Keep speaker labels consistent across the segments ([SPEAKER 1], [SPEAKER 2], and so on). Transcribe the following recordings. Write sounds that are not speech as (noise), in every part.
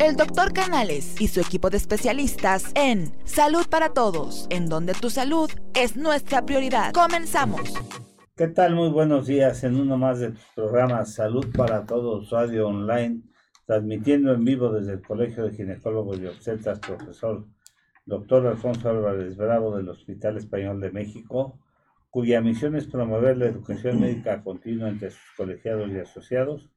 [SPEAKER 1] el doctor Canales y su equipo de especialistas en Salud para Todos, en donde tu salud es nuestra prioridad. Comenzamos.
[SPEAKER 2] ¿Qué tal? Muy buenos días en uno más de tus programas Salud para Todos, radio online, transmitiendo en vivo desde el Colegio de Ginecólogos y Obstetras, profesor doctor Alfonso Álvarez Bravo del Hospital Español de México, cuya misión es promover la educación médica continua entre sus colegiados y asociados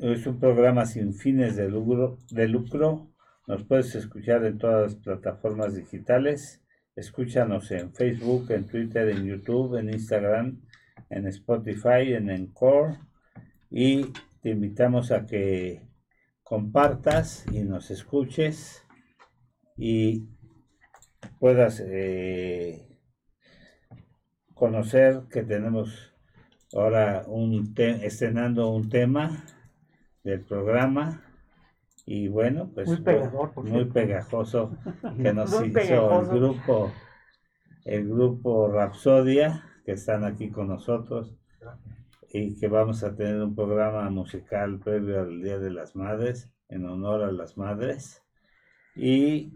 [SPEAKER 2] es un programa sin fines de lucro, de lucro. Nos puedes escuchar en todas las plataformas digitales. Escúchanos en Facebook, en Twitter, en YouTube, en Instagram, en Spotify, en Encore. Y te invitamos a que compartas y nos escuches y puedas eh, conocer que tenemos ahora un estrenando un tema del programa. Y bueno, pues muy, pegajoso (laughs) que nos hizo el grupo, el grupo Rapsodia, que están aquí con nosotros y que vamos a tener un programa musical previo al Día de las Madres, en honor a las madres. Y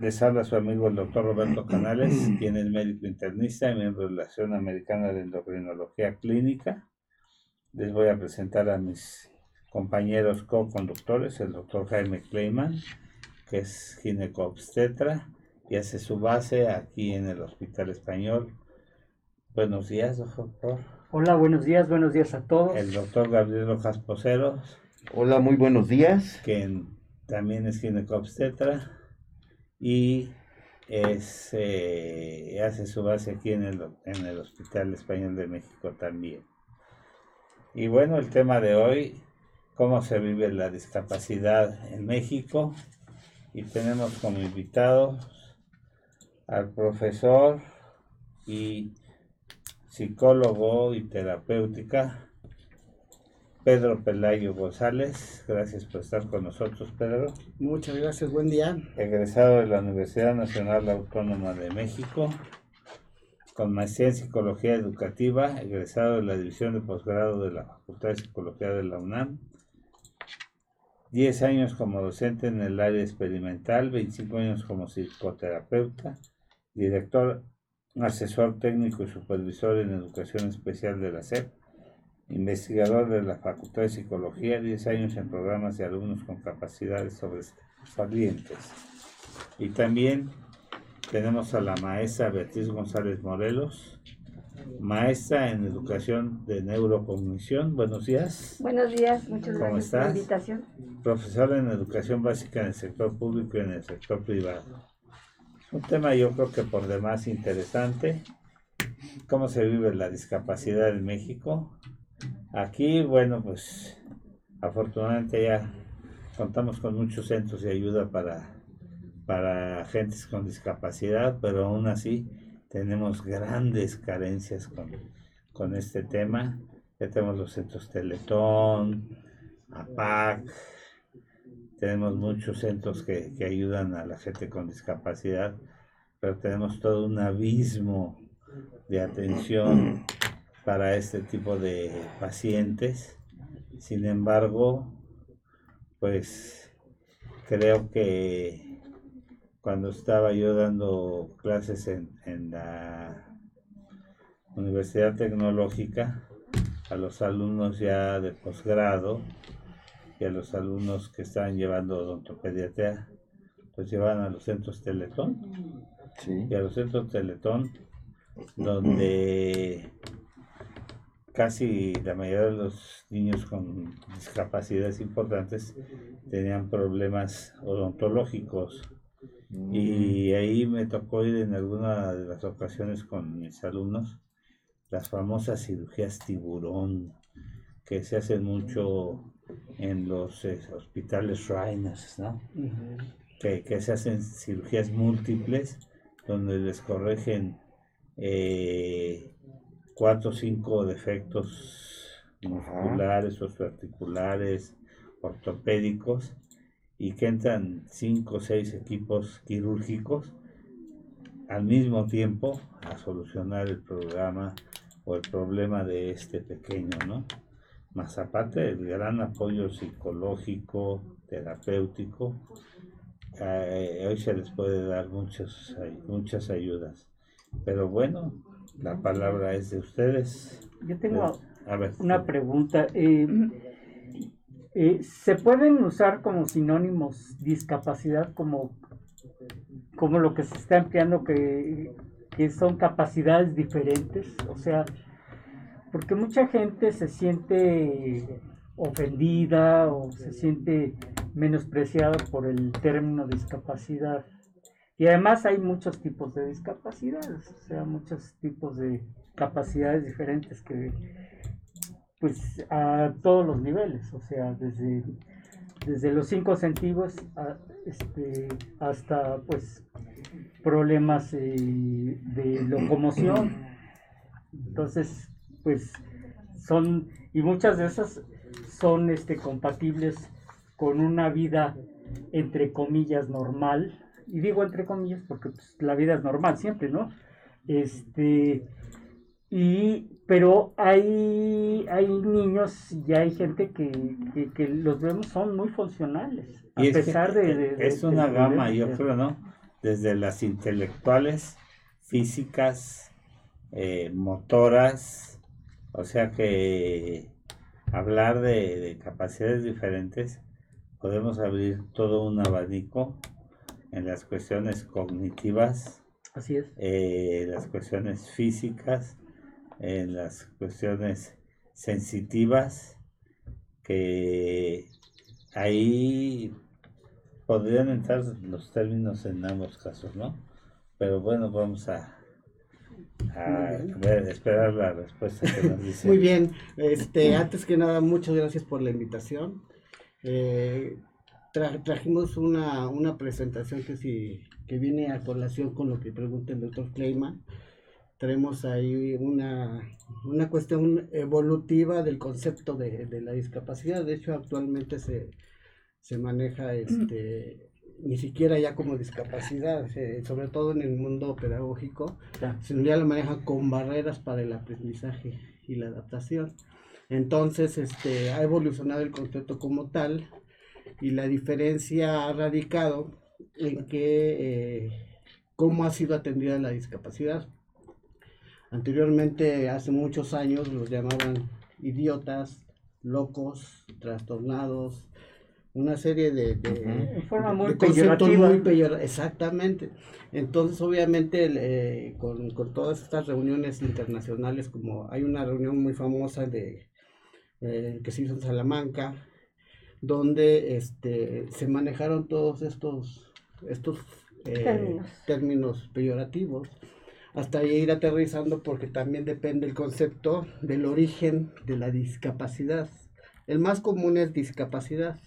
[SPEAKER 2] les habla su amigo el doctor Roberto Canales, quien es médico internista y miembro de la Asociación Americana de Endocrinología Clínica. Les voy a presentar a mis compañeros co-conductores, el doctor Jaime Kleiman, que es ginecobstetra y hace su base aquí en el Hospital Español. Buenos días, doctor.
[SPEAKER 3] Hola, buenos días, buenos días a todos.
[SPEAKER 2] El doctor Gabriel Rojas Poseros.
[SPEAKER 4] Hola, muy buenos días.
[SPEAKER 2] Que también es ginecobstetra y es, eh, hace su base aquí en el, en el Hospital Español de México también. Y bueno, el tema de hoy, cómo se vive la discapacidad en México. Y tenemos como invitados al profesor y psicólogo y terapéutica Pedro Pelayo González. Gracias por estar con nosotros, Pedro.
[SPEAKER 5] Muchas gracias, buen día.
[SPEAKER 2] Egresado de la Universidad Nacional Autónoma de México, con maestría en Psicología Educativa, egresado de la División de Posgrado de la Facultad de Psicología de la UNAM. 10 años como docente en el área experimental, 25 años como psicoterapeuta, director, asesor técnico y supervisor en educación especial de la SEP investigador de la Facultad de Psicología, 10 años en programas de alumnos con capacidades sobresalientes. Y también tenemos a la maestra Beatriz González Morelos, maestra en educación de neurocognición. Buenos días.
[SPEAKER 6] Buenos días, muchas gracias por la invitación.
[SPEAKER 2] Profesora en educación básica en el sector público y en el sector privado. Un tema yo creo que por demás interesante. ¿Cómo se vive la discapacidad en México? Aquí, bueno, pues afortunadamente ya contamos con muchos centros de ayuda para, para gentes con discapacidad, pero aún así tenemos grandes carencias con, este tema. Ya tenemos los centros Teletón, APAC, tenemos muchos centros que, que ayudan a la gente con discapacidad, pero tenemos todo un abismo de atención para este tipo de pacientes. Sin embargo, pues creo que cuando estaba yo dando clases en, la Universidad Tecnológica, a los alumnos ya de posgrado y a los alumnos que estaban llevando odontopediatría, pues llevaban a los centros Teletón. Y a los centros Teletón, donde casi la mayoría de los niños con discapacidades importantes tenían problemas odontológicos. Y ahí me tocó ir en alguna de las ocasiones con mis alumnos las famosas cirugías tiburón que se hacen mucho en los eh, hospitales Reinas, ¿no? que, que, se hacen cirugías múltiples donde les corrigen eh, cuatro o cinco defectos musculares, articulares, ortopédicos, y que entran cinco o seis equipos quirúrgicos al mismo tiempo a solucionar el programa o el problema de este pequeño, ¿no? más aparte del gran apoyo psicológico, terapéutico, eh, hoy se les puede dar muchos, muchas ayudas. Pero bueno, la palabra es de ustedes.
[SPEAKER 3] Yo tengo una pregunta. Eh, eh, ¿Se pueden usar como sinónimos discapacidad como, como lo que se está empleando que, que son capacidades diferentes? O sea, porque mucha gente se siente ofendida o se siente menospreciada por el término discapacidad. Y además hay muchos tipos de discapacidades, o sea, muchos tipos de capacidades diferentes que, pues, a todos los niveles, o sea, desde, desde los cinco sentidos este, hasta, pues, problemas eh, de locomoción. Entonces, pues, son, y muchas de esas son este, compatibles con una vida, entre comillas, normal, y digo entre comillas porque pues, la vida es normal siempre, ¿no? Este, y, pero hay, hay niños y hay gente que, que, los vemos son muy funcionales, a pesar de,
[SPEAKER 2] Es una gama, yo creo, ¿no? Desde las intelectuales, físicas, eh, motoras, o sea que hablar de, de capacidades diferentes, podemos abrir todo un abanico en las cuestiones cognitivas,
[SPEAKER 3] así es,
[SPEAKER 2] eh, las cuestiones físicas, en las cuestiones sensitivas, que ahí podrían entrar los términos en ambos casos, ¿no? Pero bueno, vamos a, a ver, esperar la respuesta que nos dice.
[SPEAKER 5] Muy bien, este, antes que nada, muchas gracias por la invitación. Eh, trajimos una, una, presentación que, si, que viene a colación con lo que pregunta el doctor Kleiman. Tenemos ahí una, una cuestión evolutiva del concepto de, de, la discapacidad. De hecho, actualmente se, se maneja este, ni siquiera ya como discapacidad, sobre todo en el mundo pedagógico, sino ya lo maneja con barreras para el aprendizaje y la adaptación. Entonces, este, ha evolucionado el concepto como tal y la diferencia ha radicado en que eh, cómo ha sido atendida la discapacidad. Anteriormente, hace muchos años, los llamaban idiotas, locos, trastornados, una serie de, de,
[SPEAKER 3] forma muy de
[SPEAKER 5] exactamente. Entonces, obviamente, eh, con, con, todas estas reuniones internacionales, como hay una reunión muy famosa de eh, que se hizo en Salamanca, donde este, se manejaron todos estos, estos eh, términos. peyorativos, hasta ir aterrizando porque también depende el concepto del origen de la discapacidad. El más común es discapacidad.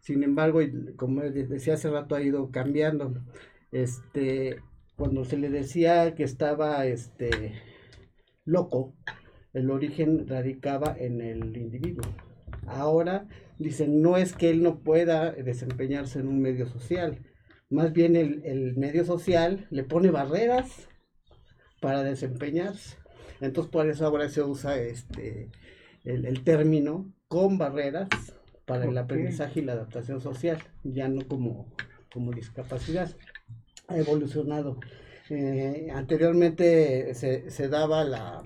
[SPEAKER 5] Sin embargo, como decía hace rato, ha ido cambiando. Este, cuando se le decía que estaba este, loco, el origen radicaba en el individuo. Ahora dicen, no es que él no pueda desempeñarse en un medio social, más bien el, medio social le pone barreras para desempeñarse. Entonces por eso ahora se usa este el, término con barreras para el aprendizaje y la adaptación social, ya no como, como discapacidad. Ha evolucionado. Eh, anteriormente se, se daba la,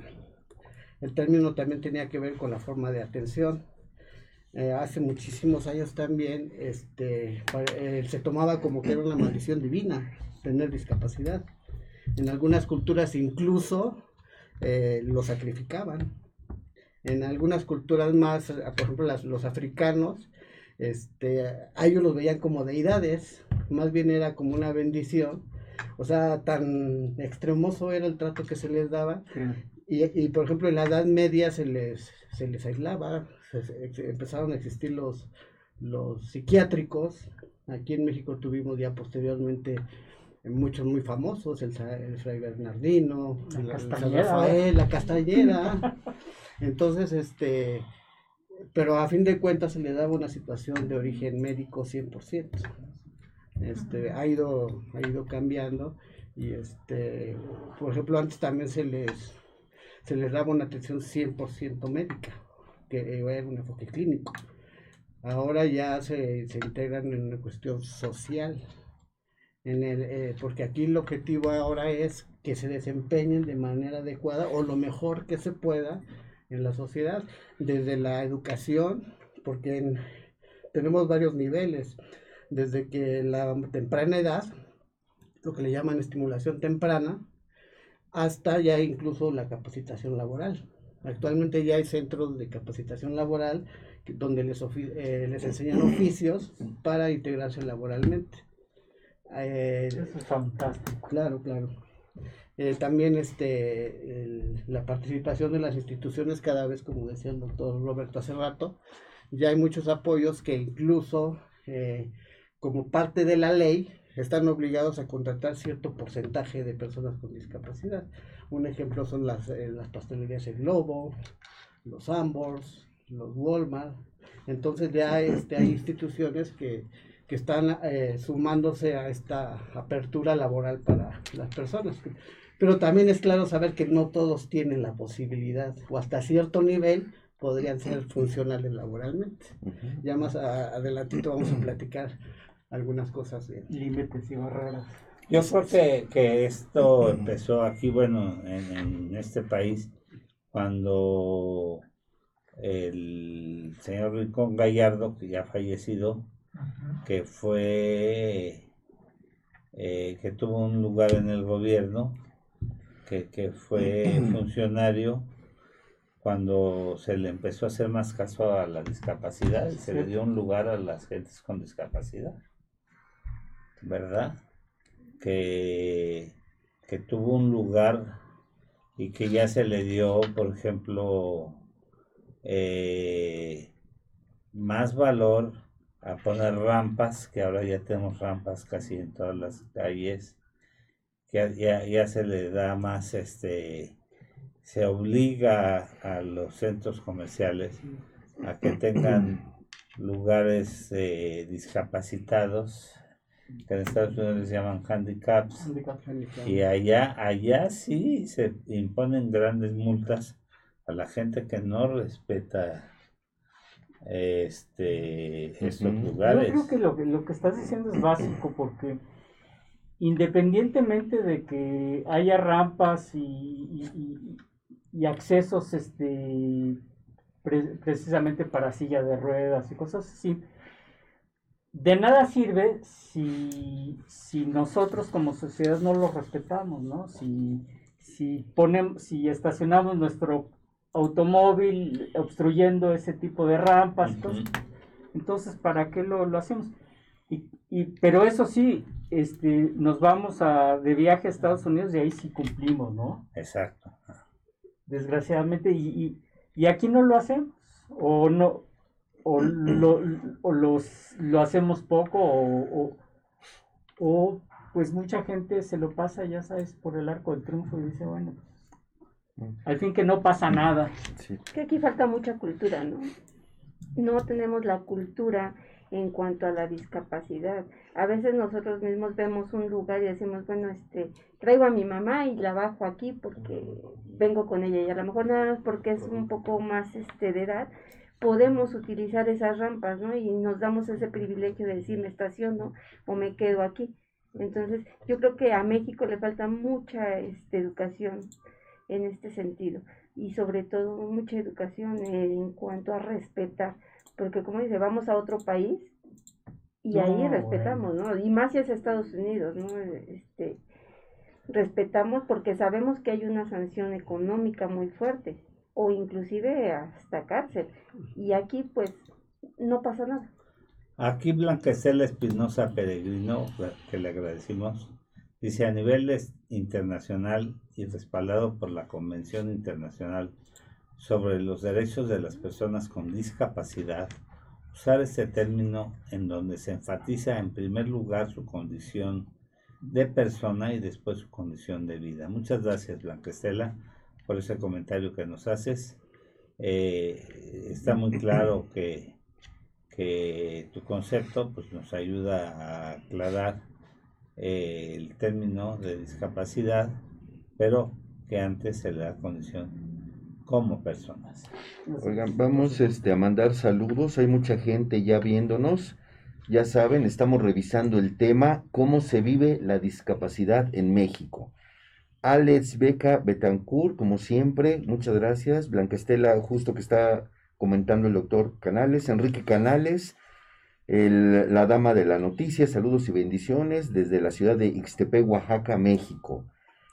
[SPEAKER 5] el término también tenía que ver con la forma de atención eh, hace muchísimos años también este, eh, se tomaba como que era una maldición divina tener discapacidad. En algunas culturas incluso eh, lo sacrificaban. En algunas culturas más, por ejemplo los africanos, este, a ellos los veían como deidades, más bien era como una bendición. O sea, tan extremoso era el trato que se les daba. Y, y, por ejemplo, en la Edad Media se les, se les aislaba, empezaron a existir los, los psiquiátricos. Aquí en México tuvimos ya posteriormente muchos muy famosos, el, Fray Bernardino, la Rafael, la Castañeda. (laughs) Entonces, este, pero a fin de cuentas se le daba una situación de origen médico 100%. Este, ha ido, ha ido cambiando y este, por ejemplo, antes también se les, se les daba una atención 100% médica que era un enfoque clínico. Ahora ya se, se integran en una cuestión social, en el, eh, porque aquí el objetivo ahora es que se desempeñen de manera adecuada o lo mejor que se pueda en la sociedad, desde la educación, porque tenemos varios niveles, desde que la temprana edad, lo que le llaman estimulación temprana, hasta ya incluso la capacitación laboral. Actualmente ya hay centros de capacitación laboral donde les, eh, les enseñan (coughs) oficios para integrarse laboralmente.
[SPEAKER 3] Eh, Eso es fantástico.
[SPEAKER 5] Claro, claro. Eh, también este, la participación de las instituciones cada vez, como decía el doctor Roberto hace rato, ya hay muchos apoyos que incluso eh, como parte de la ley están obligados a contratar cierto porcentaje de personas con discapacidad. Un ejemplo son las, las pastelerías El Globo, los Ambors, los Walmart. Entonces ya este, hay instituciones que que están eh, sumándose a esta apertura laboral para las personas. Pero también es claro saber que no todos tienen la posibilidad o hasta cierto nivel podrían ser funcionales laboralmente. Ya más adelantito vamos a platicar algunas cosas de
[SPEAKER 3] límites y barreras.
[SPEAKER 2] Yo creo que, que esto empezó aquí, bueno, en, en este país, cuando el señor Rincón Gallardo, que ya ha fallecido, que fue, eh, que tuvo un lugar en el gobierno, que, fue (clears throat) funcionario cuando se le empezó a hacer más caso a la discapacidad y se le dio un lugar a las gentes con discapacidad, ¿verdad? Que, que tuvo un lugar y que ya se le dio, por ejemplo, eh, más valor a poner rampas, que ahora ya tenemos rampas casi en todas las calles, que ya, ya se le da más, este, se obliga a los centros comerciales a que tengan lugares eh, discapacitados, que en Estados Unidos les llaman handicaps, y allá, allá sí se imponen grandes multas a la gente que no respeta este, estos lugares.
[SPEAKER 3] Yo creo que lo, que lo que estás diciendo es básico porque independientemente de que haya rampas y, y, accesos este, precisamente para silla de ruedas y cosas así, de nada sirve si, si nosotros como sociedad no lo respetamos, ¿no? Si, si, ponemos, si estacionamos nuestro automóvil obstruyendo ese tipo de rampas. entonces, ¿para qué lo, hacemos? Y, pero eso sí, este, nos vamos a, de viaje a Estados Unidos y ahí sí cumplimos, ¿no?
[SPEAKER 2] Exacto.
[SPEAKER 3] Desgraciadamente, y, y, aquí no lo hacemos, o no, o (clears throat) lo, o los, lo hacemos poco, o, o, pues mucha gente se lo pasa, ya sabes, por el arco del triunfo y dice, bueno, al fin que no pasa nada.
[SPEAKER 6] Que aquí falta mucha cultura, ¿no? No tenemos la cultura en cuanto a la discapacidad. A veces nosotros mismos vemos un lugar y decimos, bueno, este, traigo a mi mamá y la bajo aquí porque vengo con ella y a lo mejor nada más porque es un poco más este de edad, podemos utilizar esas rampas, ¿no? Y nos damos ese privilegio de decir me estaciono o me quedo aquí. Entonces, yo creo que a México le falta mucha este, educación en este sentido y sobre todo mucha educación en cuanto a respetar, porque como dice, vamos a otro país y ahí respetamos, ¿no? Y más si es Estados Unidos, ¿no? Este, respetamos porque sabemos que hay una sanción económica muy fuerte o inclusive hasta cárcel y aquí pues no pasa nada.
[SPEAKER 2] Aquí Blanquecela Espinosa Peregrino, que le agradecimos, Dice, a nivel internacional y respaldado por la Convención Internacional sobre los Derechos de las Personas con Discapacidad, usar este término en donde se enfatiza en primer lugar su condición de persona y después su condición de vida. Muchas gracias, Blanca Estela, por ese comentario que nos haces. Eh, está muy claro que, que tu concepto pues, nos ayuda a aclarar eh, el término de discapacidad, pero que antes se le da condición como personas.
[SPEAKER 4] Oigan, vamos este, a mandar saludos. Hay mucha gente ya viéndonos. Ya saben, estamos revisando el tema, cómo se vive la discapacidad en México. Alex Beca Betancourt, como siempre, muchas gracias. Blanca Estela, justo que está comentando el doctor Canales. Enrique Canales, la dama de la noticia, saludos y bendiciones desde la ciudad de Ixtepec, Oaxaca, México.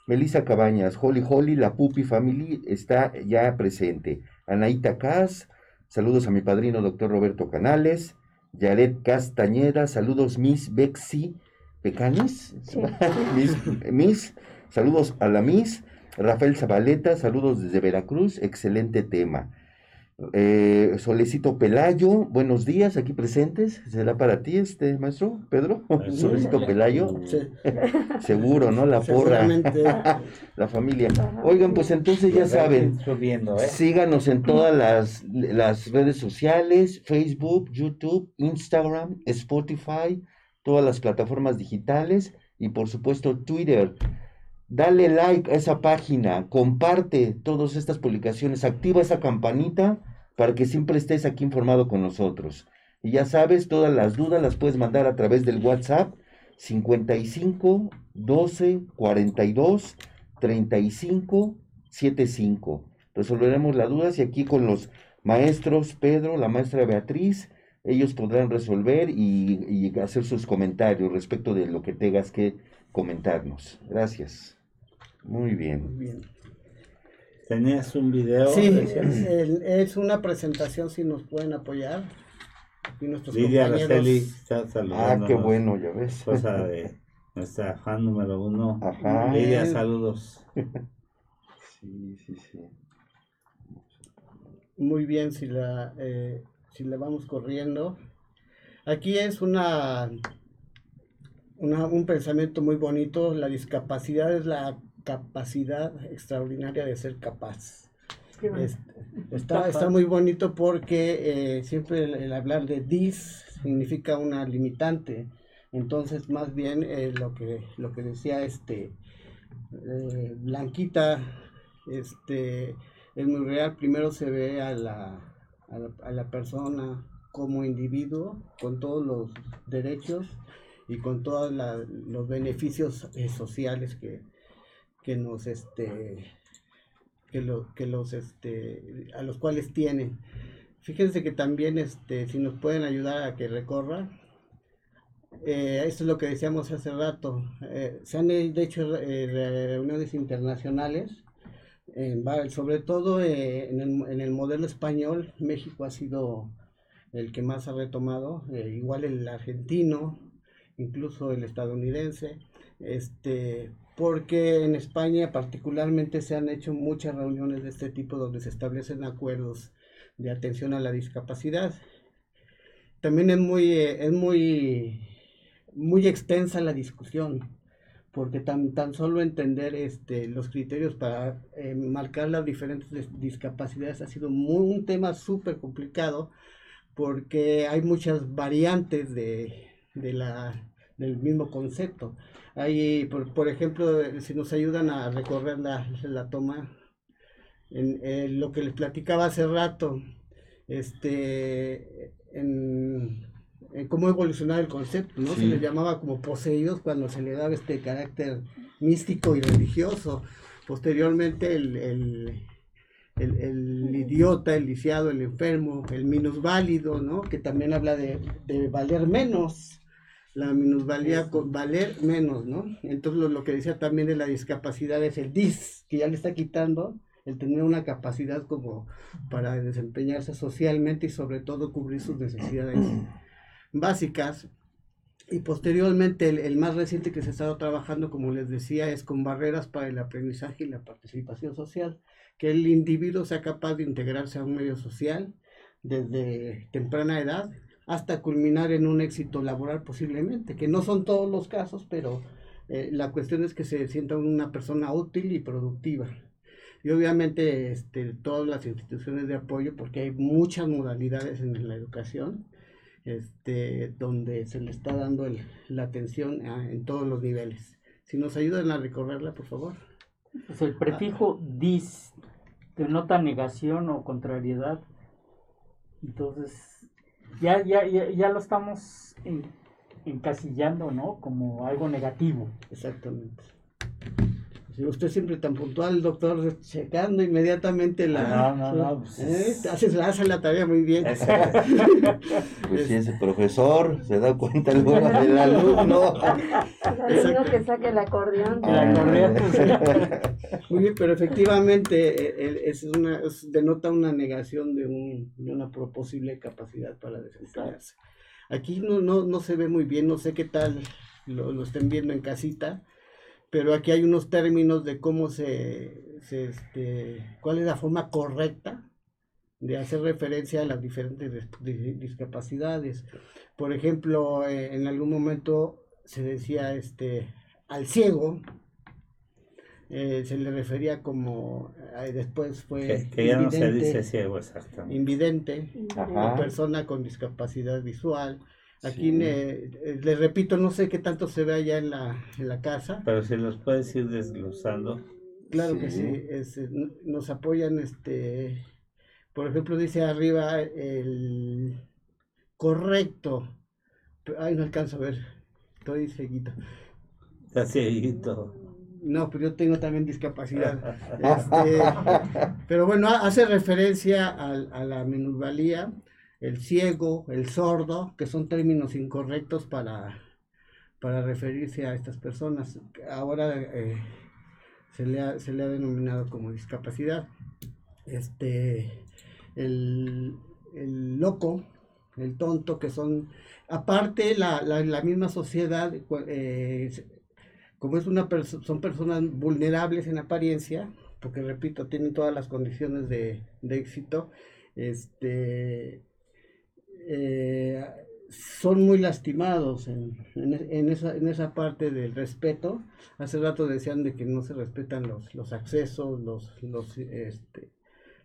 [SPEAKER 4] Melissa Cabañas, Holly Holly, la Pupi Family está ya presente. Anaíta Cas, saludos a mi padrino doctor Roberto Canales. Yaret Castañeda, saludos Miss Bexi Pecanis. (laughs) miss, miss, saludos a la Miss. Rafael Zabaleta, saludos desde Veracruz, excelente tema. Eh, Solecito Pelayo, buenos días, aquí presentes. ¿Será para ti este maestro, Pedro? (laughs) Solecito Pelayo. Seguro, ¿no? La porra. (laughs) la familia. Oigan, pues entonces ya saben, ¿eh? síganos en todas las, las redes sociales, Facebook, YouTube, Instagram, Spotify, todas las plataformas digitales y por supuesto Twitter. Dale like a esa página, comparte todas estas publicaciones, activa esa campanita para que siempre estés aquí informado con nosotros. Y ya sabes, todas las dudas las puedes mandar a través del WhatsApp 55 12 42 35 75. Resolveremos las dudas y aquí con los maestros Pedro, la maestra Beatriz, ellos podrán resolver y, hacer sus comentarios respecto de lo que tengas que comentarnos. Gracias. Muy bien. Muy bien.
[SPEAKER 2] ¿Tenías un video?
[SPEAKER 5] Sí, es, una presentación, si nos pueden apoyar.
[SPEAKER 2] Y nuestros Lidia está saludando.
[SPEAKER 4] Ah, qué bueno, ya ves.
[SPEAKER 2] Cosa de nuestra fan número uno. Ajá. Lidia, saludos.
[SPEAKER 5] sí, sí, sí. Muy bien, si la, eh, si la vamos corriendo. Aquí es una, una, un pensamiento muy bonito. La discapacidad es la capacidad extraordinaria de ser capaz. está, está muy bonito porque eh, siempre el, hablar de dis significa una limitante. Entonces, más bien eh, lo, que, lo que decía este eh, Blanquita este, es muy real. Primero se ve a la, a la persona como individuo con todos los derechos y con todos los beneficios sociales que, que nos este que, lo, que los este a los cuales tienen. Fíjense que también este si nos pueden ayudar a que recorra eh, esto es lo que decíamos hace rato eh, se han hecho eh, reuniones internacionales sobre todo en el, en, el, modelo español México ha sido el que más ha retomado igual el argentino incluso el estadounidense este porque en España particularmente se han hecho muchas reuniones de este tipo donde se establecen acuerdos de atención a la discapacidad. También es muy, eh, es muy, muy extensa la discusión, porque tan, tan solo entender este, los criterios para eh, marcar las diferentes discapacidades ha sido un tema súper complicado, porque hay muchas variantes de, de la, del mismo concepto. Hay, por, por ejemplo, si nos ayudan a recorrer la, la toma, en, lo que les platicaba hace rato, este, en, cómo evolucionar el concepto, ¿no? Se les llamaba como poseídos cuando se le daba este carácter místico y religioso. Posteriormente el, el, el, idiota, el lisiado, el enfermo, el minusválido, ¿no? Que también habla de, de valer menos la minusvalía con valer menos, ¿no? Entonces lo, que decía también de la discapacidad es el dis, que ya le está quitando el tener una capacidad como para desempeñarse socialmente y sobre todo cubrir sus necesidades (clears throat) básicas. Y posteriormente el, el, más reciente que se ha estado trabajando, como les decía, es con barreras para el aprendizaje y la participación social, que el individuo sea capaz de integrarse a un medio social desde temprana edad hasta culminar en un éxito laboral posiblemente, que no son todos los casos, pero eh, la cuestión es que se sienta una persona útil y productiva. Y obviamente este, todas las instituciones de apoyo, porque hay muchas modalidades en la educación, este, donde se le está dando la atención en todos los niveles. Si nos ayudan a recorrerla, por favor.
[SPEAKER 3] Pues el prefijo dis denota negación o contrariedad. Entonces, ya, ya, ya, ya lo estamos encasillando, ¿no? Como algo negativo.
[SPEAKER 5] Exactamente. Si usted siempre tan puntual, doctor, checando inmediatamente la.
[SPEAKER 2] No, no, no. Pues
[SPEAKER 5] ¿eh? Haces, hace la tarea muy bien. (laughs)
[SPEAKER 4] pues si ese profesor se da cuenta luego del alumno. (laughs)
[SPEAKER 6] El alumno que saque el acordeón.
[SPEAKER 3] El acordeón.
[SPEAKER 5] Pues, (laughs) muy bien, pero efectivamente eh, eh, es una, denota una negación de, un, de una posible capacidad para desempeñarse. Aquí no, no, no se ve muy bien, no sé qué tal lo, lo estén viendo en casita pero aquí hay unos términos de cómo se, este, cuál es la forma correcta de hacer referencia a las diferentes discapacidades. Por ejemplo, eh, en algún momento se decía este al ciego, eh, se le refería como, eh, después fue...
[SPEAKER 2] Que, ya no se dice ciego exactamente.
[SPEAKER 5] Invidente, una persona con discapacidad visual, Aquí le, repito, no sé qué tanto se ve allá en la, en la casa.
[SPEAKER 2] Pero si los puedes ir desglosando.
[SPEAKER 5] Claro que sí, nos apoyan, este, por ejemplo, dice arriba el correcto. Ay, no alcanzo a ver, estoy seguito.
[SPEAKER 2] Está cieguito.
[SPEAKER 5] No, pero yo tengo también discapacidad. (laughs) este, pero bueno, hace referencia a, a la minusvalía el ciego, el sordo, que son términos incorrectos para, para referirse a estas personas. Ahora eh, se, le ha, se le ha denominado como discapacidad. Este, el, loco, el tonto, que son, aparte la, la, misma sociedad, eh, como es una son personas vulnerables en apariencia, porque repito, tienen todas las condiciones de, de éxito, este, eh, son muy lastimados en, en, esa, en esa parte del respeto. Hace rato decían de que no se respetan los, los accesos, los, los, este,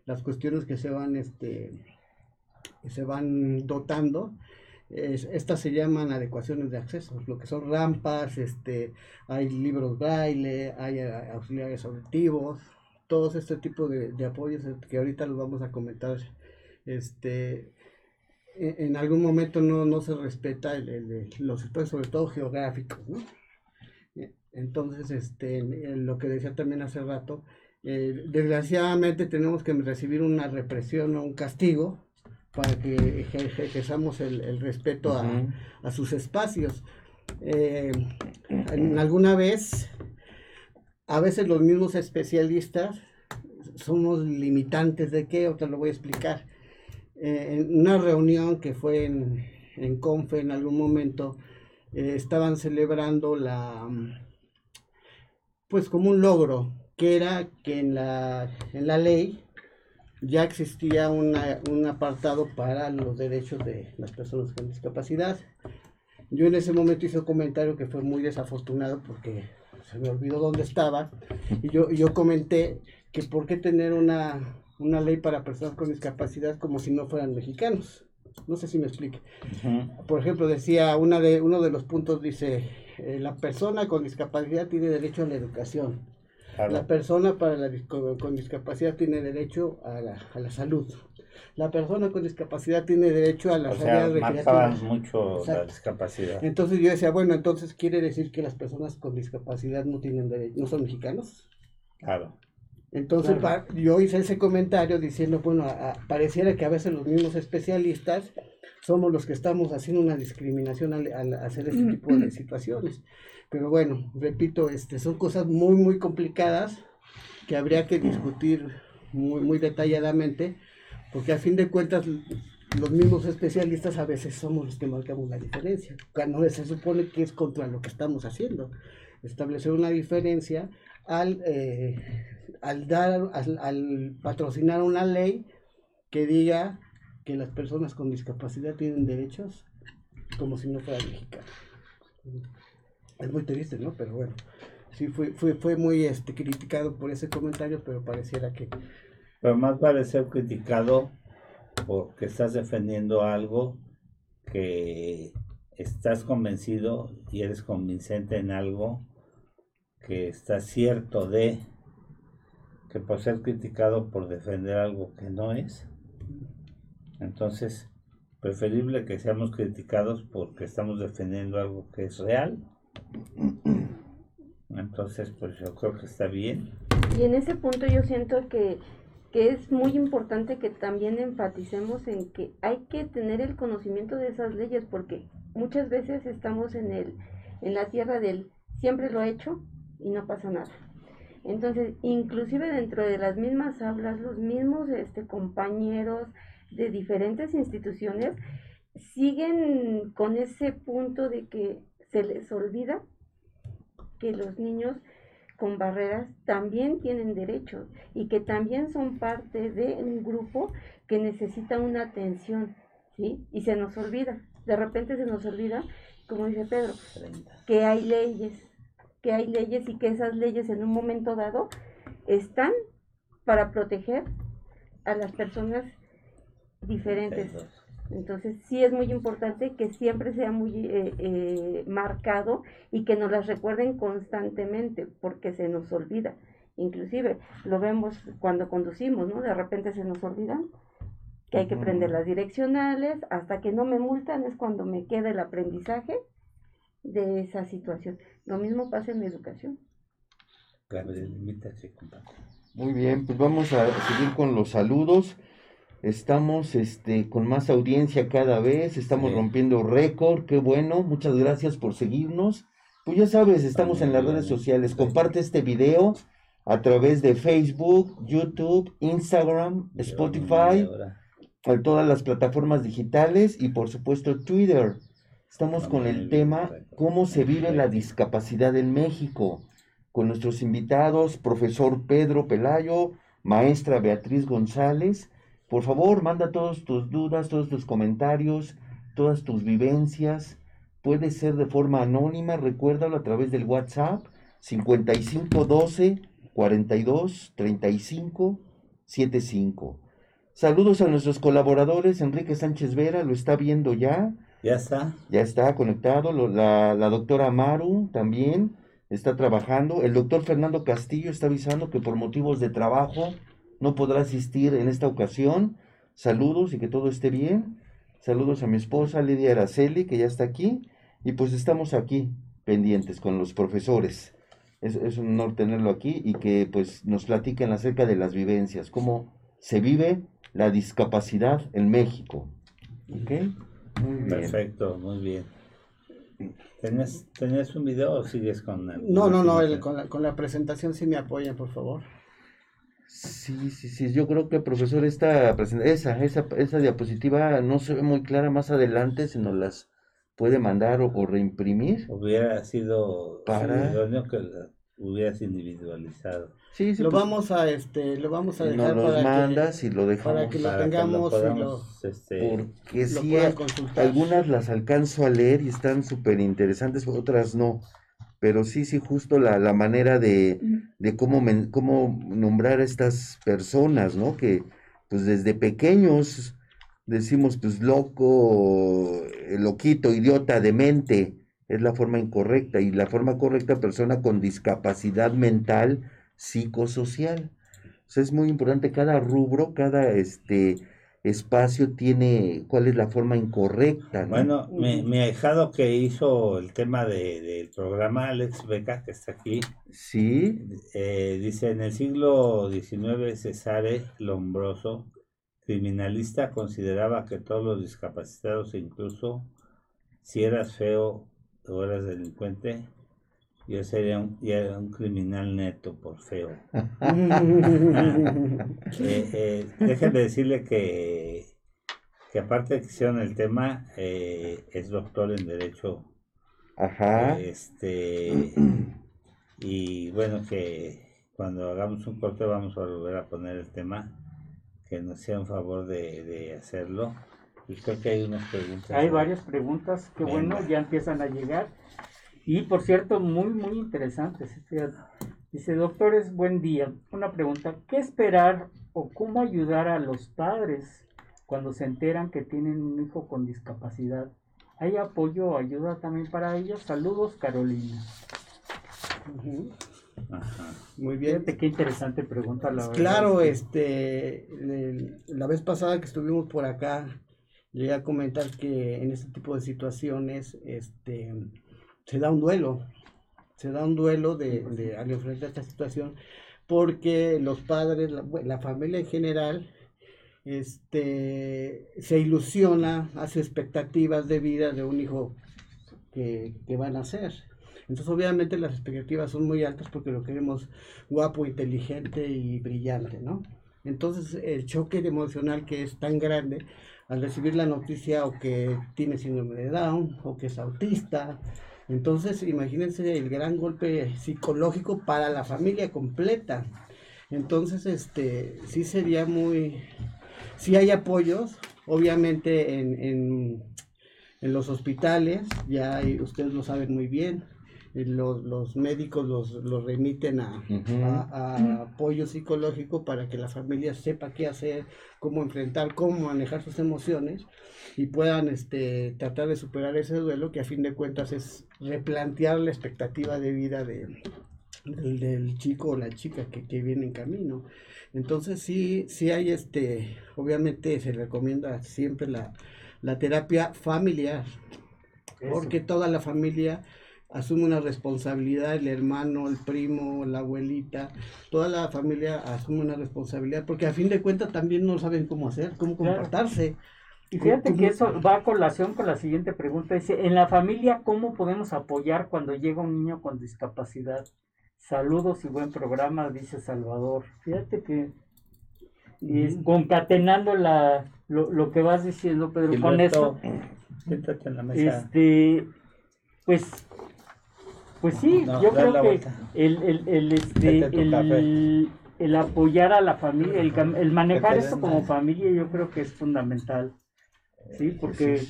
[SPEAKER 5] las cuestiones que se van, este, se van dotando. estas se llaman adecuaciones de acceso, lo que son rampas, este, hay libros braille, hay auxiliares auditivos, todos este tipo de, de apoyos que ahorita los vamos a comentar este, en algún momento no, no se respeta el, los espacios, sobre todo geográficos, ¿no? E, entonces, este, lo que decía también hace rato, eh, desgraciadamente tenemos que recibir una represión o un castigo para que ejerzamos el, el respeto a, a, sus espacios. Eh, en alguna vez, a veces los mismos especialistas somos limitantes de qué, otra lo voy a explicar eh, en una reunión que fue en, en Confe en algún momento, eh, estaban celebrando la, pues como un logro, que era que en la, en la ley ya existía una, un apartado para los derechos de las personas con discapacidad. Yo en ese momento hice un comentario que fue muy desafortunado porque se me olvidó dónde estaba y yo, yo comenté que por qué tener una, una ley para personas con discapacidad como si no fueran mexicanos. No sé si me explique. Por ejemplo, decía, una de, uno de los puntos dice, eh, la persona con discapacidad tiene derecho a la educación. La persona para la, con, discapacidad tiene derecho a la, a la, salud. La persona con discapacidad tiene derecho a la
[SPEAKER 2] o mucho la discapacidad.
[SPEAKER 5] Entonces yo decía, bueno, entonces quiere decir que las personas con discapacidad no tienen derecho, no son mexicanos.
[SPEAKER 2] Claro.
[SPEAKER 5] Entonces yo hice ese comentario diciendo, bueno, pareciera que a veces los mismos especialistas somos los que estamos haciendo una discriminación al, hacer este tipo de situaciones. Pero bueno, repito, este, son cosas muy, muy complicadas que habría que discutir muy, muy detalladamente, porque a fin de cuentas los mismos especialistas a veces somos los que marcamos la diferencia, cuando se supone que es contra lo que estamos haciendo. Establecer una diferencia al... Eh, al dar, al, patrocinar una ley que diga que las personas con discapacidad tienen derechos como si no fueran mexicanos. Es muy triste, ¿no? Pero bueno, sí fue, fue, fue muy este, criticado por ese comentario, pero pareciera que...
[SPEAKER 2] Pero más vale ser criticado porque estás defendiendo algo que estás convencido y eres convincente en algo que está cierto de que por ser criticado por defender algo que no es. Entonces, preferible que seamos criticados porque estamos defendiendo algo que es real. Entonces, pues yo creo que está bien.
[SPEAKER 6] Y en ese punto yo siento que, que es muy importante que también enfaticemos en que hay que tener el conocimiento de esas leyes porque muchas veces estamos en el en la tierra del siempre lo he hecho y no pasa nada. Entonces, inclusive dentro de las mismas aulas, los mismos este, compañeros de diferentes instituciones siguen con ese punto de que se les olvida que los niños con barreras también tienen derechos y que también son parte de un grupo que necesita una atención, ¿sí? Y se nos olvida, de repente se nos olvida, como dice Pedro, que hay leyes, que hay leyes y que esas leyes en un momento dado están para proteger a las personas diferentes. Entonces sí es muy importante que siempre sea muy eh, eh, marcado y que nos las recuerden constantemente porque se nos olvida. Inclusive lo vemos cuando conducimos, ¿no? De repente se nos olvidan que hay que prender las direccionales, hasta que no me multan es cuando me queda el aprendizaje de esa situación. Lo mismo pasa en la educación.
[SPEAKER 4] Muy bien, pues vamos a seguir con los saludos. Estamos este, con más audiencia cada vez, estamos rompiendo récord, qué bueno, muchas gracias por seguirnos. Pues ya sabes, estamos en las redes sociales, comparte este video a través de Facebook, YouTube, Instagram, Spotify, todas las plataformas digitales y por supuesto Twitter. Estamos con el tema ¿Cómo se vive la discapacidad en México? Con nuestros invitados, profesor Pedro Pelayo, maestra Beatriz González. Por favor, manda todas tus dudas, todos tus comentarios, todas tus vivencias. Puede ser de forma anónima, recuérdalo a través del WhatsApp 5512 42 35 75. Saludos a nuestros colaboradores, Enrique Sánchez Vera, lo está viendo ya.
[SPEAKER 2] Ya está.
[SPEAKER 4] Ya está conectado. la, doctora Maru también está trabajando. El doctor Fernando Castillo está avisando que por motivos de trabajo no podrá asistir en esta ocasión. Saludos y que todo esté bien. Saludos a mi esposa Lidia Araceli, que ya está aquí. Y pues estamos aquí pendientes con los profesores. Es, un honor tenerlo aquí y que pues nos platiquen acerca de las vivencias, cómo se vive la discapacidad en México.
[SPEAKER 2] Perfecto, muy bien. ¿Tenías, un video o sigues con
[SPEAKER 5] el, No, no, no, con, la, con la presentación sí me apoyan, por favor.
[SPEAKER 4] Sí, sí, sí, yo creo que profesor esta esa, esa, esa diapositiva no se ve muy clara más adelante, si nos las puede mandar o, reimprimir.
[SPEAKER 2] Hubiera sido para que la hubieras individualizado.
[SPEAKER 5] Sí, lo pues, vamos a este, lo vamos a dejar
[SPEAKER 4] nos para mandas que, y lo dejamos
[SPEAKER 5] para que lo tengamos y lo,
[SPEAKER 4] este, porque sí algunas las alcanzo a leer y están súper interesantes, otras no. Pero sí, sí, justo la, la manera de, de cómo, cómo nombrar a estas personas, ¿no? Que pues desde pequeños decimos pues loco, loquito, idiota, demente, es la forma incorrecta y la forma correcta persona con discapacidad mental psicosocial. O es muy importante cada rubro, cada este espacio tiene cuál es la forma incorrecta.
[SPEAKER 2] Bueno, mi, mi ahijado que hizo el tema de, del programa, Alex Beca, que está aquí,
[SPEAKER 4] sí
[SPEAKER 2] eh, dice, en el siglo XIX Cesare Lombroso, criminalista, consideraba que todos los discapacitados, incluso si eras feo o eras delincuente, yo sería un, un criminal neto por feo. (laughs) eh, eh, déjenme decirle que, que aparte de que hicieron el tema, eh, es doctor en Derecho.
[SPEAKER 4] Ajá.
[SPEAKER 2] Este, y bueno, que cuando hagamos un corte vamos a volver a poner el tema, que nos sea un favor de, de hacerlo. Y creo que hay unas preguntas.
[SPEAKER 3] Hay varias preguntas que bueno, ya empiezan a llegar. Y por cierto, muy, muy interesantes. Dice, doctores, buen día. Una pregunta, ¿qué esperar o cómo ayudar a los padres cuando se enteran que tienen un hijo con discapacidad? ¿Hay apoyo o ayuda también para ellos? Saludos, Carolina.
[SPEAKER 5] Muy bien.
[SPEAKER 3] qué interesante pregunta la
[SPEAKER 5] Claro, este, la vez pasada que estuvimos por acá, llegué a comentar que en este tipo de situaciones, este, se da un duelo, se da un duelo de, de al enfrentar esta situación, porque los padres, la, familia en general, este, se ilusiona, hace expectativas de vida de un hijo que, que van a ser. Entonces, obviamente, las expectativas son muy altas porque lo queremos guapo, inteligente y brillante, ¿no? Entonces, el choque emocional que es tan grande al recibir la noticia o que tiene síndrome de Down o que es autista. Entonces, imagínense el gran golpe psicológico para la familia completa. Entonces, este, sí sería muy, sí hay apoyos, obviamente en, en, en los hospitales, ya ustedes lo saben muy bien, los, los médicos los, los remiten a, apoyo psicológico para que la familia sepa qué hacer, cómo enfrentar, cómo manejar sus emociones y puedan este, tratar de superar ese duelo que a fin de cuentas es replantear la expectativa de vida de, del, chico o la chica que, que, viene en camino. Entonces sí, sí hay este, obviamente se recomienda siempre la, la terapia familiar, porque toda la familia asume una responsabilidad, el hermano, el primo, la abuelita, toda la familia asume una responsabilidad, porque a fin de cuentas también no saben cómo hacer, cómo comportarse.
[SPEAKER 3] Y fíjate que eso va a colación con la siguiente pregunta. Dice, en la familia, ¿cómo podemos apoyar cuando llega un niño con discapacidad? Saludos y buen programa, dice Salvador. Fíjate que y concatenando la, lo, que vas diciendo, Pedro, con eso, este, pues pues sí, yo creo que el, el, el, este, el, el, apoyar a la familia, el, el manejar esto como familia, yo creo que es fundamental. Sí, porque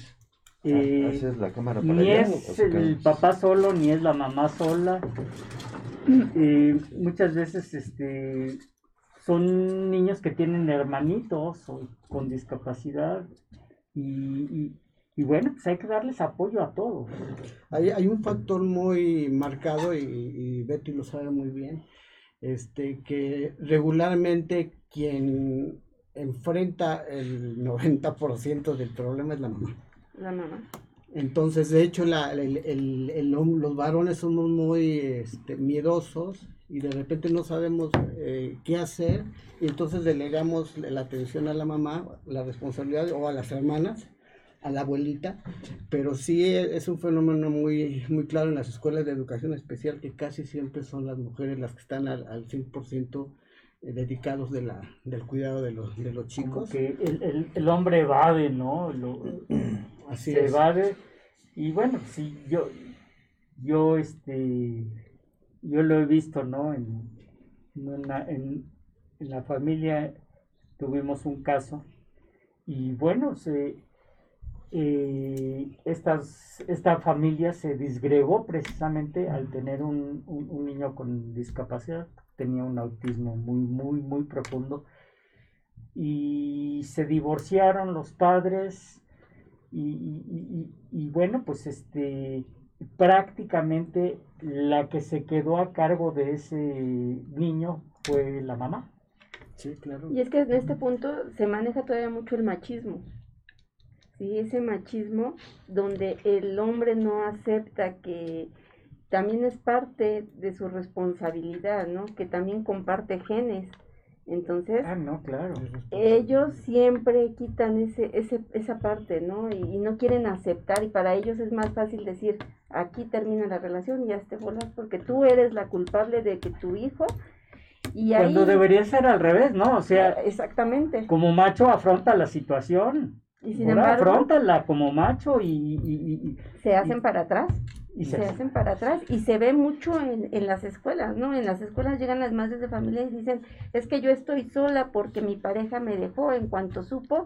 [SPEAKER 3] eh, ni es el papá solo, ni es la mamá sola. Eh, muchas veces este, son niños que tienen hermanitos o con discapacidad y y bueno, pues hay que darles apoyo a todos.
[SPEAKER 5] Hay, hay un factor muy marcado y, Betty lo sabe muy bien, este, que regularmente quien enfrenta el 90% del problema es la mamá.
[SPEAKER 6] La mamá.
[SPEAKER 5] Entonces, de hecho, la, el, el, los varones somos muy este, miedosos y de repente no sabemos eh, qué hacer y entonces delegamos la atención a la mamá, la responsabilidad o a las hermanas a la abuelita, pero sí es un fenómeno muy, muy claro en las escuelas de educación especial que casi siempre son las mujeres las que están al, al 100% eh, dedicados de la, del cuidado de los, de los chicos.
[SPEAKER 3] que el, el, hombre evade, ¿no? (clears throat) Así se evade. Y bueno, sí, yo, yo, este, yo lo he visto, ¿no? En, en, en la familia tuvimos un caso y bueno, se, estas, esta familia se disgregó precisamente al tener un, niño con discapacidad, tenía un autismo muy, muy, muy profundo, y se divorciaron los padres, y, bueno, pues este, prácticamente la que se quedó a cargo de ese niño fue la mamá.
[SPEAKER 5] Sí, claro.
[SPEAKER 6] Y es que en este punto se maneja todavía mucho el machismo. ¿Sí? ese machismo donde el hombre no acepta que también es parte de su responsabilidad, ¿no? Que también comparte genes. Entonces,
[SPEAKER 3] ah, no, claro.
[SPEAKER 6] ellos siempre quitan ese, ese, esa parte, ¿no? Y, no quieren aceptar y para ellos es más fácil decir, aquí termina la relación y ya te bolas porque tú eres la culpable de que tu hijo...
[SPEAKER 3] Y Cuando debería ser al revés, ¿no? O sea,
[SPEAKER 6] exactamente.
[SPEAKER 3] Como macho afronta la situación.
[SPEAKER 6] Y sin embargo,
[SPEAKER 3] como macho y,
[SPEAKER 6] se hacen para atrás. Y se, hacen para atrás y se ve mucho en, en, las escuelas, ¿no? En las escuelas llegan las madres de familia y dicen, es que yo estoy sola porque mi pareja me dejó en cuanto supo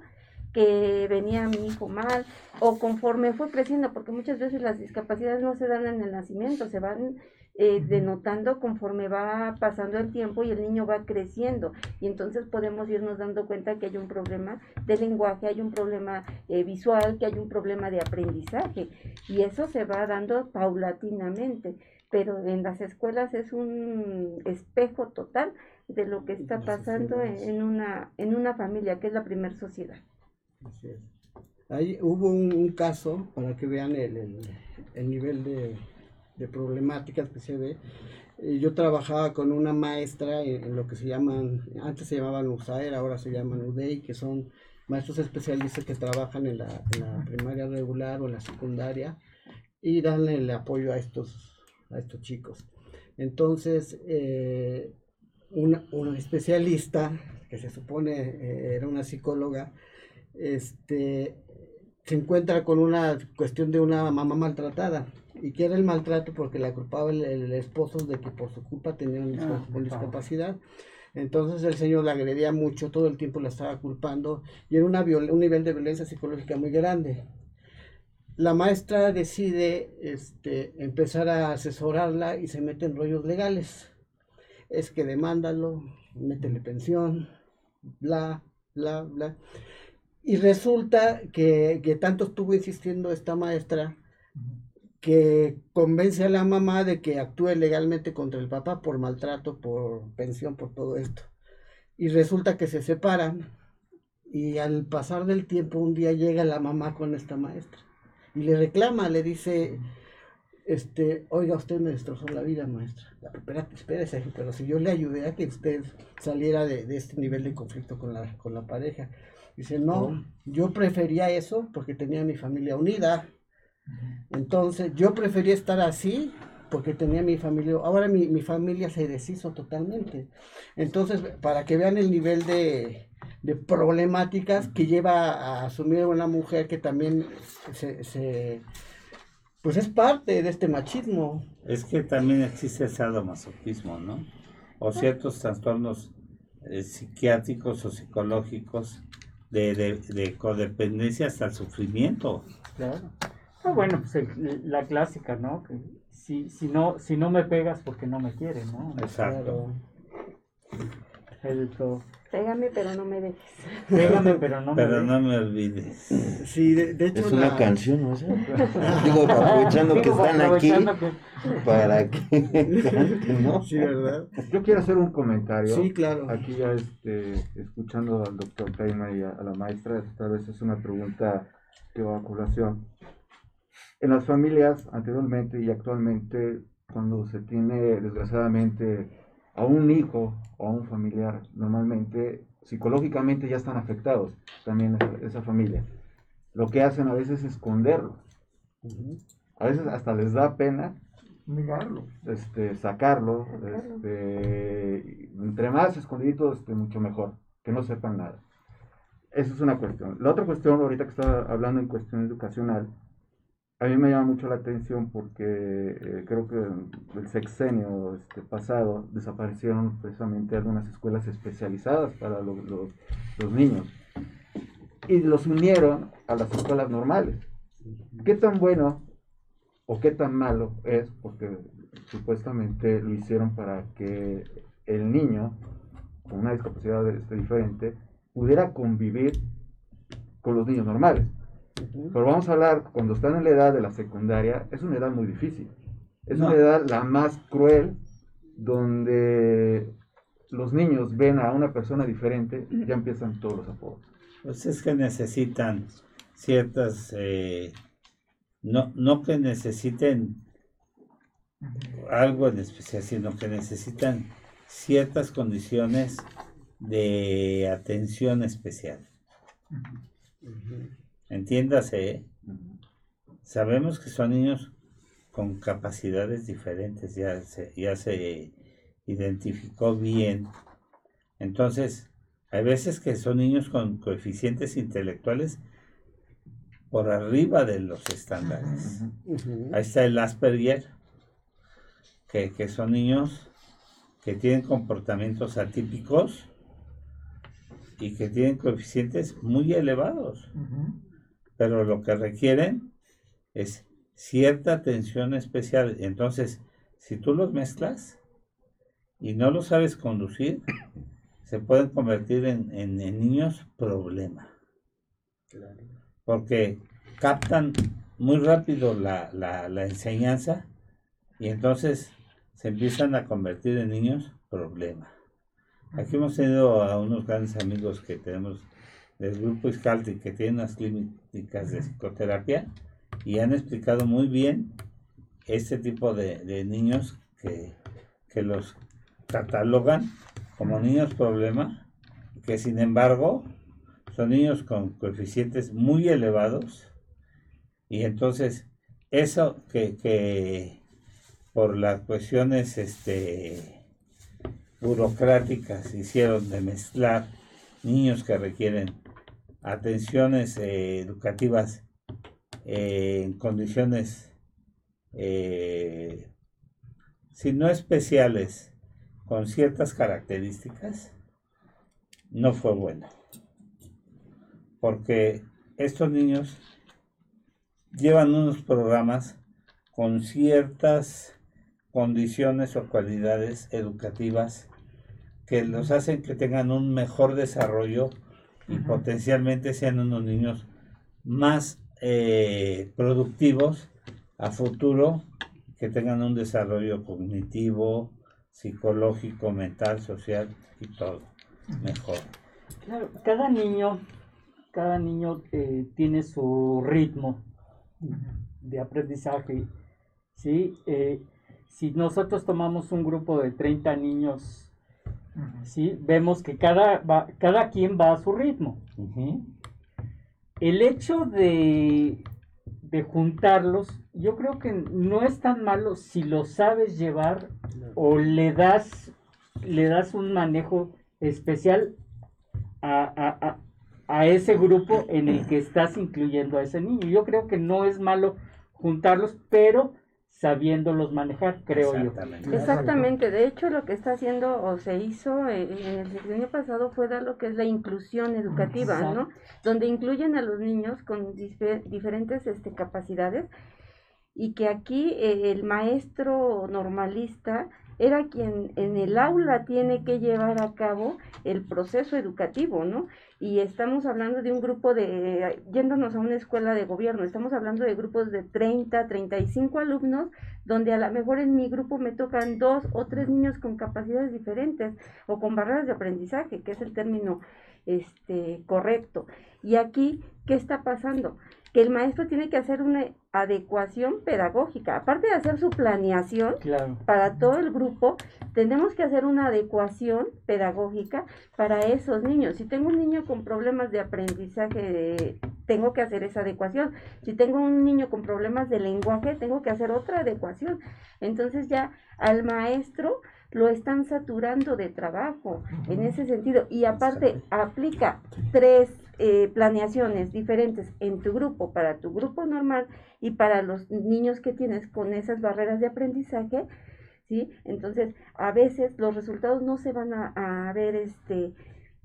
[SPEAKER 6] que venía mi hijo mal o conforme fue creciendo, porque muchas veces las discapacidades no se dan en el nacimiento, se van eh, denotando conforme va pasando el tiempo y el niño va creciendo. Y entonces podemos irnos dando cuenta que hay un problema de lenguaje, hay un problema eh, visual, que hay un problema de aprendizaje. Y eso se va dando paulatinamente. Pero en las escuelas es un espejo total de lo que está pasando en, una, en una familia, que es la primer sociedad.
[SPEAKER 5] Ahí hubo un, caso, para que vean el, el, nivel de, de, problemáticas que se ve. Eh, yo trabajaba con una maestra en, lo que se llaman, antes se llamaban USAER, ahora se llaman UDEI, que son maestros especialistas que trabajan en la, primaria regular o en la secundaria y dan el apoyo a estos, a estos chicos. Entonces, eh, una, una, especialista, que se supone eh, era una psicóloga, este, se encuentra con una cuestión de una mamá maltratada. ¿Y que era el maltrato? Porque la culpaba el, esposo de que por su culpa tenía un ah, con discapacidad. Entonces el señor la agredía mucho, todo el tiempo la estaba culpando y era una un nivel de violencia psicológica muy grande. La maestra decide este, empezar a asesorarla y se mete en rollos legales. Es que demándalo, métele pensión, bla, bla, bla. Y resulta que, tanto estuvo insistiendo esta maestra que convence a la mamá de que actúe legalmente contra el papá por maltrato, por pensión, por todo esto. Y resulta que se separan y al pasar del tiempo un día llega la mamá con esta maestra y le reclama, le dice, este, oiga, usted me destrozó la vida, maestra. Espérate, espérese, pero si yo le ayudé a que usted saliera de, de este nivel de conflicto con la, con la pareja. Dice, no, yo prefería eso porque tenía mi familia unida. Entonces, yo prefería estar así porque tenía mi familia. Ahora mi, familia se deshizo totalmente. Entonces, para que vean el nivel de, problemáticas que lleva a asumir una mujer que también se, pues es parte de este machismo.
[SPEAKER 2] Es que también existe el sadomasoquismo, ¿no? O ciertos trastornos eh, psiquiátricos o psicológicos de, de, codependencia hasta el sufrimiento.
[SPEAKER 3] Claro. Ah, bueno, pues la clásica, ¿no? Que si, si no si no me pegas porque no me quieres, ¿no?
[SPEAKER 2] Exacto.
[SPEAKER 6] El Pégame, pero no me dejes.
[SPEAKER 3] Pégame, pero no
[SPEAKER 2] me Pero no me olvides.
[SPEAKER 5] Sí, de, hecho.
[SPEAKER 4] Es una canción, ¿no? (laughs) Digo, aprovechando que están aquí, para que (laughs)
[SPEAKER 5] ¿no? Sí, ¿verdad?
[SPEAKER 7] Yo quiero hacer un comentario.
[SPEAKER 5] Sí, claro.
[SPEAKER 7] Aquí ya este, escuchando al doctor Taima y a, la maestra, esta vez es una pregunta que va a colación. En las familias, anteriormente y actualmente, cuando se tiene, desgraciadamente, a un hijo o a un familiar, normalmente psicológicamente ya están afectados también esa, familia. Lo que hacen a veces es esconderlo. A veces hasta les da pena
[SPEAKER 3] negarlo,
[SPEAKER 7] este, sacarlo, este, entre más escondido, este, mucho mejor, que no sepan nada. Esa es una cuestión. La otra cuestión, ahorita que estaba hablando en cuestión educacional, a mí me llama mucho la atención porque eh, creo que el sexenio este, pasado desaparecieron precisamente algunas escuelas especializadas para los niños y los unieron a las escuelas normales. ¿Qué tan bueno o qué tan malo es? Porque supuestamente lo hicieron para que el niño con una discapacidad este, diferente pudiera convivir con los niños normales. Pero vamos a hablar, cuando están en la edad de la secundaria, es una edad muy difícil. Es una edad la más cruel, donde los niños ven a una persona diferente, y ya empiezan todos los apodos.
[SPEAKER 2] Pues es que necesitan ciertas, eh, no, no que necesiten algo en especial, sino que necesitan ciertas condiciones de atención especial. Entiéndase, ¿eh? sabemos que son niños con capacidades diferentes, ya se, ya se identificó bien. Entonces, hay veces que son niños con coeficientes intelectuales por arriba de los estándares. Ahí está el Asperger, que, que, son niños que tienen comportamientos atípicos y que tienen coeficientes muy elevados pero lo que requieren es cierta atención especial. Entonces, si tú los mezclas y no los sabes conducir, (coughs) se pueden convertir en, en niños problema. Porque captan muy rápido la, la, enseñanza y entonces se empiezan a convertir en niños problema. Aquí hemos tenido a unos grandes amigos que tenemos del grupo Iscalti que tienen unas clínicas de psicoterapia y han explicado muy bien este tipo de, niños que, que, los catalogan como niños problema, que sin embargo son niños con coeficientes muy elevados y entonces eso que, por las cuestiones este, burocráticas hicieron de mezclar niños que requieren atenciones eh, educativas eh, en condiciones, eh, si no especiales, con ciertas características, no fue bueno. Porque estos niños llevan unos programas con ciertas condiciones o cualidades educativas que los hacen que tengan un mejor desarrollo y potencialmente sean unos niños más eh, productivos a futuro, que tengan un desarrollo cognitivo, psicológico, mental, social y todo mejor.
[SPEAKER 3] Claro, cada niño, cada niño eh, tiene su ritmo de aprendizaje. ¿sí? Eh, si nosotros tomamos un grupo de 30 niños, ¿sí? vemos que cada, cada quien va a su ritmo. El hecho de, de juntarlos, yo creo que no es tan malo si lo sabes llevar o le das, le das un manejo especial a, a ese grupo en el que estás incluyendo a ese niño. Yo creo que no es malo juntarlos, pero sabiéndolos manejar, creo yo.
[SPEAKER 6] Exactamente, de hecho lo que está haciendo o se hizo eh, en el año pasado fue dar lo que es la inclusión educativa, ¿no? Donde incluyen a los niños con diferentes este, capacidades y que aquí eh, el maestro normalista era quien en el aula tiene que llevar a cabo el proceso educativo, ¿no? Y estamos hablando de un grupo de, yéndonos a una escuela de gobierno, estamos hablando de grupos de 30, 35 alumnos, donde a lo mejor en mi grupo me tocan dos o tres niños con capacidades diferentes o con barreras de aprendizaje, que es el término este, correcto. Y aquí, ¿qué está pasando? Que el maestro tiene que hacer una adecuación pedagógica. Aparte de hacer su planeación para todo el grupo, tenemos que hacer una adecuación pedagógica para esos niños. Si tengo un niño con problemas de aprendizaje, tengo que hacer esa adecuación. Si tengo un niño con problemas de lenguaje, tengo que hacer otra adecuación. Entonces ya al maestro lo están saturando de trabajo en ese sentido. Y aparte aplica tres eh, planeaciones diferentes en tu grupo, para tu grupo normal y para los niños que tienes con esas barreras de aprendizaje, ¿sí? Entonces, a veces los resultados no se van a, ver este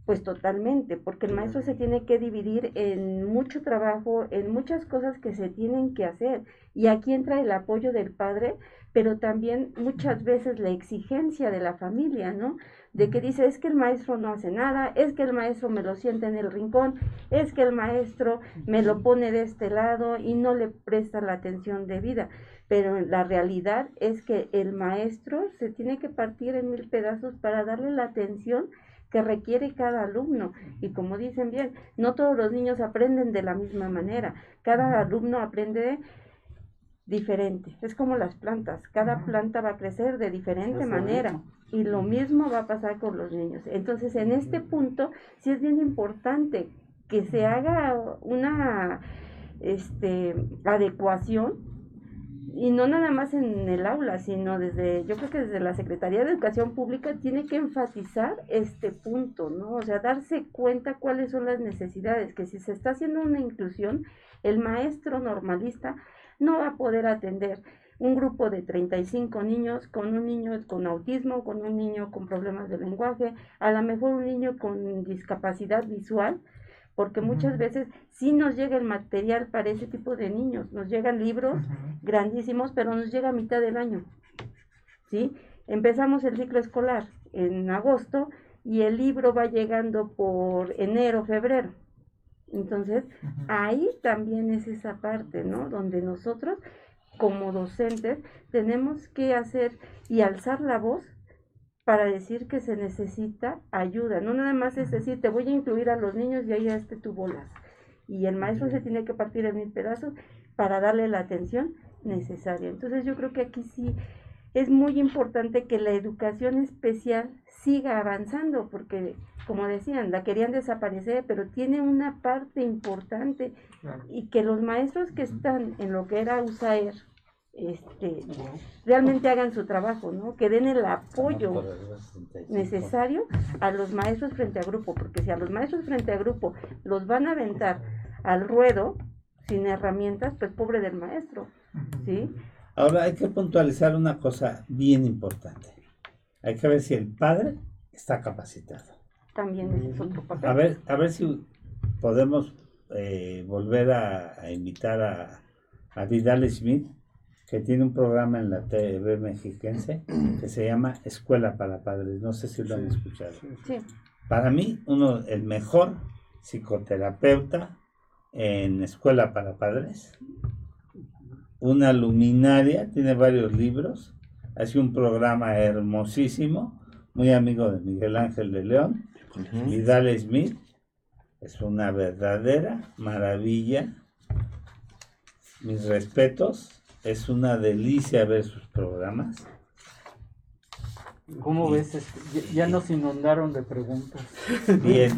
[SPEAKER 6] pues totalmente, porque el maestro se tiene que dividir en mucho trabajo, en muchas cosas que se tienen que hacer. Y aquí entra el apoyo del padre, pero también muchas veces la exigencia de la familia, ¿no? de que dice, es que el maestro no hace nada, es que el maestro me lo siente en el rincón, es que el maestro me lo pone de este lado y no le presta la atención debida. Pero la realidad es que el maestro se tiene que partir en mil pedazos para darle la atención que requiere cada alumno. Y como dicen bien, no todos los niños aprenden de la misma manera. Cada alumno aprende diferente. Es como las plantas. Cada planta va a crecer de diferente manera. Y lo mismo va a pasar con los niños. Entonces, en este punto, sí es bien importante que se haga una este, adecuación y no nada más en el aula, sino desde, yo creo que desde la Secretaría de Educación Pública tiene que enfatizar este punto, ¿no? O sea, darse cuenta cuáles son las necesidades, que si se está haciendo una inclusión, el maestro normalista no va a poder atender un grupo de 35 niños con un niño con autismo, con un niño con problemas de lenguaje, a lo mejor un niño con discapacidad visual, porque muchas veces sí nos llega el material para ese tipo de niños, nos llegan libros grandísimos, pero nos llega a mitad del año. ¿sí? Empezamos el ciclo escolar en agosto y el libro va llegando por enero, febrero. Entonces, ahí también es esa parte, ¿no? Donde nosotros, como docentes, tenemos que hacer y alzar la voz para decir que se necesita ayuda. No nada más es decir, te voy a incluir a los niños y ahí este tu bolas. Y el maestro se tiene que partir en mil pedazos para darle la atención necesaria. Entonces yo creo que aquí sí es muy importante que la educación especial siga avanzando, porque como decían, la querían desaparecer, pero tiene una parte importante y que los maestros que están en lo que era USAER, este, realmente hagan su trabajo, ¿no? Que den el apoyo necesario a los maestros frente a grupo, porque si a los maestros frente a grupo los van a aventar al ruedo sin herramientas, pues pobre del maestro, ¿sí?
[SPEAKER 2] Ahora hay que puntualizar una cosa bien importante. Hay que ver si el padre está capacitado.
[SPEAKER 6] También es otro papel.
[SPEAKER 2] A ver, a ver si podemos eh, volver a, invitar a, a Vidal Smith que tiene un programa en la TV mexiquense que se llama Escuela para Padres. No sé si lo han escuchado.
[SPEAKER 6] Sí.
[SPEAKER 2] Para mí, uno, el mejor psicoterapeuta en Escuela para Padres. Una luminaria, tiene varios libros. Hace un programa hermosísimo, muy amigo de Miguel Ángel de León. Vidal Smith. Es una verdadera maravilla. Mis respetos es una delicia ver sus programas.
[SPEAKER 3] ¿Cómo ves? Este? Ya nos inundaron de preguntas.
[SPEAKER 2] Bien.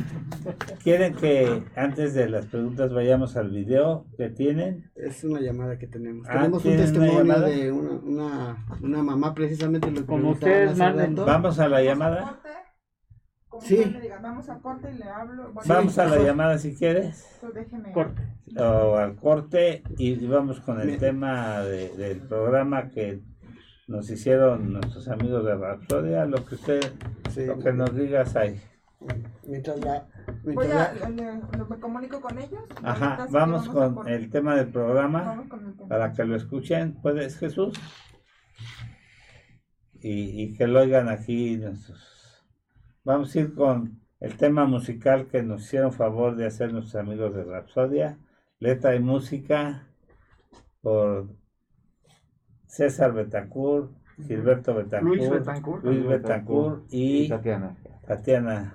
[SPEAKER 2] (laughs) ¿Quieren que antes de las preguntas vayamos al video que tienen?
[SPEAKER 5] Es una llamada que tenemos. Ah, tenemos un testimonio de una, una, mamá precisamente.
[SPEAKER 3] Lo Como ustedes manden.
[SPEAKER 2] Vamos a la llamada.
[SPEAKER 8] Sí. vamos a corte y le hablo.
[SPEAKER 2] vamos a la llamada si quieres.
[SPEAKER 3] Corte.
[SPEAKER 2] O al corte y vamos con el tema del programa que nos hicieron nuestros amigos de Rapsodia, lo que usted, lo que nos digas ahí.
[SPEAKER 8] Mientras ya, Voy a, me comunico con ellos.
[SPEAKER 2] Ajá, vamos, con el tema del programa para que lo escuchen. ¿Puedes, Jesús? Y, y que lo oigan aquí nuestros Vamos a ir con el tema musical que nos hicieron favor de hacer nuestros amigos de Rapsodia. Letra y música por César Betancourt, Gilberto Betancourt,
[SPEAKER 7] Luis Betancourt,
[SPEAKER 2] Luis Betancourt y
[SPEAKER 7] Tatiana.
[SPEAKER 2] Tatiana.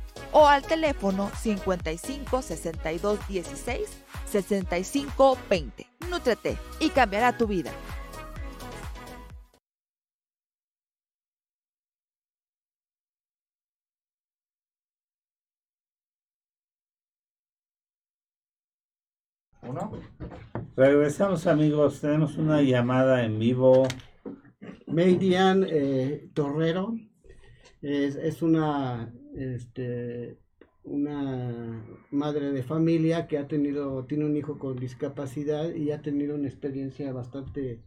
[SPEAKER 1] o al teléfono 55 62 16 65 20. Nútrete y cambiará tu vida.
[SPEAKER 2] ¿Uno? Regresamos amigos, tenemos una llamada en vivo.
[SPEAKER 5] Meidian eh, Torrero es, es una este, una madre de familia que ha tenido, tiene un hijo con discapacidad y ha tenido una experiencia bastante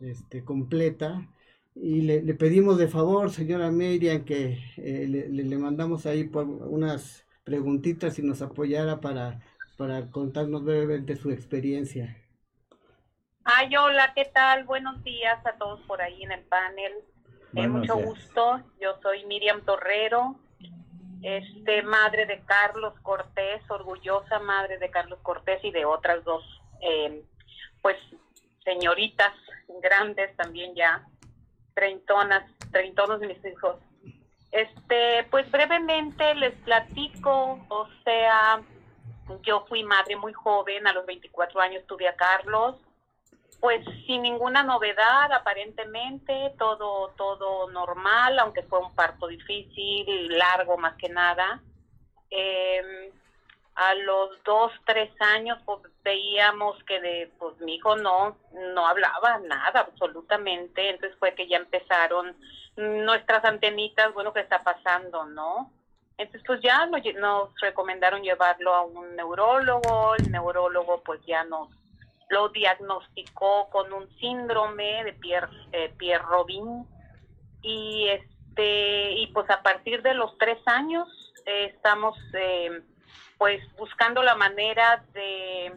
[SPEAKER 5] este, completa. Y le, pedimos de favor, señora Miriam, que eh, le, le, mandamos ahí por unas preguntitas y nos apoyara para, para contarnos brevemente su experiencia.
[SPEAKER 9] Ay, hola, ¿qué tal? Buenos días a todos por ahí en el panel. Eh, mucho gusto. Yo soy Miriam Torrero, este, madre de Carlos Cortés, orgullosa madre de Carlos Cortés y de otras dos, em, pues, señoritas grandes también ya, treintonas, treintonos mis hijos. Este, pues brevemente les platico, o sea, yo fui madre muy joven, a los 24 años tuve a Carlos, pues sin ninguna novedad, aparentemente, todo, todo normal, aunque fue un parto difícil, largo más que nada. Em, a los dos, tres años, pues veíamos que de, pues mi hijo no, no hablaba nada absolutamente, entonces fue que ya empezaron nuestras antenitas, bueno, ¿qué está pasando, no? Entonces, pues ya nos, nos recomendaron llevarlo a un neurólogo, el neurólogo pues ya nos lo diagnosticó con un síndrome de Pierre, eh, Pierre Robin. Y este y pues a partir de los tres años eh, estamos eh, pues buscando la manera de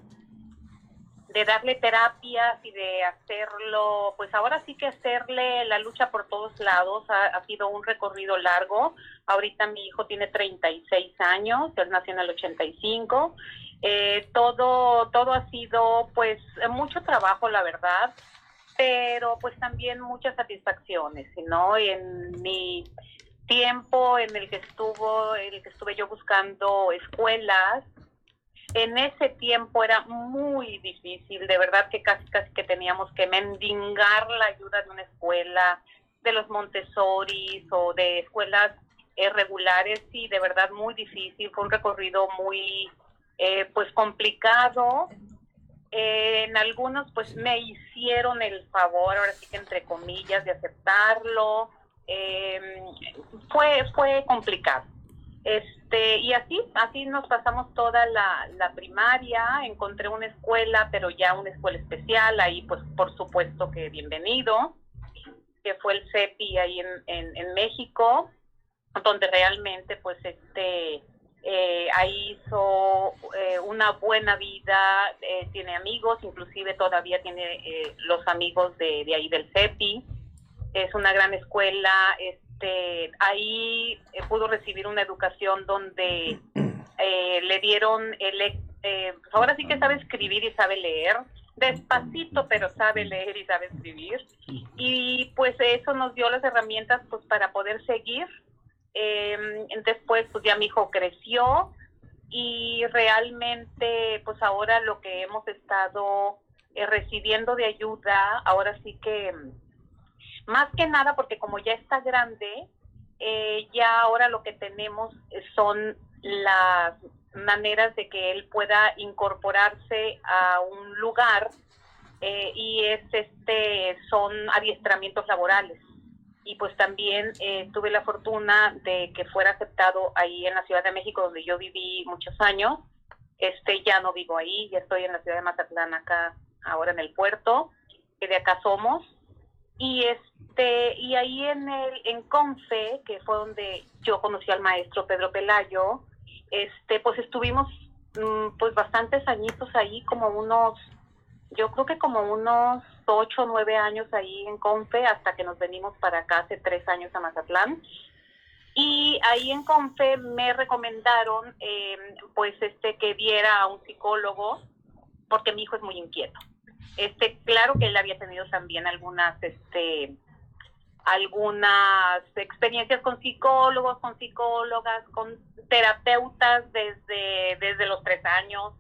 [SPEAKER 9] de darle terapias y de hacerlo, pues ahora sí que hacerle la lucha por todos lados, ha, ha, sido un recorrido largo, ahorita mi hijo tiene 36 años, él nació en el 85 eh, todo, todo ha sido pues mucho trabajo, la verdad, pero pues también muchas satisfacciones, ¿no? En mi tiempo en el que estuvo, en el que estuve yo buscando escuelas, en ese tiempo era muy difícil, de verdad que casi casi que teníamos que mendigar la ayuda de una escuela, de los Montessori o de escuelas eh, regulares, y de verdad muy difícil, fue un recorrido muy eh, pues complicado. Eh, en algunos pues me hicieron el favor, ahora sí que entre comillas, de aceptarlo. Em, fue, fue complicado. Este, y así, así nos pasamos toda la, la, primaria, encontré una escuela, pero ya una escuela especial, ahí pues por supuesto que bienvenido, que fue el CEPI ahí en, en, en México, donde realmente pues este eh, ahí hizo eh, una buena vida, eh, tiene amigos, inclusive todavía tiene los amigos de, ahí del CEPI, es una gran escuela, este, ahí pudo recibir una educación donde (clears throat) le dieron, el, pues ahora sí que sabe escribir y sabe leer, despacito, pero sabe leer y sabe escribir, y pues eso nos dio las herramientas pues para poder seguir eh, después, pues ya mi hijo creció y realmente, pues ahora lo que hemos estado eh, recibiendo de ayuda, ahora sí que, más que nada, porque como ya está grande, eh, ya ahora lo que tenemos son las maneras de que él pueda incorporarse a un lugar eh, y es este son adiestramientos laborales y pues también eh, tuve la fortuna de que fuera aceptado ahí en la Ciudad de México donde yo viví muchos años. Este ya no vivo ahí ya estoy en la ciudad de Mazatlán acá ahora en el puerto que de acá somos. Y este y ahí en el en Confe que fue donde yo conocí al maestro Pedro Pelayo este pues estuvimos mm, pues bastantes añitos ahí como unos yo creo que como unos ocho o nueve años ahí en Confe hasta que nos venimos para acá hace tres años a Mazatlán. Y ahí en Confe me recomendaron eh, pues este que viera a un psicólogo porque mi hijo es muy inquieto. Este, claro que él había tenido también algunas este algunas experiencias con psicólogos, con psicólogas, con terapeutas desde, desde los tres años,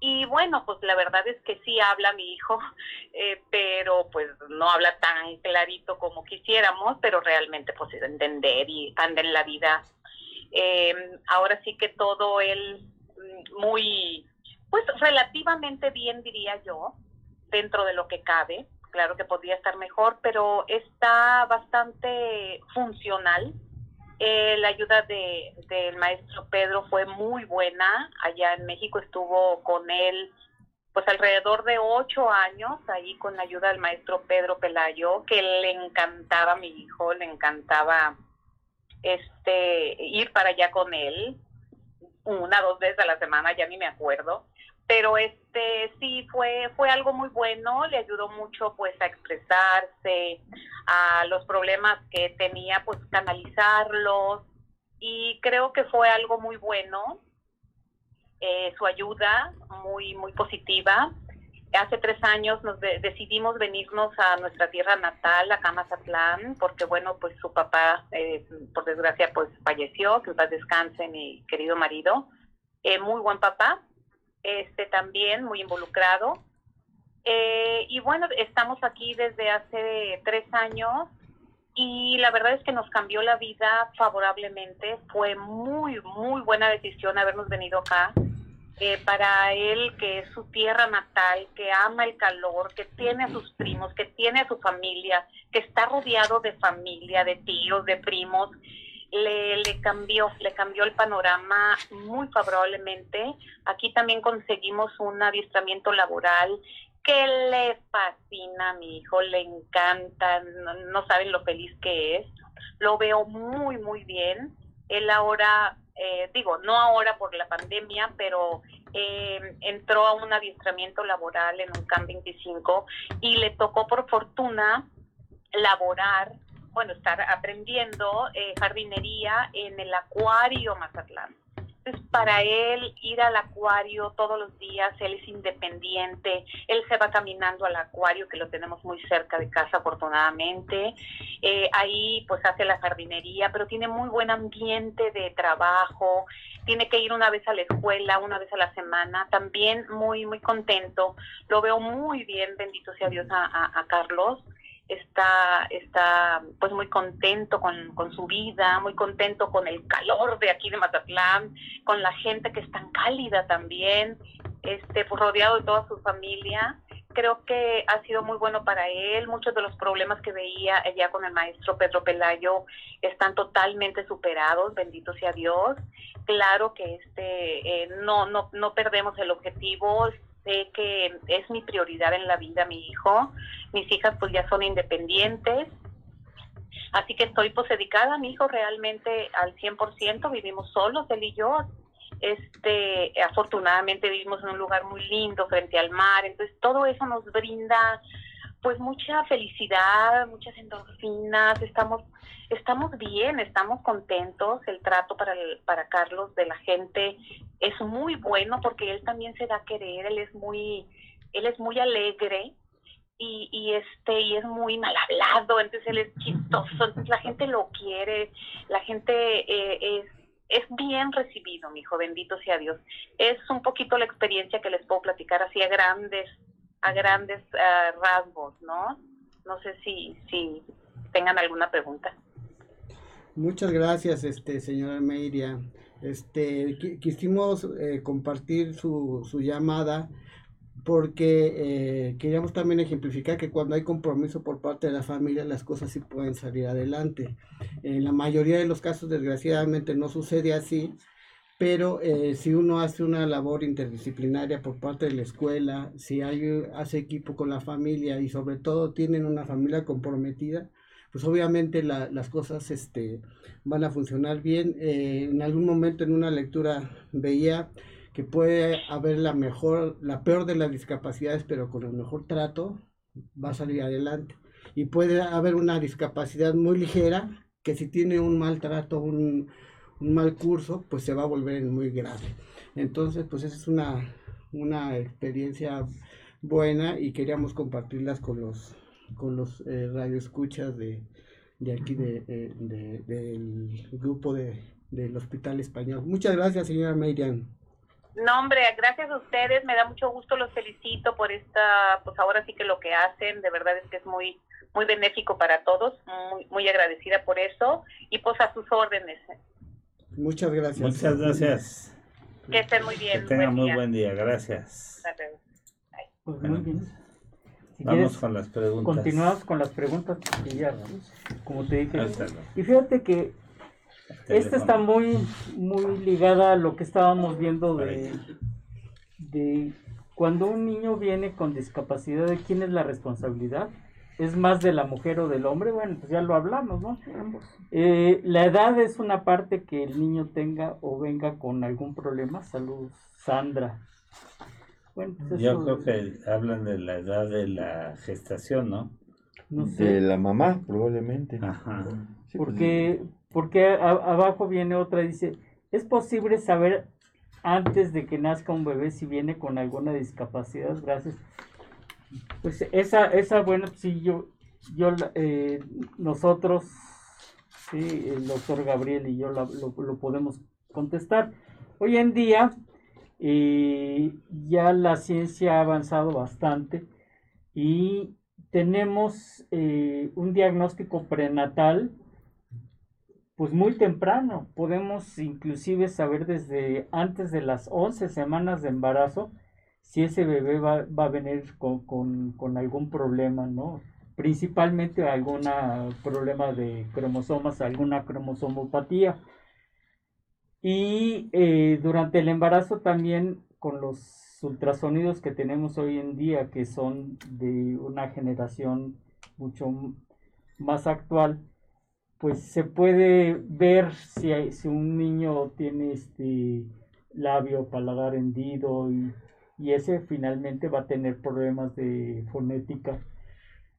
[SPEAKER 9] y bueno, pues la verdad es que sí habla mi hijo, (laughs) eh, pero pues no habla tan clarito como quisiéramos, pero realmente pues es entender y anda en la vida. Eh, ahora sí que todo él mm, muy, pues relativamente bien diría yo, dentro de lo que cabe. Claro que podría estar mejor, pero está bastante funcional eh, la ayuda de, del maestro Pedro fue muy buena. Allá en México estuvo con él pues alrededor de ocho años ahí con la ayuda del maestro Pedro Pelayo, que le encantaba a mi hijo, le encantaba este ir para allá con él una, dos veces a la semana, ya ni me acuerdo pero este sí fue fue algo muy bueno le ayudó mucho pues a expresarse a los problemas que tenía pues canalizarlos y creo que fue algo muy bueno eh, su ayuda muy muy positiva. Hace tres años nos decidimos venirnos a nuestra tierra natal a Mazatlán porque bueno pues su papá eh, por desgracia pues falleció que paz descanse mi querido marido. Eh, muy buen papá este también muy involucrado. Eh, y bueno, estamos aquí desde hace tres años y la verdad es que nos cambió la vida favorablemente. Fue muy, muy buena decisión habernos venido acá. Eh, para él, que es su tierra natal, que ama el calor, que tiene a sus primos, que tiene a su familia, que está rodeado de familia, de tíos, de primos, le, le cambió, le cambió el panorama muy favorablemente. Aquí también conseguimos un adiestramiento laboral que le fascina a mi hijo, le encanta, no, saben lo feliz que es. Lo veo muy, muy bien. Él ahora, eh, digo, no ahora por la pandemia, pero eh, entró a un adiestramiento laboral en un CAM 25 y le tocó por fortuna laborar bueno, estar aprendiendo eh, jardinería en el acuario Mazatlán. Entonces, para él ir al acuario todos los días, él es independiente, él se va caminando al acuario, que lo tenemos muy cerca de casa, afortunadamente. Eh, ahí, pues, hace la jardinería, pero tiene muy buen ambiente de trabajo, tiene que ir una vez a la escuela, una vez a la semana, también muy, muy contento. Lo veo muy bien, bendito sea Dios, a Carlos está, está pues muy contento con, con, su vida, muy contento con el calor de aquí de Mazatlán, con la gente que es tan cálida también, este, pues rodeado de toda su familia. Creo que ha sido muy bueno para él. Muchos de los problemas que veía allá con el maestro Pedro Pelayo están totalmente superados, bendito sea Dios. Claro que este, eh, no, no, no perdemos el objetivo, sé que es mi prioridad en la vida mi hijo. Mis hijas pues ya son independientes. Así que estoy pues dedicada a mi hijo realmente al 100%, vivimos solos él y yo. Este, afortunadamente vivimos en un lugar muy lindo frente al mar, entonces todo eso nos brinda pues mucha felicidad, muchas endorfinas, estamos estamos bien, estamos contentos, el trato para para Carlos de la gente es muy bueno porque él también se da a querer, él es muy él es muy alegre y, y este y es muy mal hablado, entonces él es chistoso, entonces la gente lo quiere, la gente eh, es es bien recibido, mi hijo, bendito sea Dios. Es un poquito la experiencia que les puedo platicar así a grandes a grandes uh, rasgos, ¿no? No sé si, si tengan alguna pregunta.
[SPEAKER 5] Muchas gracias, este, señora Meiria. Este, quisimos eh, compartir su, su, llamada porque eh, queríamos también ejemplificar que cuando hay compromiso por parte de la familia las cosas sí pueden salir adelante. En la mayoría de los casos desgraciadamente no sucede así, pero eh, si uno hace una labor interdisciplinaria por parte de la escuela, si hay, hace equipo con la familia y sobre todo tienen una familia comprometida, pues obviamente las cosas este, van a funcionar bien. Eh, en algún momento en una lectura veía que puede haber la mejor, la peor de las discapacidades, pero con el mejor trato va a salir adelante. Y puede haber una discapacidad muy ligera que si tiene un mal trato, un un mal curso, pues se va a volver muy grave. Entonces, pues esa es una, una experiencia buena y queríamos compartirlas con los, con los eh, radioescuchas de, de aquí de, eh, del grupo de, del Hospital Español. Muchas gracias, señora Miriam.
[SPEAKER 9] No, hombre, gracias a ustedes, me da mucho gusto, los felicito por esta, pues ahora sí que lo que hacen, de verdad es que es muy, muy benéfico para todos, muy, muy agradecida por eso y pues a sus órdenes.
[SPEAKER 5] Muchas gracias.
[SPEAKER 2] Muchas gracias.
[SPEAKER 9] Que estén muy bien.
[SPEAKER 2] Que tengan muy buen día. Gracias.
[SPEAKER 3] Pues muy bien.
[SPEAKER 2] Vamos con las preguntas.
[SPEAKER 3] Continuamos con las preguntas que ya, como te dije. Y fíjate que esta está muy, muy ligada a lo que estábamos viendo de, de cuando un niño viene con discapacidad, ¿de quién es la responsabilidad? es más de la mujer o del hombre, bueno, pues ya lo hablamos, ¿no? Eh, la edad es una parte que el niño tenga o venga con algún problema. Salud, Sandra.
[SPEAKER 2] Bueno, pues Yo creo que hablan de la edad de la gestación, ¿no?
[SPEAKER 4] De la mamá, probablemente. Ajá.
[SPEAKER 3] porque, porque abajo viene otra, dice, ¿es posible saber antes de que nazca un bebé si viene con alguna discapacidad? Gracias. Pues esa, esa bueno, sí, yo, yo, eh, nosotros, sí, el doctor Gabriel y yo lo, lo, podemos contestar. Hoy en día eh, ya la ciencia ha avanzado bastante y tenemos eh, un diagnóstico prenatal pues muy temprano. Podemos inclusive saber desde antes de las 11 semanas de embarazo si ese bebé va, a venir con, algún problema, ¿no? Principalmente algún problema de cromosomas, alguna cromosomopatía. Y eh, durante el embarazo también con los ultrasonidos que tenemos hoy en día, que son de una generación mucho más actual, pues se puede ver si, si un niño tiene este labio paladar hendido y y ese finalmente va a tener problemas de fonética.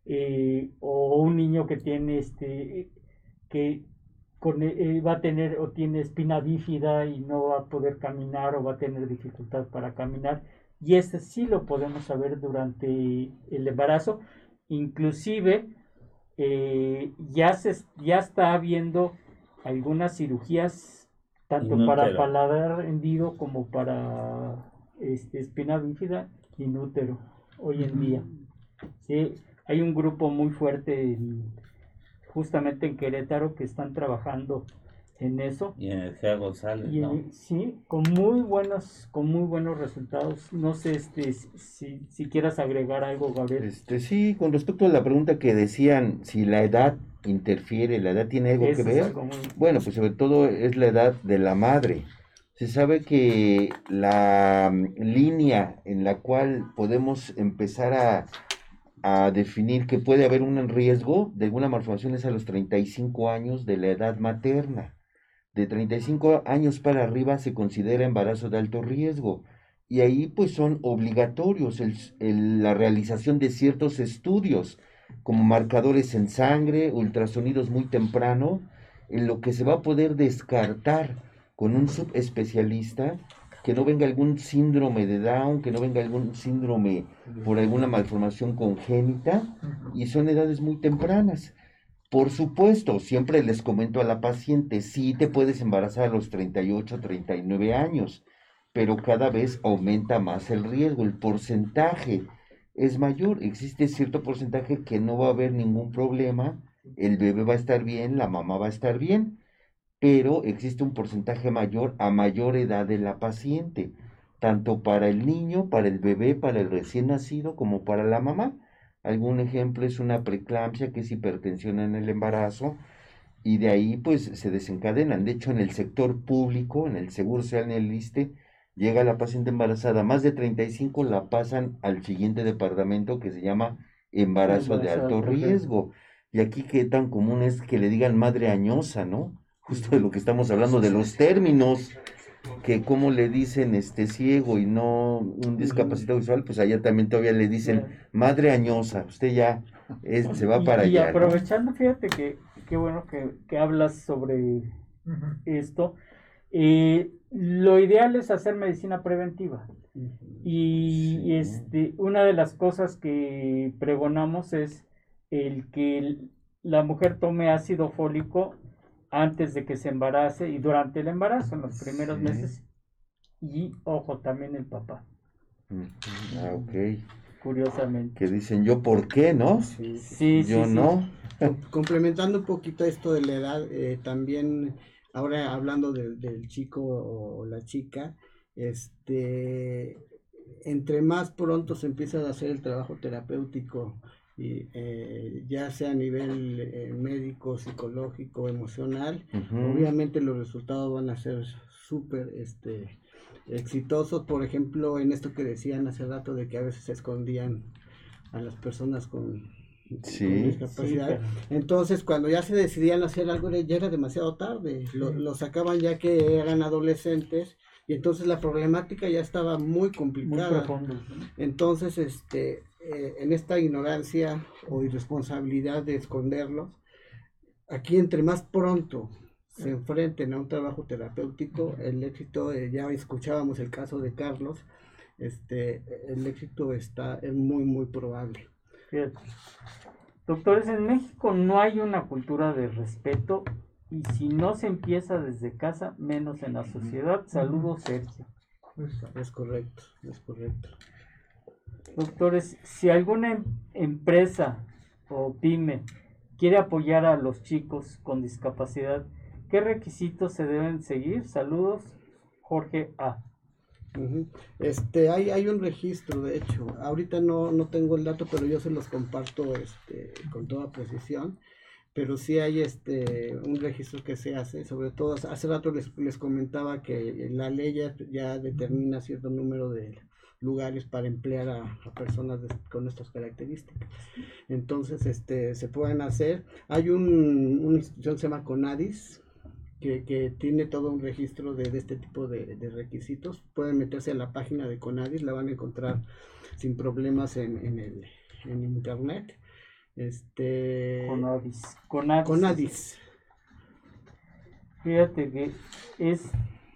[SPEAKER 3] Eh, o un niño que tiene este que eh, va a tener o tiene espina bífida y no va a poder caminar o va a tener dificultad para caminar y ese sí lo podemos saber durante el embarazo inclusive eh, ya se ya está habiendo algunas cirugías tanto para paladar hendido como para este, espina bífida inútero hoy en día. ¿sí? Hay un grupo muy fuerte justamente en Querétaro que están trabajando en eso.
[SPEAKER 2] Y Energía González,
[SPEAKER 3] Sí, con muy buenos, con muy buenos resultados. No sé este, si, si quieras agregar algo, Gabriel.
[SPEAKER 4] Este, sí, con respecto a la pregunta que decían si la edad interfiere, la edad tiene algo que ver. Bueno, pues sobre todo es la edad de la madre. Se sabe que la mm, línea en la cual podemos empezar a, definir que puede haber un riesgo de alguna malformación es a los 35 años de la edad materna. De 35 años para arriba se considera embarazo de alto riesgo y ahí pues son obligatorios la realización de ciertos estudios como marcadores en sangre, ultrasonidos muy temprano, en lo que se va a poder descartar con un subespecialista, que no venga algún síndrome de Down, que no venga algún síndrome por alguna malformación congénita, y son edades muy tempranas. Por supuesto, siempre les comento a la paciente, sí te puedes embarazar a los 38, 39 años, pero cada vez aumenta más el riesgo, el porcentaje es mayor, existe cierto porcentaje que no va a haber ningún problema, el bebé va a estar bien, la mamá va a estar bien, pero existe un porcentaje mayor a mayor edad de la paciente, tanto para el niño, para el bebé, para el recién nacido, como para la mamá. Algún ejemplo es una preeclampsia, que es hipertensión en el embarazo, y de ahí pues se desencadenan. De hecho, en el sector público, en el Seguro Social, en el ISTE, llega la paciente embarazada, más de 35 la pasan al siguiente departamento que se llama embarazo de alto riesgo. Y aquí qué tan común es que le digan madre añosa, ¿no? Justo de lo que estamos hablando, de los términos, que como le dicen este ciego y no un discapacitado visual, pues allá también todavía le dicen madre añosa, usted ya se va para allá.
[SPEAKER 3] Y aprovechando, fíjate que qué bueno que, hablas sobre esto. Eh, lo ideal es hacer medicina preventiva. Y este, una de las cosas que pregonamos es el que la mujer tome ácido fólico antes de que se embarace y durante el embarazo, en los primeros meses. Y ojo, también el papá.
[SPEAKER 4] Ah, ok.
[SPEAKER 3] Curiosamente.
[SPEAKER 4] Que dicen yo, ¿por qué, no?
[SPEAKER 3] Sí, sí
[SPEAKER 4] Yo no.
[SPEAKER 5] Complementando un poquito esto de la edad, eh, también, ahora hablando del chico o la chica, este, entre más pronto se empieza a hacer el trabajo terapéutico y, eh, ya sea a nivel eh, médico, psicológico, emocional, obviamente los resultados van a ser súper este, exitosos. Por ejemplo, en esto que decían hace rato de que a veces se escondían a las personas con, discapacidad. Entonces, cuando ya se decidían hacer algo, ya era demasiado tarde. Lo, sacaban ya que eran adolescentes y entonces la problemática ya estaba muy complicada. Entonces, este, eh, en esta ignorancia o irresponsabilidad de esconderlos, aquí entre más pronto se enfrenten a un trabajo terapéutico, el éxito, eh, ya escuchábamos el caso de Carlos, este, el éxito está, es muy, muy probable.
[SPEAKER 3] Doctores, en México no hay una cultura de respeto y si no se empieza desde casa, menos en la sociedad. Saludos, Sergio.
[SPEAKER 5] Es correcto, es correcto.
[SPEAKER 3] Doctores, si alguna em, empresa o pyme quiere apoyar a los chicos con discapacidad, ¿qué requisitos se deben seguir? Saludos, Jorge A.
[SPEAKER 5] Este, hay, hay un registro, de hecho, ahorita no, no tengo el dato, pero yo se los comparto este, con toda precisión, pero sí hay este, un registro que se hace, sobre todo, hace rato les, les comentaba que la ley ya, ya determina cierto número de lugares para emplear a, personas con estas características. Entonces, este, se pueden hacer. Hay un, una institución que se llama CONADIS, que, tiene todo un registro de, este tipo de, requisitos. Pueden meterse a la página de CONADIS, la van a encontrar sin problemas en, en, el, en internet. Este,
[SPEAKER 3] CONADIS.
[SPEAKER 5] CONADIS. CONADIS.
[SPEAKER 3] Fíjate que es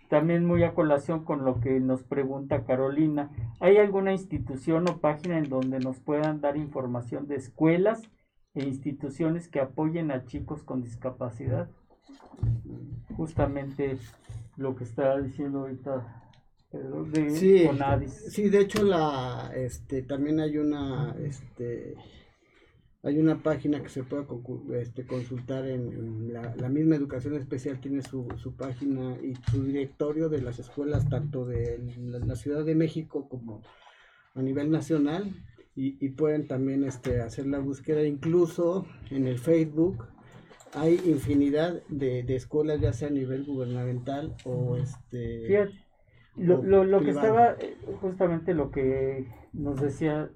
[SPEAKER 3] también muy a colación con lo que nos pregunta Carolina, ¿hay alguna institución o página en donde nos puedan dar información de escuelas e instituciones que apoyen a chicos con discapacidad? Justamente lo que estaba diciendo ahorita
[SPEAKER 5] de sí, Sí, de hecho la este también hay una este hay una página que se puede este, consultar en, la, misma educación especial, tiene su, su, página y su directorio de las escuelas, tanto de la, Ciudad de México como a nivel nacional, y, pueden también este, hacer la búsqueda, incluso en el Facebook. Hay infinidad de, escuelas, ya sea a nivel gubernamental o este.
[SPEAKER 3] Fíjate, lo, lo, que estaba, eh, justamente lo que nos decía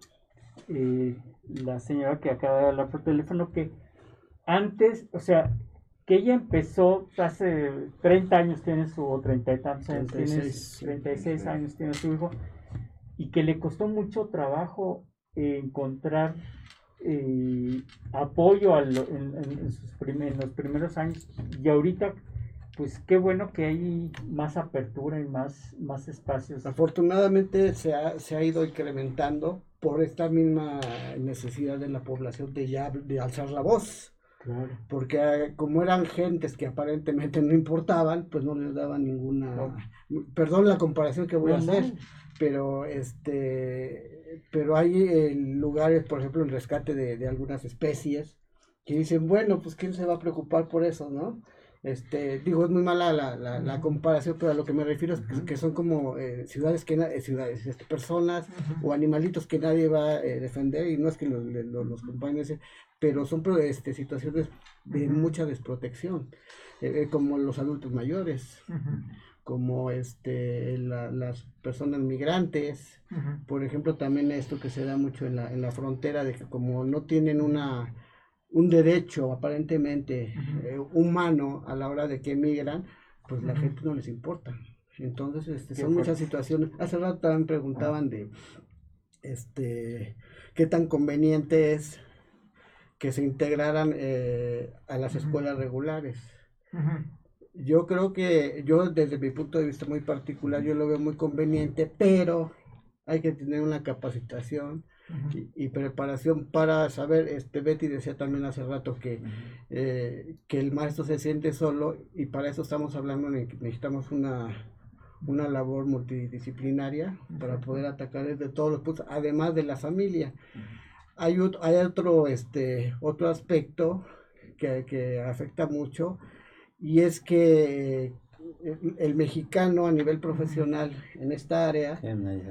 [SPEAKER 3] eh, la señora que acaba de hablar por teléfono que antes, o sea, que ella empezó hace 30 años tiene su, o 30 y tantos años, 36, 36 años tiene su hijo, y que le costó mucho trabajo encontrar eh, apoyo en, sus en los primeros años, y ahorita pues qué bueno que hay más apertura y más, más espacios.
[SPEAKER 5] Afortunadamente se ha, se ha ido incrementando por esta misma necesidad de la población de ya de alzar la voz. Porque ah, como eran gentes que aparentemente no importaban, pues no les daban ninguna... Perdón la comparación que voy a hacer, pero este pero hay eh, lugares, por ejemplo, el rescate de, de algunas especies, que dicen, bueno, pues quién se va a preocupar por eso, ¿no? Este, digo, es muy mala la, la, comparación, pero a lo que me refiero es que, son como eh, ciudades que eh, ciudades, este, personas o animalitos que nadie va a eh, defender y no es que los, los, los pero son este, situaciones de mucha desprotección, como los adultos mayores, como este, las personas migrantes, por ejemplo, también esto que se da mucho en la, en la frontera, de que como no tienen una un derecho aparentemente eh, humano a la hora de que emigran, pues la gente no les importa. Entonces, este, son muchas situaciones. Hace rato también preguntaban de este qué tan conveniente es que se integraran eh, a las escuelas regulares. Yo creo que, yo desde mi punto de vista muy particular, yo lo veo muy conveniente, pero hay que tener una capacitación y, preparación para saber, este Betty decía también hace rato que, eh, que el maestro se siente solo y para eso estamos hablando de que necesitamos una, una labor multidisciplinaria para poder atacar desde todos los puntos, además de la familia. Hay, hay otro, este, otro aspecto que, que afecta mucho y es que el, mexicano a nivel profesional en esta área tiene,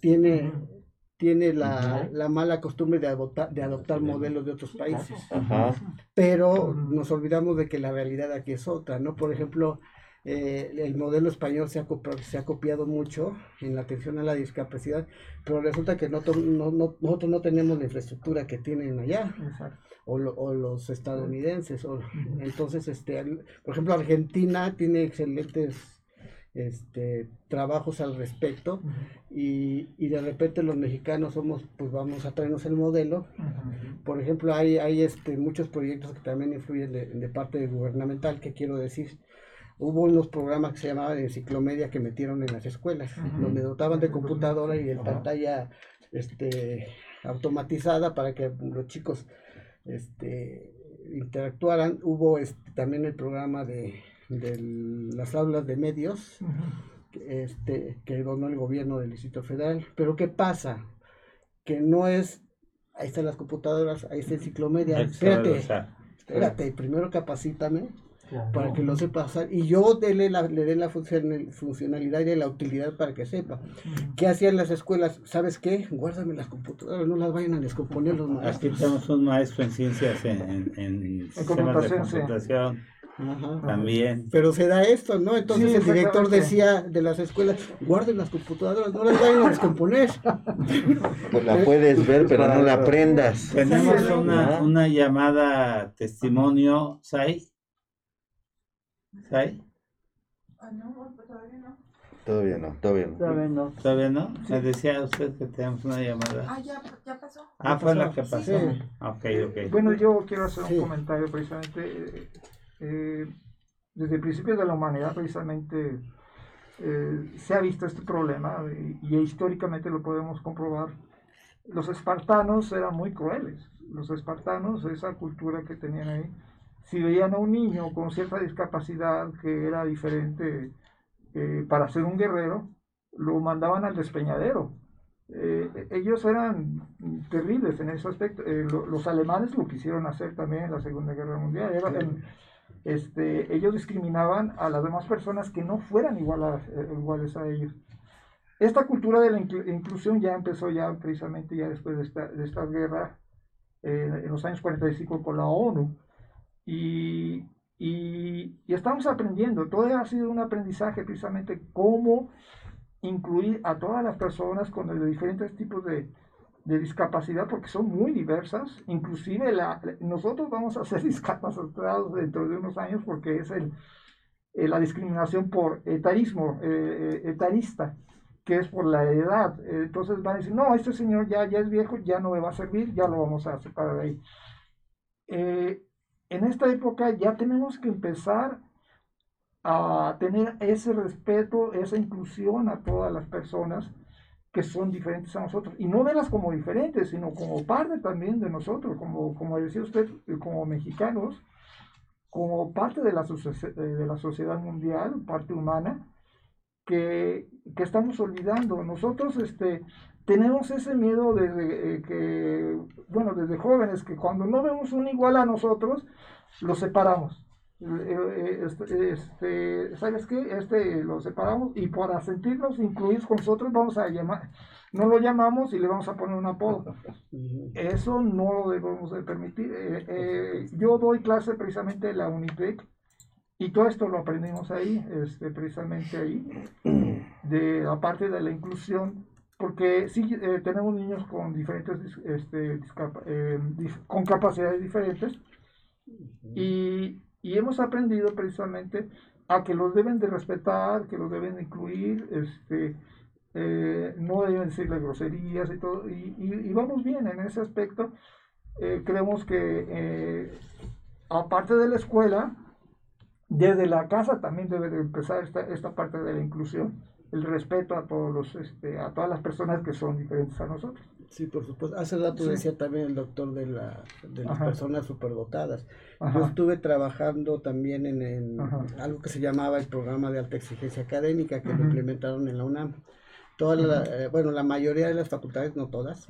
[SPEAKER 5] tiene la, la, mala costumbre de adoptar, de adoptar modelos de otros países. Pero nos olvidamos de que la realidad aquí es otra, ¿no? Por ejemplo, eh, el modelo español se ha, se ha copiado mucho en la atención a la discapacidad, pero resulta que no, no, nosotros no tenemos la infraestructura que tienen allá. O, o, los estadounidenses. O, entonces, este, por ejemplo, Argentina tiene excelentes este, trabajos al respecto y, y, de repente los mexicanos somos, pues vamos a traernos el modelo. Por ejemplo, hay, hay este, muchos proyectos que también influyen de, parte gubernamental, que quiero decir, hubo unos programas que se llamaban enciclomedia que metieron en las escuelas, donde dotaban de computadora y de pantalla este, automatizada para que los chicos este, interactuaran. Hubo este, también el programa de de las aulas de medios este, que donó el gobierno del Distrito Federal. Pero ¿qué pasa? Que no es, ahí están las computadoras, ahí está enciclomedia. Espérate, espérate, primero capacítame para que lo sepa hacer. Y yo dele la, le dé la funcionalidad y la utilidad para que sepa. ¿Qué hacían las escuelas? ¿Sabes qué? Guárdame las computadoras, no las vayan a descomponer los maestros.
[SPEAKER 2] Aquí tenemos un maestro en ciencias, en, en, en, sistemas de computación. También.
[SPEAKER 5] Pero se da esto, ¿no? Entonces el director decía de las escuelas, guarden las computadoras, no las vayan a descomponer. (laughs)
[SPEAKER 4] Pues la (laughs) puedes ver, pero no la prendas.
[SPEAKER 2] Tenemos una, una llamada testimonio, ¿Sai? ¿Sai?
[SPEAKER 4] Ah, no, pues todavía no. Todavía no,
[SPEAKER 3] todavía no. Todavía no.
[SPEAKER 2] ¿Todavía no? Me decía usted que tenemos una llamada.
[SPEAKER 8] Ah, ya, ya pasó.
[SPEAKER 2] Ah, fue la que pasó. Ok, ok.
[SPEAKER 10] Bueno, yo quiero hacer un comentario precisamente. Eh, eh, desde el principio de la humanidad precisamente eh, se ha visto este problema y, históricamente lo podemos comprobar. Los espartanos eran muy crueles. Los espartanos, esa cultura que tenían ahí, si veían a un niño con cierta discapacidad que era diferente eh, para ser un guerrero, lo mandaban al despeñadero. ellos eran terribles en ese aspecto. los alemanes lo quisieron hacer también en la Segunda Guerra Mundial este, ellos discriminaban a las demás personas que no fueran eh, iguales a ellos. Esta cultura de la inclusión ya empezó ya precisamente ya después de esta, de esta guerra eh, en los años 45 con la ONU. Y, y, estamos aprendiendo, todo ha sido un aprendizaje precisamente cómo incluir a todas las personas con los diferentes tipos de, de discapacidad porque son muy diversas. Inclusive la, nosotros vamos a ser (laughs) discapacitados dentro de unos años porque es el, eh, la discriminación por etarismo, eh, eh, etarista, que es por la edad. Entonces van a decir, no, este señor ya, ya es viejo, ya no me va a servir, ya lo vamos a separar de ahí. En esta época ya tenemos que empezar a tener ese respeto, esa inclusión a todas las personas que son diferentes a nosotros, y no verlas como diferentes, sino como parte también de nosotros, como, como decía usted, como mexicanos, como parte de la, eh, de la sociedad mundial, parte humana, que, que, estamos olvidando. Nosotros este, tenemos ese miedo desde eh, que, bueno, desde jóvenes, que cuando no vemos un igual a nosotros, lo separamos. eh, este, este, ¿sabes qué? Este lo separamos y para sentirnos incluidos con nosotros vamos a llamar, no lo llamamos y le vamos a poner un apodo. Eso no lo debemos de permitir. Eh, eh, yo doy clase precisamente en la Unitec y todo esto lo aprendimos ahí, este, precisamente ahí, de aparte de la inclusión, porque sí tenemos niños con diferentes, este, con capacidades diferentes y y hemos aprendido precisamente a que los deben de respetar, que los deben de incluir, este, eh, no deben decirle groserías y todo, y, vamos bien en ese aspecto. Eh, creemos que eh, aparte de la escuela, desde la casa también debe de empezar esta, esta parte de la inclusión, el respeto a todos los, este, a todas las personas que son diferentes a nosotros.
[SPEAKER 5] Sí, por supuesto. Hace rato decía también el doctor de, la, de las personas superdotadas. Yo estuve trabajando también en, algo que se llamaba el programa de alta exigencia académica que lo implementaron en la UNAM. Toda la, eh, bueno, la mayoría de las facultades, no todas,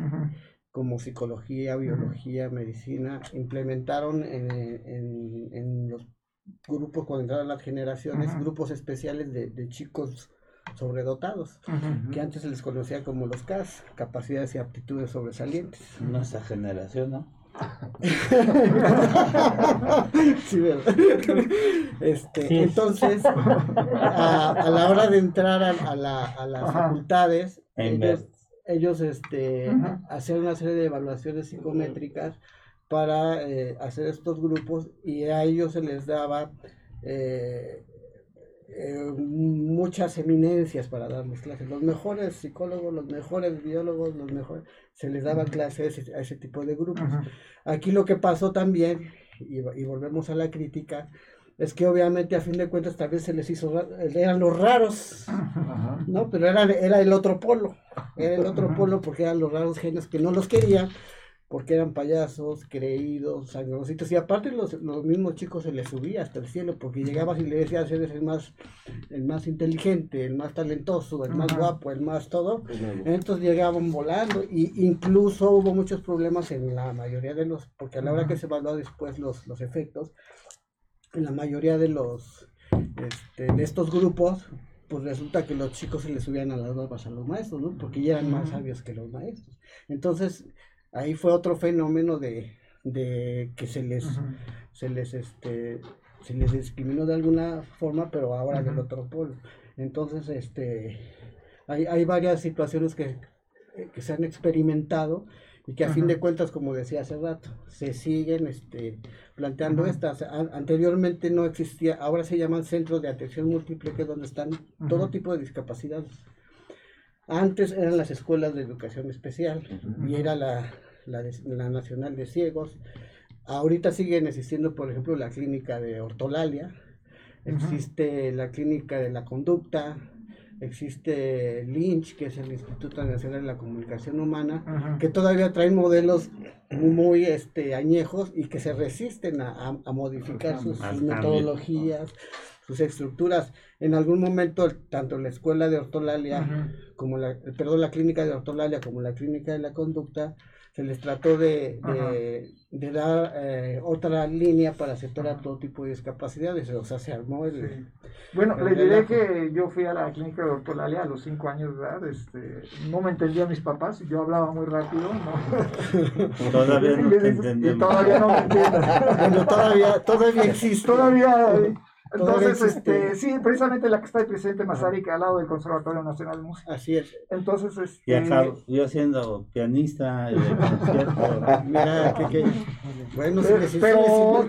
[SPEAKER 5] como psicología, biología, medicina, implementaron en, en, en, los grupos cuando entraron las generaciones, grupos especiales de, de chicos sobredotados, que antes se les conocía como los CAS, capacidades y aptitudes sobresalientes.
[SPEAKER 2] Nuestra generación, ¿no? (laughs)
[SPEAKER 5] sí, este, entonces, a, la hora de entrar a, las facultades, ellos, este, hacían una serie de evaluaciones psicométricas para eh, hacer estos grupos y a ellos se les daba eh, eh, muchas eminencias para darles clases. Los mejores psicólogos, los mejores biólogos, los mejores, se les daba clases a ese, tipo de grupos. Aquí lo que pasó también, y, volvemos a la crítica, es que obviamente a fin de cuentas tal vez se les hizo, eran los raros, ¿no? Pero era, era el otro polo, era el otro polo porque eran los raros genios que no los querían porque eran payasos, creídos, sangrositos, y aparte los, los, mismos chicos se les subía hasta el cielo, porque llegabas y le decías, eres el más, el más inteligente, el más talentoso, el más guapo, el más todo, entonces llegaban volando, y incluso hubo muchos problemas en la mayoría de los, porque a la hora que se evaluó después los, los efectos, en la mayoría de los, este, de estos grupos, pues resulta que los chicos se les subían a las barbas a los maestros, ¿no? Porque ya eran más sabios que los maestros. Entonces, ahí fue otro fenómeno de, que se les, se les, este, se les discriminó de alguna forma, pero ahora del otro polo. Entonces, este, hay, hay varias situaciones que, se han experimentado y que a fin de cuentas, como decía hace rato, se siguen este, planteando estas. anteriormente no existía, ahora se llaman centros de atención múltiple, que es donde están todo tipo de discapacidades. Antes eran las escuelas de educación especial y era la, la, Nacional de Ciegos. Ahorita siguen existiendo, por ejemplo, la clínica de ortolalia, existe la clínica de la conducta, existe Lynch, que es el Instituto Nacional de la Comunicación Humana, que todavía traen modelos muy este, añejos y que se resisten a, modificar sus, metodologías, sus estructuras. En algún momento, tanto la escuela de ortolalia, como la, perdón, la clínica de ortolalia como la clínica de la conducta, se les trató de, de, dar eh, otra línea para aceptar a todo tipo de discapacidades, o sea, se armó el...
[SPEAKER 10] Bueno, le diré que yo fui a la clínica de Ortolalia a los 5 años de edad, este, no me entendían mis papás, yo hablaba muy rápido, ¿no? (laughs)
[SPEAKER 2] Todavía no te entendemos.
[SPEAKER 10] Todavía no me entienden. (laughs)
[SPEAKER 5] Bueno, todavía, todavía (laughs) existe.
[SPEAKER 10] Todavía... Entonces, este, sí, precisamente la que está el presidente Masaryk al lado del Conservatorio Nacional de Música.
[SPEAKER 5] Así es.
[SPEAKER 10] Entonces, este...
[SPEAKER 2] Y yo siendo pianista de (laughs) concierto.
[SPEAKER 5] Mira, que, que...
[SPEAKER 10] Bueno, si les Pero,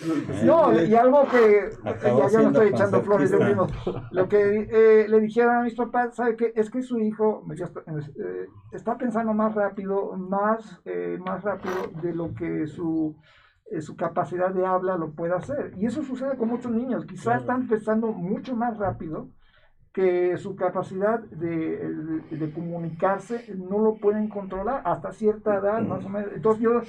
[SPEAKER 10] (laughs) No, y algo que ya yo no estoy echando flores mismo. Lo que eh, le dijeron a mis papás, ¿sabe qué? Es que su hijo eh, está pensando más rápido, más, eh, más rápido de lo que su eh, su capacidad de habla lo puede hacer. Y eso sucede con muchos niños. Quizás están pensando mucho más rápido que su capacidad de, de, comunicarse no lo pueden controlar hasta cierta edad, más o menos. Entonces yo,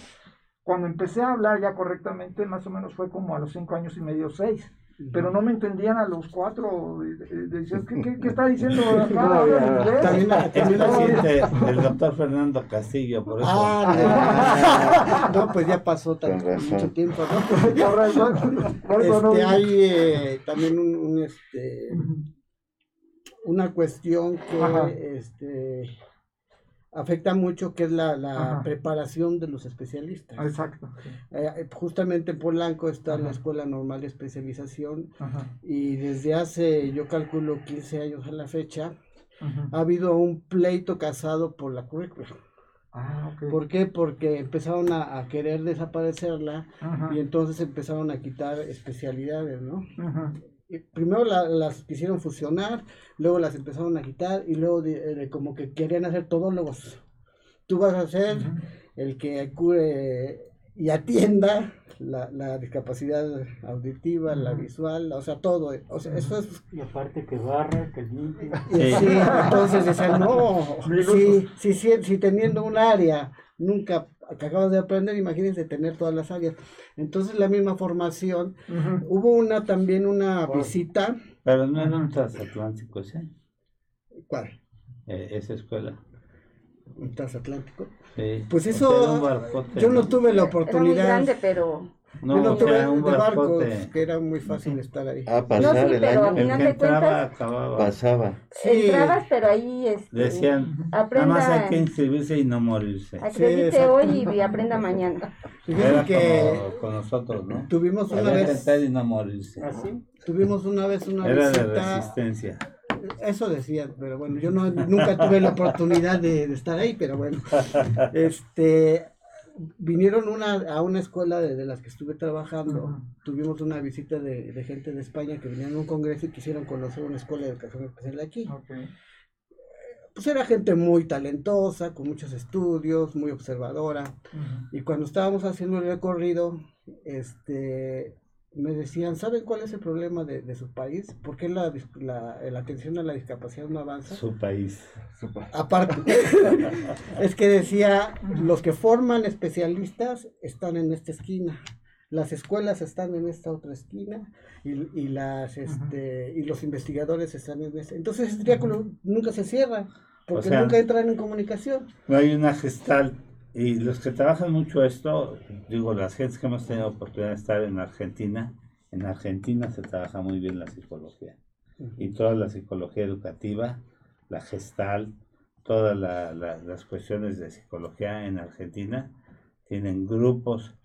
[SPEAKER 10] cuando empecé a hablar ya correctamente, más o menos fue como a los cinco años y medio, seis. Pero no me entendían a los cuatro. Decían, ¿qué, qué, está diciendo? (laughs)
[SPEAKER 2] También, (laughs) también el doctor Fernando Castillo, por eso.
[SPEAKER 5] Ah, no, pues ya pasó mucho tiempo, ¿no? (laughs) este, hay eh, también un, un, este, una cuestión que este, afecta mucho, que es la, la preparación de los especialistas.
[SPEAKER 10] Exacto.
[SPEAKER 5] Eh, eh, justamente en Polanco está la Escuela Normal de Especialización y desde hace, yo calculo, 15 años a la fecha, ha habido un pleito casado por la currícula.
[SPEAKER 10] Ah,
[SPEAKER 5] ¿Por qué? Porque empezaron a, querer desaparecerla y entonces empezaron a quitar especialidades, ¿no? Primero las quisieron fusionar, luego las empezaron a quitar y luego como que querían hacer todólogos. Tú vas a ser el que cure y atienda la, discapacidad auditiva, la visual, o sea, todo. O sea, eso es...
[SPEAKER 3] Y aparte que barra, que limpia.
[SPEAKER 5] Sí, entonces dicen, no, (laughs) si, si, si teniendo un área nunca que acabas de aprender, imagínense tener todas las áreas. Entonces la misma formación, hubo una también una visita.
[SPEAKER 2] Pero no era un transatlántico ese.
[SPEAKER 5] ¿Cuál?
[SPEAKER 2] Eh, esa escuela.
[SPEAKER 5] ¿Un transatlántico?
[SPEAKER 2] Sí.
[SPEAKER 5] Pues eso, yo no tuve la oportunidad. Era
[SPEAKER 6] muy grande, pero
[SPEAKER 2] no, no tuve un de barcos,
[SPEAKER 5] que era muy fácil estar ahí.
[SPEAKER 4] Ah, pasar
[SPEAKER 6] no, sí,
[SPEAKER 4] el
[SPEAKER 6] pero
[SPEAKER 4] año.
[SPEAKER 6] El que entraba,
[SPEAKER 2] acababa.
[SPEAKER 4] Pasaba.
[SPEAKER 6] Sí. Entrabas, pero ahí este,
[SPEAKER 2] decían,
[SPEAKER 6] aprenda,
[SPEAKER 2] nada más hay que inscribirse y no morirse.
[SPEAKER 6] Acredite sí, hoy y aprenda mañana. (laughs)
[SPEAKER 2] Era que como con nosotros, ¿no?
[SPEAKER 5] Tuvimos una
[SPEAKER 2] Había
[SPEAKER 5] vez
[SPEAKER 2] que y no morirse.
[SPEAKER 5] ¿Así? Tuvimos una vez una
[SPEAKER 2] Era
[SPEAKER 5] visita,
[SPEAKER 2] de resistencia.
[SPEAKER 5] Eso decían, pero bueno, yo no, nunca tuve la oportunidad de, de estar ahí, pero bueno. (laughs) Este, vinieron una, a una escuela de, las que estuve trabajando, tuvimos una visita de, gente de España que vinieron a un congreso y quisieron conocer una escuela de educación especial de aquí. Pues era gente muy talentosa, con muchos estudios, muy observadora. Y cuando estábamos haciendo el recorrido, este, me decían, ¿saben cuál es el problema de, su país? ¿Por qué la, la, atención a la discapacidad no avanza?
[SPEAKER 2] Su país.
[SPEAKER 5] Aparte, (laughs) es que decía, los que forman especialistas están en esta esquina, las escuelas están en esta otra esquina y, y las, este, y los investigadores están en esta. Entonces ese triángulo nunca se cierra, porque nunca entran en comunicación.
[SPEAKER 2] No hay una gestal y los que trabajan mucho esto, digo, las gentes que hemos tenido oportunidad de estar en Argentina, en Argentina se trabaja muy bien la psicología. Y toda la psicología educativa, la gestal, todas las cuestiones de psicología en Argentina tienen grupos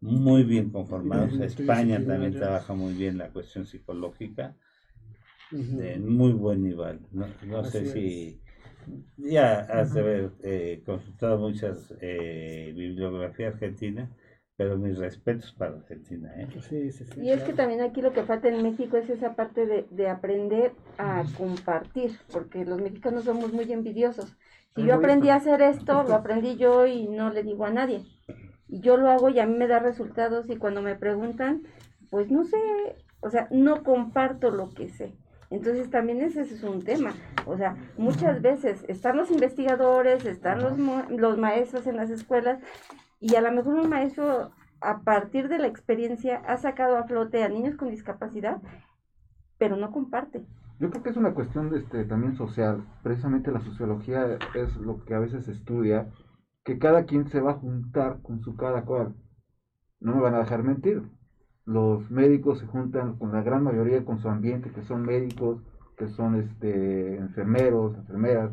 [SPEAKER 2] muy bien conformados. España también trabaja muy bien la cuestión psicológica, de muy buen nivel. No, sé si ya has de haber eh, consultado muchas eh, bibliografía argentina, pero mis respetos para Argentina. ¿eh?
[SPEAKER 6] y es que también aquí lo que falta en México es esa parte de, de aprender a compartir, porque los mexicanos somos muy envidiosos. Si yo aprendí a hacer esto, lo aprendí yo y no le digo a nadie. Y yo lo hago y a mí me da resultados y cuando me preguntan, pues no sé, o sea, no comparto lo que sé. Entonces también ese es un tema. O sea, muchas veces están los investigadores, están los, los maestros en las escuelas y a lo mejor un maestro a partir de la experiencia ha sacado a flote a niños con discapacidad, pero no comparte.
[SPEAKER 7] Yo creo que es una cuestión de este, también social. Precisamente la sociología es lo que a veces estudia, que cada quien se va a juntar con su cada cual. No me van a dejar mentir los médicos se juntan con la gran mayoría con su ambiente, que son médicos, que son este, enfermeros, enfermeras.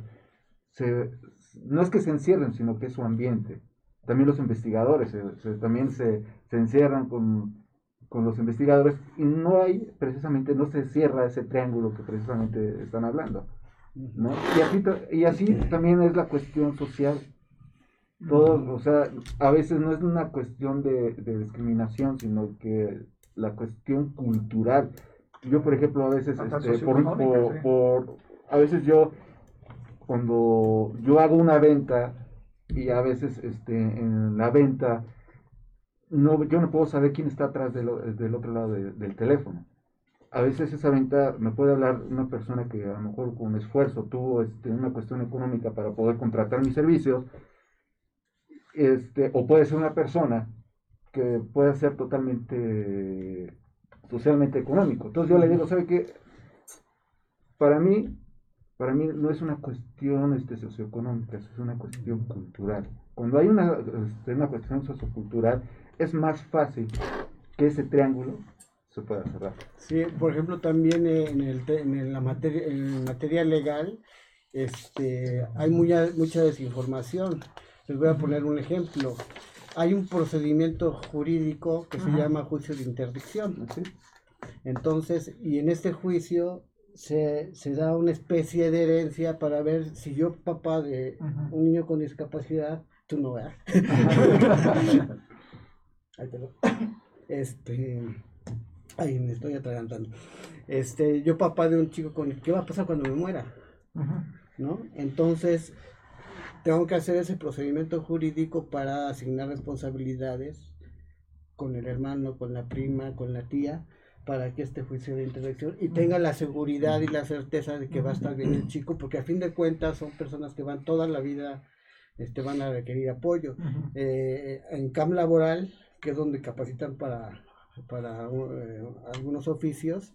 [SPEAKER 7] no es que se encierren, sino que es su ambiente. También los investigadores, también se, encierran con, los investigadores y no hay, precisamente, no se cierra ese triángulo que precisamente están hablando. Y, así, y así también es la cuestión social todos, o sea, a veces no es una cuestión de, discriminación, sino que la cuestión cultural. Yo, por ejemplo, a veces, este, por, a veces yo, cuando yo hago una venta y a veces este, en la venta, no, yo no puedo saber quién está atrás del, del otro lado del teléfono. A veces esa venta me puede hablar una persona que a lo mejor con esfuerzo tuvo este, una cuestión económica para poder contratar mis servicios este, o puede ser una persona que puede ser totalmente socialmente económico. Entonces yo le digo, ¿sabe qué? Para mí, para mí no es una cuestión este, socioeconómica, es una cuestión cultural. Cuando hay una, este, una cuestión sociocultural, es más fácil que ese triángulo se pueda cerrar.
[SPEAKER 5] Sí, por ejemplo, también en, el, en la materia, en materia legal, este, hay mucha, mucha desinformación. Les voy a poner un ejemplo. Hay un procedimiento jurídico que se llama juicio de interdicción. Entonces, y en este juicio se, da una especie de herencia para ver si yo, papá de un niño con discapacidad, tú no veas. (laughs) este, ay, me estoy atragantando. Este, yo papá de un chico con, ¿qué va a pasar cuando me muera? ¿no? Entonces, tengo que hacer ese procedimiento jurídico para asignar responsabilidades con el hermano, con la prima, con la tía, para que este juicio de intervención y tenga la seguridad y la certeza de que va a estar bien el chico, porque a fin de cuentas son personas que van toda la vida, este, van a requerir apoyo. Eh, en CAM laboral, que es donde capacitan para, para eh, algunos oficios,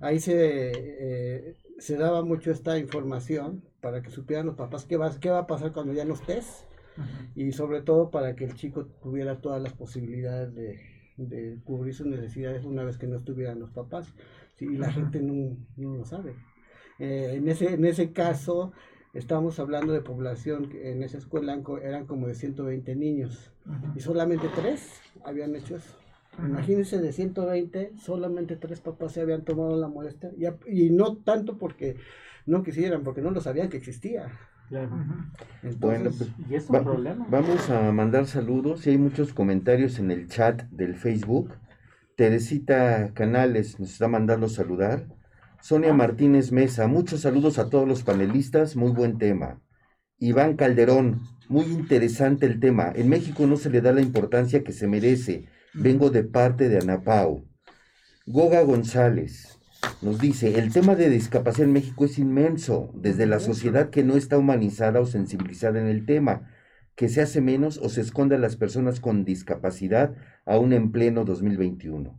[SPEAKER 5] ahí se, eh, se daba mucho esta información para que supieran los papás qué va, qué va a pasar cuando ya no estés y sobre todo para que el chico tuviera todas las posibilidades de, cubrir sus necesidades una vez que no estuvieran los papás. y la gente no, lo sabe. Eh, en, ese, en ese caso, estamos hablando de población, que en esa escuela eran como de 120 niños y solamente tres habían hecho eso. Imagínense de 120, solamente tres papás se habían tomado la molestia y, no tanto porque no quisieran, porque no lo sabían que existía.
[SPEAKER 4] bueno, pues, ¿y es un problema? Vamos a mandar saludos y hay muchos comentarios en el chat del Facebook. Teresita Canales nos está mandando saludar. Sonia. Martínez Mesa, muchos saludos a todos los panelistas, muy buen tema. Iván Calderón, muy interesante el tema. En México no se le da la importancia que se merece vengo de parte de Anapau. Goga González nos dice, el tema de discapacidad en México es inmenso, desde la sociedad que no está humanizada o sensibilizada en el tema, que se hace menos o se esconde a las personas con discapacidad aún en pleno 2021.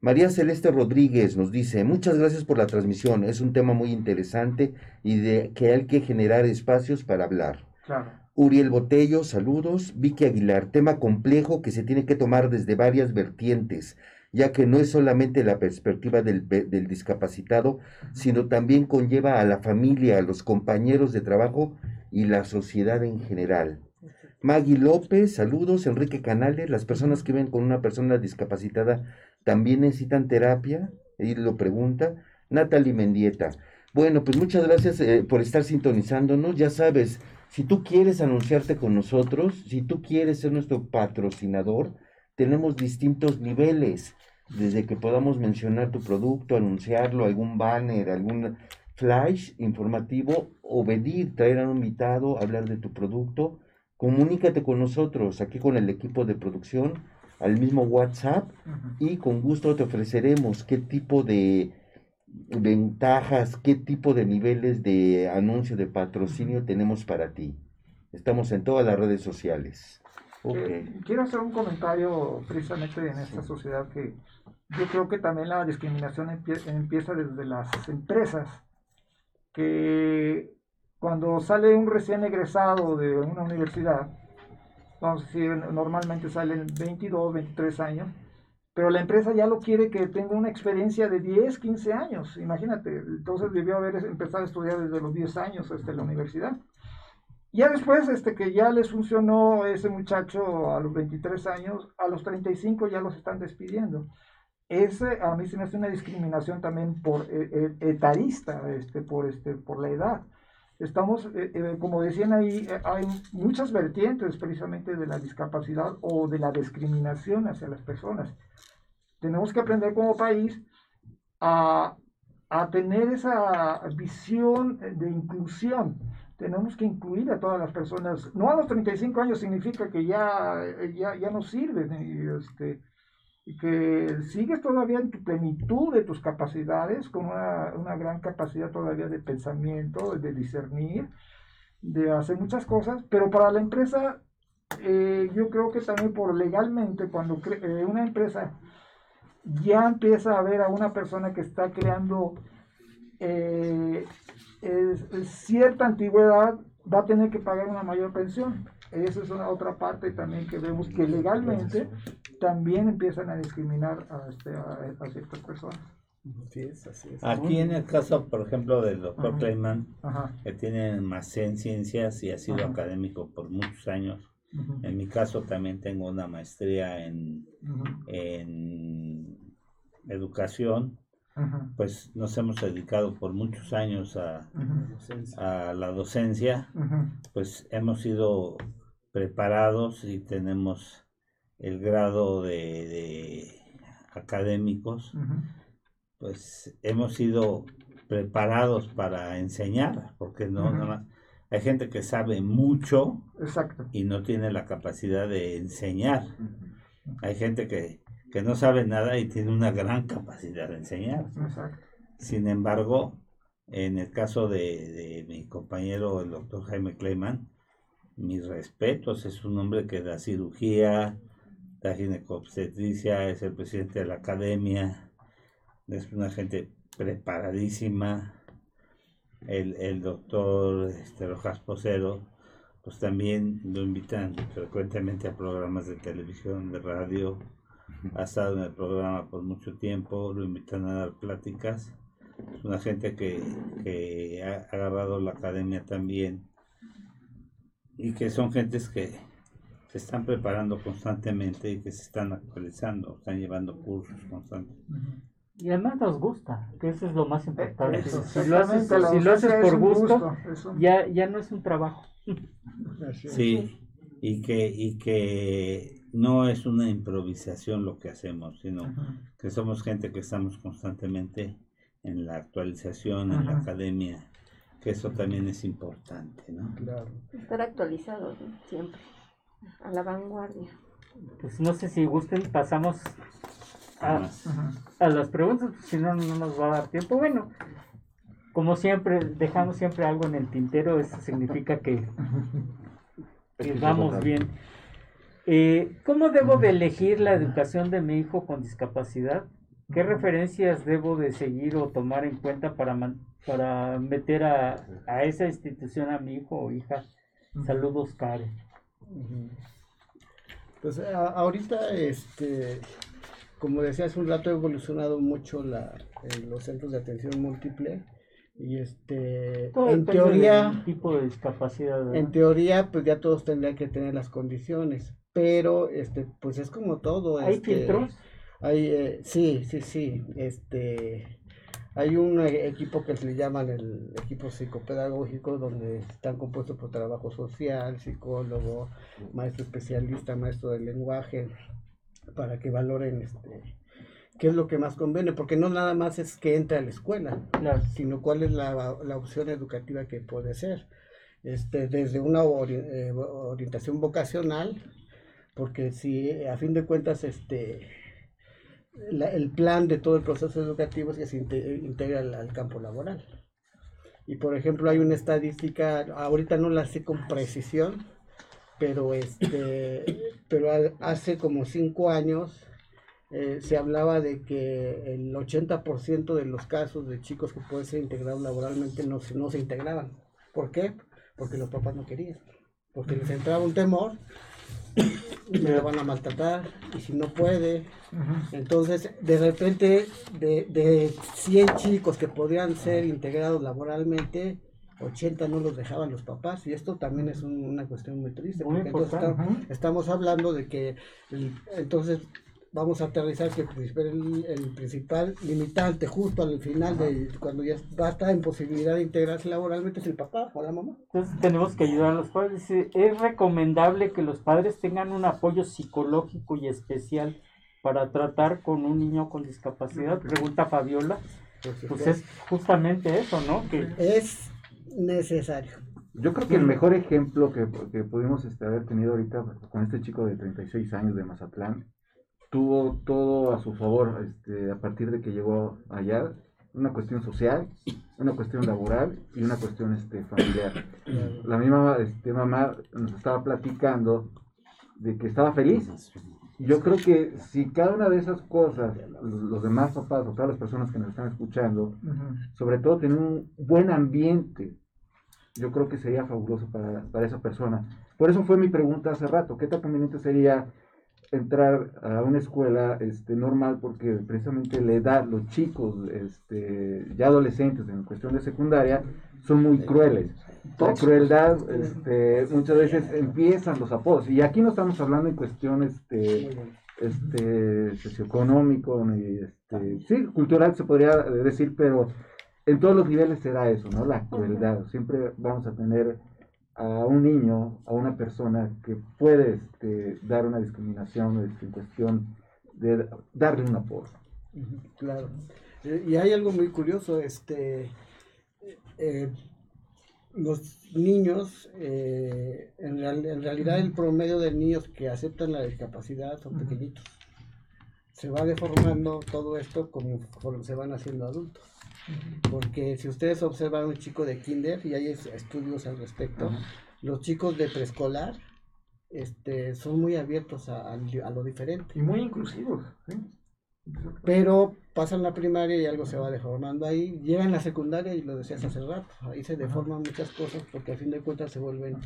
[SPEAKER 4] María Celeste Rodríguez nos dice, muchas gracias por la transmisión, es un tema muy interesante y de que hay que generar espacios para hablar. Claro. Uriel Botello, saludos. Vicky Aguilar, tema complejo que se tiene que tomar desde varias vertientes, ya que no es solamente la perspectiva del, discapacitado, sino también conlleva a la familia, a los compañeros de trabajo y la sociedad en general. Maggie López, saludos. Enrique Canales, las personas que viven con una persona discapacitada también necesitan terapia. Él lo pregunta. Natalie Mendieta. Bueno, pues muchas gracias eh, por estar sintonizándonos. Ya sabes, si tú quieres anunciarte con nosotros, si tú quieres ser nuestro patrocinador, tenemos distintos niveles, desde que podamos mencionar tu producto, anunciarlo, algún banner, algún flash informativo o venir, traer a un invitado, hablar de tu producto, comunícate con nosotros, aquí con el equipo de producción, al mismo WhatsApp y con gusto te ofreceremos qué tipo de ventajas, qué tipo de niveles de anuncio de patrocinio tenemos para ti. Estamos en todas las redes sociales.
[SPEAKER 10] Eh, quiero hacer un comentario precisamente en esta sociedad que yo creo que también la discriminación empieza desde las empresas, que cuando sale un recién egresado de una universidad, vamos a decir, normalmente salen 22, 23 años, pero la empresa ya lo quiere que tenga una experiencia de 10, 15 años, imagínate, entonces debió haber empezado a estudiar desde los 10 años hasta la universidad. Ya después, este, que ya les funcionó ese muchacho a los 23 años, a los 35 ya los están despidiendo. Ese a mí se me hace una discriminación también por eh, eh, etarista, este, por, este, por la edad. Estamos, eh, como decían ahí, hay muchas vertientes precisamente de la discapacidad o de la discriminación hacia las personas tenemos que aprender como país a, tener esa visión de inclusión. Tenemos que incluir a todas las personas. No a los 35 años significa que ya, ya, ya no sirven. Este, que sigues todavía en tu plenitud de tus capacidades, con una, gran capacidad todavía de pensamiento, de discernir, de hacer muchas cosas, pero para la empresa, eh, yo creo que también por legalmente, cuando eh, una empresa ya empieza a ver a una persona que está creando eh, cierta antigüedad, va a tener que pagar una mayor pensión. Esa es una otra parte también que vemos que legalmente también empiezan a discriminar a, este, a, ciertas personas.
[SPEAKER 2] Aquí en el caso, por ejemplo, del doctor Kleiman, que tiene más en ciencias y ha sido académico por muchos años. En mi caso también tengo una maestría en, en educación. Pues nos hemos dedicado por muchos años a, a la docencia. Pues hemos sido preparados y tenemos el grado de, académicos, pues hemos sido preparados para enseñar, porque no nada más hay gente que sabe mucho y no tiene la capacidad de enseñar. Hay gente que, que, no sabe nada y tiene una gran capacidad de enseñar. Sin embargo, en el caso de, de, mi compañero, el doctor Jaime Kleiman, mis respetos, es un hombre que da cirugía, da ginecobstetricia, es el presidente de la academia, es una gente preparadísima. El, doctor este, Rojas Posero, pues también lo invitan frecuentemente a programas de televisión, de radio. Ha estado en el programa por mucho tiempo, lo invitan a dar pláticas. Es una gente que, que ha agarrado la academia también y que son gentes que se están preparando constantemente y que se están actualizando, están llevando cursos constantes.
[SPEAKER 3] Y además nos gusta, que eso es lo más importante. si, lo haces, por gusto, ya, ya no es un trabajo.
[SPEAKER 2] Sí, y que, y que no es una improvisación lo que hacemos, sino que somos gente que estamos constantemente en la actualización, en la academia, eso también es importante, ¿no?
[SPEAKER 6] Claro. Estar actualizado siempre, a la vanguardia.
[SPEAKER 3] Pues no sé si gusten, pasamos a, las preguntas, si no, no nos va a dar tiempo. Bueno, como siempre, dejamos siempre algo en el tintero, eso significa que, vamos bien. Eh, ¿Cómo debo de elegir la educación de mi hijo con discapacidad? ¿Qué referencias debo de seguir o tomar en cuenta para, para meter a, esa institución a mi hijo o hija? Saludos, Karen.
[SPEAKER 5] Pues ahorita, este, como decía hace un rato, ha evolucionado mucho la, los centros de atención múltiple y este en teoría
[SPEAKER 3] tipo de discapacidad
[SPEAKER 5] en teoría pues ya todos tendrían que tener las condiciones pero este pues es como todo
[SPEAKER 3] hay
[SPEAKER 5] este,
[SPEAKER 3] filtros
[SPEAKER 5] hay, eh, sí, sí, sí. Este, hay un eh, equipo que se le llaman el equipo psicopedagógico, donde están compuestos por trabajo social, psicólogo, maestro especialista, maestro del lenguaje, para que valoren este qué es lo que más conviene, porque no nada más es que entre a la escuela, sino cuál es la, la, opción educativa que puede ser. Este, desde una eh, orientación vocacional, porque si a fin de cuentas este el plan de todo el proceso educativo es que se integra al, campo laboral. Y por ejemplo hay una estadística, ahorita no la sé con precisión, pero este pero hace como cinco años eh, se hablaba de que el 80% de los casos de chicos que pueden ser integrados laboralmente no, no se integraban. ¿Por qué? Porque los papás no querían. Porque les entraba un temor me lo van a maltratar y si no puede. Entonces, de repente, de, de 100 chicos que podrían ser integrados laboralmente, 80 no los dejaban los papás y esto también es una cuestión muy triste porque estamos hablando de que entonces vamos a aterrizar que el, principal limitante justo al final de cuando ya va a estar en posibilidad de integrarse laboralmente es el papá o la mamá.
[SPEAKER 3] Entonces tenemos que ayudar a los padres. Es recomendable que los padres tengan un apoyo psicológico y especial para tratar con un niño con discapacidad. Pregunta Fabiola. Pues es justamente eso, ¿no? Que
[SPEAKER 5] es necesario.
[SPEAKER 7] Yo creo que el mejor ejemplo que, que pudimos este, haber tenido ahorita con este chico de 36 años de Mazatlán tuvo todo a su favor este, a partir de que llegó allá, una cuestión social, una cuestión laboral y una cuestión este, familiar. La misma este, mamá nos estaba platicando de que estaba feliz, Yo creo que si cada una de esas cosas, los demás papás o todas las personas que nos están escuchando, sobre todo tener un buen ambiente, yo creo que sería fabuloso para, para, esa persona. Por eso fue mi pregunta hace rato, ¿qué tan conveniente sería entrar a una escuela este, normal? Porque precisamente la edad, los chicos este, ya adolescentes en cuestión de secundaria, son muy crueles. La crueldad, este, muchas veces empiezan los apodos. Y aquí no estamos hablando en cuestiones este, este, socioeconómico, este, sí, cultural se podría decir, pero en todos los niveles será eso, ¿no? La crueldad. Siempre vamos a tener a un niño, a una persona que puede este, dar una discriminación este, en cuestión de darle un apodo.
[SPEAKER 5] Claro. Y hay algo muy curioso, este, eh, los niños, eh, en, realidad el promedio de niños que aceptan la discapacidad son pequeñitos. Se va deformando todo esto como, se van haciendo adultos. Porque si ustedes observan un chico de kinder, y hay estudios al respecto, los chicos de preescolar este, son muy abiertos a, lo diferente.
[SPEAKER 10] Y muy inclusivos.
[SPEAKER 5] Pero pasan la primaria y algo se va deformando ahí. Llegan la secundaria y lo decías hace rato. Ahí se deforman muchas cosas porque a fin de cuentas se vuelven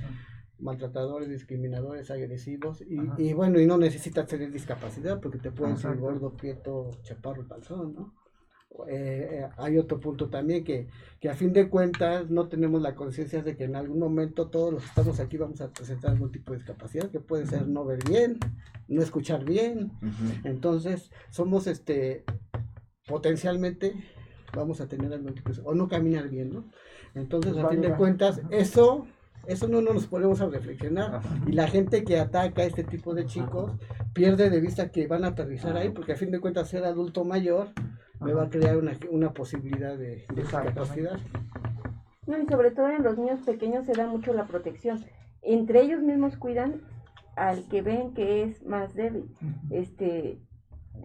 [SPEAKER 5] maltratadores, discriminadores, agresivos. Y, y, bueno, y no necesitas tener discapacidad porque te pueden ser gordo, quieto, chaparro, panzón, ¿no? Eh, hay otro punto también que, que, a fin de cuentas no tenemos la conciencia de que en algún momento todos los que estamos aquí vamos a presentar algún tipo de discapacidad que puede ser no ver bien, no escuchar bien. Entonces somos este potencialmente vamos a tener algún tipo de, o no caminar bien, ¿no? Entonces a fin de cuentas eso eso no, nos ponemos a reflexionar. Y la gente que ataca a este tipo de chicos pierde de vista que van a aterrizar ahí, porque a fin de cuentas ser adulto mayor me va a crear una, una posibilidad de, de capacidad.
[SPEAKER 6] No, y sobre todo en los niños pequeños se da mucho la protección. Entre ellos mismos cuidan al que ven que es más débil. Este,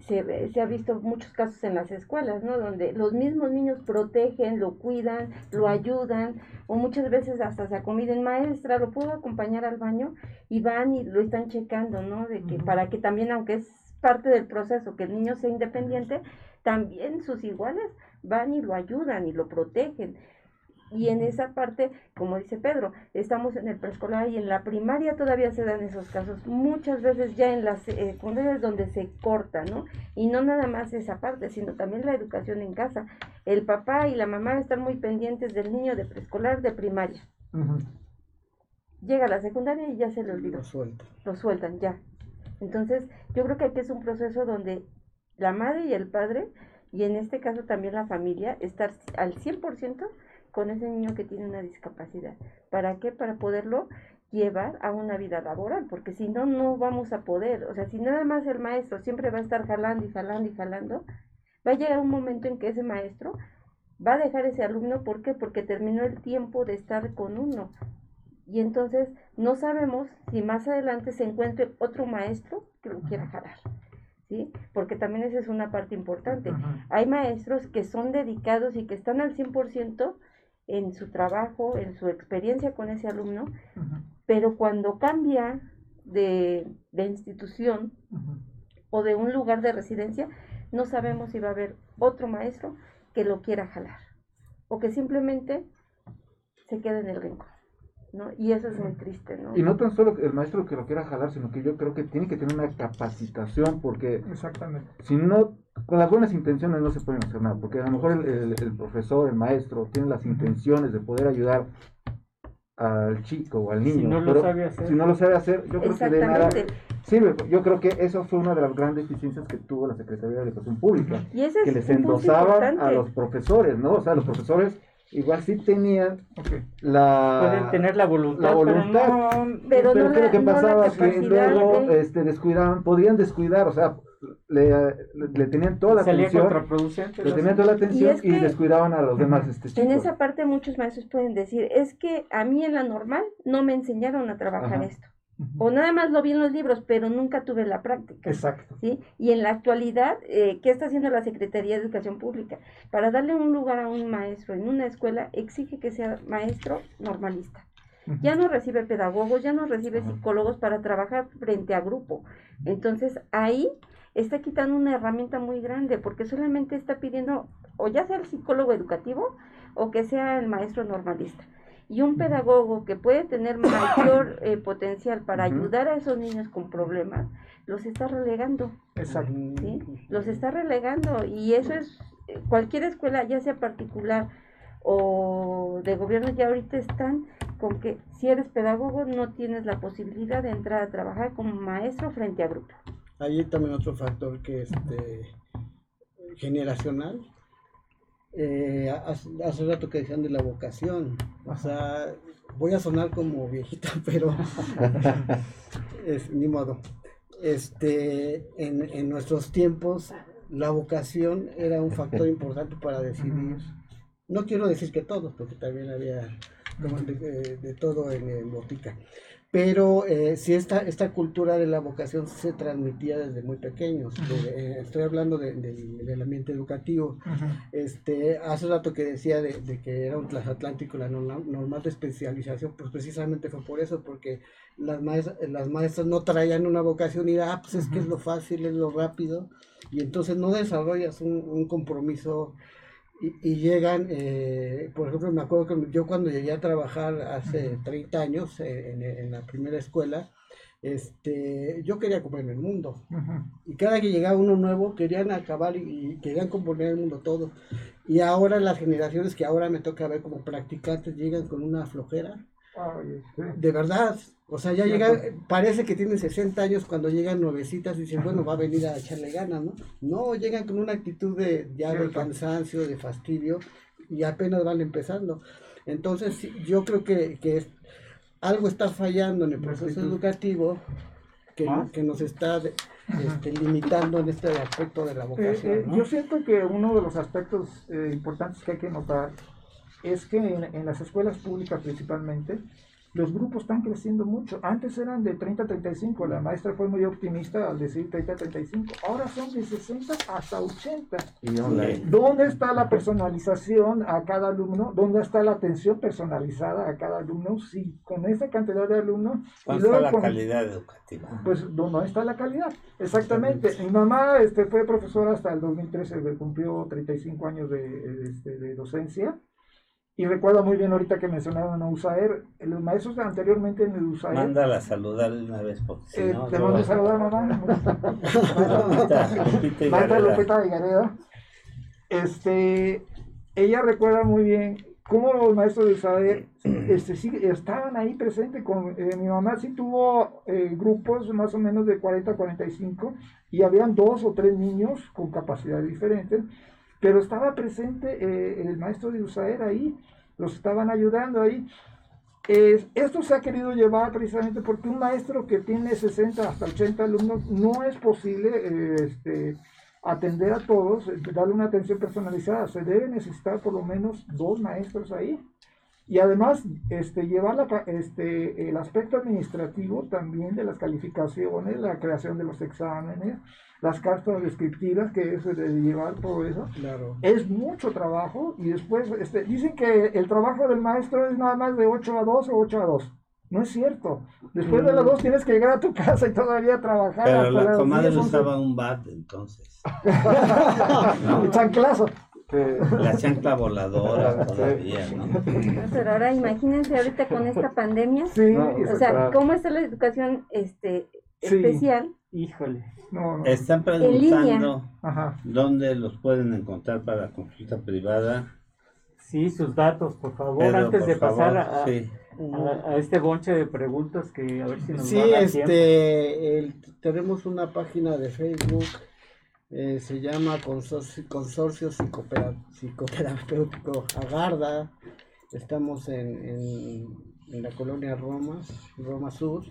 [SPEAKER 6] se, se ha visto muchos casos en las escuelas, ¿no? Donde los mismos niños protegen, lo cuidan, lo ayudan, o muchas veces hasta se acomiden, maestra, ¿lo puedo acompañar al baño? Y van y lo están checando, ¿no? De que para que también, aunque es parte del proceso, que el niño sea independiente, también sus iguales van y lo ayudan y lo protegen. Y en esa parte, como dice Pedro, estamos en el preescolar y en la primaria todavía se dan esos casos. Muchas veces ya en las secundarias donde se corta, ¿no? Y no nada más esa parte, sino también la educación en casa. El papá y la mamá están muy pendientes del niño de preescolar, de primaria. Llega a la secundaria y ya se le olvidó. Lo sueltan. Lo sueltan, ya. Entonces, yo creo que aquí es un proceso donde la madre y el padre, y en este caso también la familia, estar al 100% con ese niño que tiene una discapacidad. ¿Para qué? Para poderlo llevar a una vida laboral, porque si no, no vamos a poder. O sea, si nada más el maestro siempre va a estar jalando y jalando y jalando, va a llegar un momento en que ese maestro va a dejar ese alumno. ¿Por qué? Porque terminó el tiempo de estar con uno. Y entonces no sabemos si más adelante se encuentre otro maestro que lo quiera jalar. ¿Sí? Porque también esa es una parte importante. Hay maestros que son dedicados y que están al 100% en su trabajo, en su experiencia con ese alumno, pero cuando cambia de, institución o de un lugar de residencia, no sabemos si va a haber otro maestro que lo quiera jalar o que simplemente se quede en el rincón. ¿No? Y eso es muy triste, ¿no?
[SPEAKER 7] Y no tan solo el maestro que lo quiera jalar, sino que yo creo que tiene que tener una capacitación, porque
[SPEAKER 10] Exactamente.
[SPEAKER 7] si no, con las buenas intenciones no se pueden hacer nada, porque a lo mejor el, el, profesor, el maestro, tiene las intenciones de poder ayudar al chico o al niño, si no lo sabe hacer, si no lo sabe hacer yo creo que de nada sirve. Yo creo que eso fue una de las grandes deficiencias que tuvo la Secretaría de Educación Pública, que les endosaban a los profesores, ¿no? O sea, los profesores igual sí tenían la
[SPEAKER 3] pueden tener la voluntad,
[SPEAKER 7] pero no, pero, que pasaba que luego este, descuidaban podían descuidar o sea le, le, tenían toda la atención le tenían toda la atención y, descuidaban a los demás este,
[SPEAKER 6] en esa parte muchos maestros pueden decir es que a mí en la normal no me enseñaron a trabajar esto o nada más lo vi en los libros, pero nunca tuve la práctica.
[SPEAKER 10] Exacto.
[SPEAKER 6] ¿sí? Y en la actualidad, eh, ¿qué está haciendo la Secretaría de Educación Pública? Para darle un lugar a un maestro en una escuela, exige que sea maestro normalista. Ya no recibe pedagogos, ya no recibe psicólogos para trabajar frente a grupo. Entonces ahí está quitando una herramienta muy grande porque solamente está pidiendo o ya sea el psicólogo educativo o que sea el maestro normalista. Y un pedagogo que puede tener mayor (coughs) eh, potencial para ayudar a esos niños con problemas, los está relegando.
[SPEAKER 10] Exacto.
[SPEAKER 6] ¿sí? Los está relegando y eso es, cualquier escuela, ya sea particular o de gobierno, ya ahorita están con que si eres pedagogo no tienes la posibilidad de entrar a trabajar como maestro frente a grupo.
[SPEAKER 5] Hay también otro factor que es este, generacional. Eh, hace, rato que decían de la vocación. O sea, voy a sonar como viejita, (laughs) pero (laughs) es, ni modo. Este, en, en nuestros tiempos, la vocación era un factor importante para decidir. No quiero decir que todos, porque también había de, de, todo en, en botica pero eh, si esta, esta cultura de la vocación se transmitía desde muy pequeños. Eh, estoy hablando del ambiente educativo. este Hace rato que decía de, que era un transatlántico la normal de especialización, pues precisamente fue por eso, porque las maestras, las maestras no traían una vocación y ah, pues es que es lo fácil, es lo rápido, y entonces no desarrollas un, un compromiso y, llegan, eh, por ejemplo, me acuerdo que yo cuando llegué a trabajar hace 30 años eh, en, la primera escuela, este, yo quería componer el mundo. Y cada que llegaba uno nuevo, querían acabar y, querían componer el mundo todo. Y ahora las generaciones que ahora me toca ver como practicantes llegan con una flojera. De verdad, o sea, ya llega, parece que tienen 60 años cuando llegan nuevecitas y dicen, bueno, va a venir a echarle ganas, ¿no? No, llegan con una actitud de ya de cansancio, de fastidio y apenas van empezando. Entonces, yo creo que, que algo está fallando en el proceso educativo que, que nos está este, limitando en este aspecto de la eh, vocación.
[SPEAKER 10] Eh, yo siento que uno de los aspectos eh, importantes que hay que notar es que en, en las escuelas públicas principalmente, los grupos están creciendo mucho. Antes eran de 30 a 35, la maestra fue muy optimista al decir 30 a 35, ahora son de 60 hasta 80. ¿Dónde está la personalización a cada alumno? ¿Dónde está la atención personalizada a cada alumno? Sí, con esa cantidad de alumnos...
[SPEAKER 2] ¿Dónde está la calidad educativa?
[SPEAKER 10] Pues, ¿dónde está la calidad? Exactamente. Mi mamá este, fue profesora hasta el 2013, cumplió 35 años de, este, de docencia. Y recuerdo muy bien ahorita que mencionaban a USAER, los maestros anteriormente en el USAER.
[SPEAKER 2] Mándala a saludar una vez, porque si
[SPEAKER 10] eh,
[SPEAKER 2] no.
[SPEAKER 10] Te mando a saludar, mamá. (laughs) Marta Lupita Vigareda. Este, ella recuerda muy bien cómo los maestros de USAER este, sí, estaban ahí presentes. Con, eh, mi mamá sí tuvo eh, grupos más o menos de 40 a 45 y habían dos o tres niños con capacidades diferentes pero estaba presente eh, el maestro de USAER ahí, los estaban ayudando ahí. esto se ha querido llevar precisamente porque un maestro que tiene 60 hasta 80 alumnos no es posible eh, este, atender a todos, darle una atención personalizada. Se debe necesitar por lo menos dos maestros ahí. Y además, este, llevar este, el aspecto administrativo también de las calificaciones, la creación de los exámenes, las cartas descriptivas, que es de llevar todo eso.
[SPEAKER 5] Claro.
[SPEAKER 10] Es mucho trabajo y después este, dicen que el trabajo del maestro es nada más de 8 a 2 o 8 a 2. No es cierto. Después de las 2 tienes que llegar a tu (laughs) casa y todavía trabajar.
[SPEAKER 2] Pero la comadre usaba un bat entonces. (laughs)
[SPEAKER 10] ¿No? Chanclazo.
[SPEAKER 2] La chancla voladora todavía, ¿no?
[SPEAKER 6] Pero ahora imagínense ahorita con esta pandemia.
[SPEAKER 10] Sí,
[SPEAKER 6] o sea, ¿cómo está la educación este, especial?
[SPEAKER 10] Híjole.
[SPEAKER 2] Están preguntando dónde los pueden encontrar para consulta privada.
[SPEAKER 3] Sí, sus datos, por favor, antes de pasar a, este bonche de preguntas que a ver si nos
[SPEAKER 5] Sí, este, tenemos una página de Facebook, eh, se llama Consorcio, Consorcio Psicoterapéutico Agarda, estamos en, en, en la colonia Roma, Roma Sur,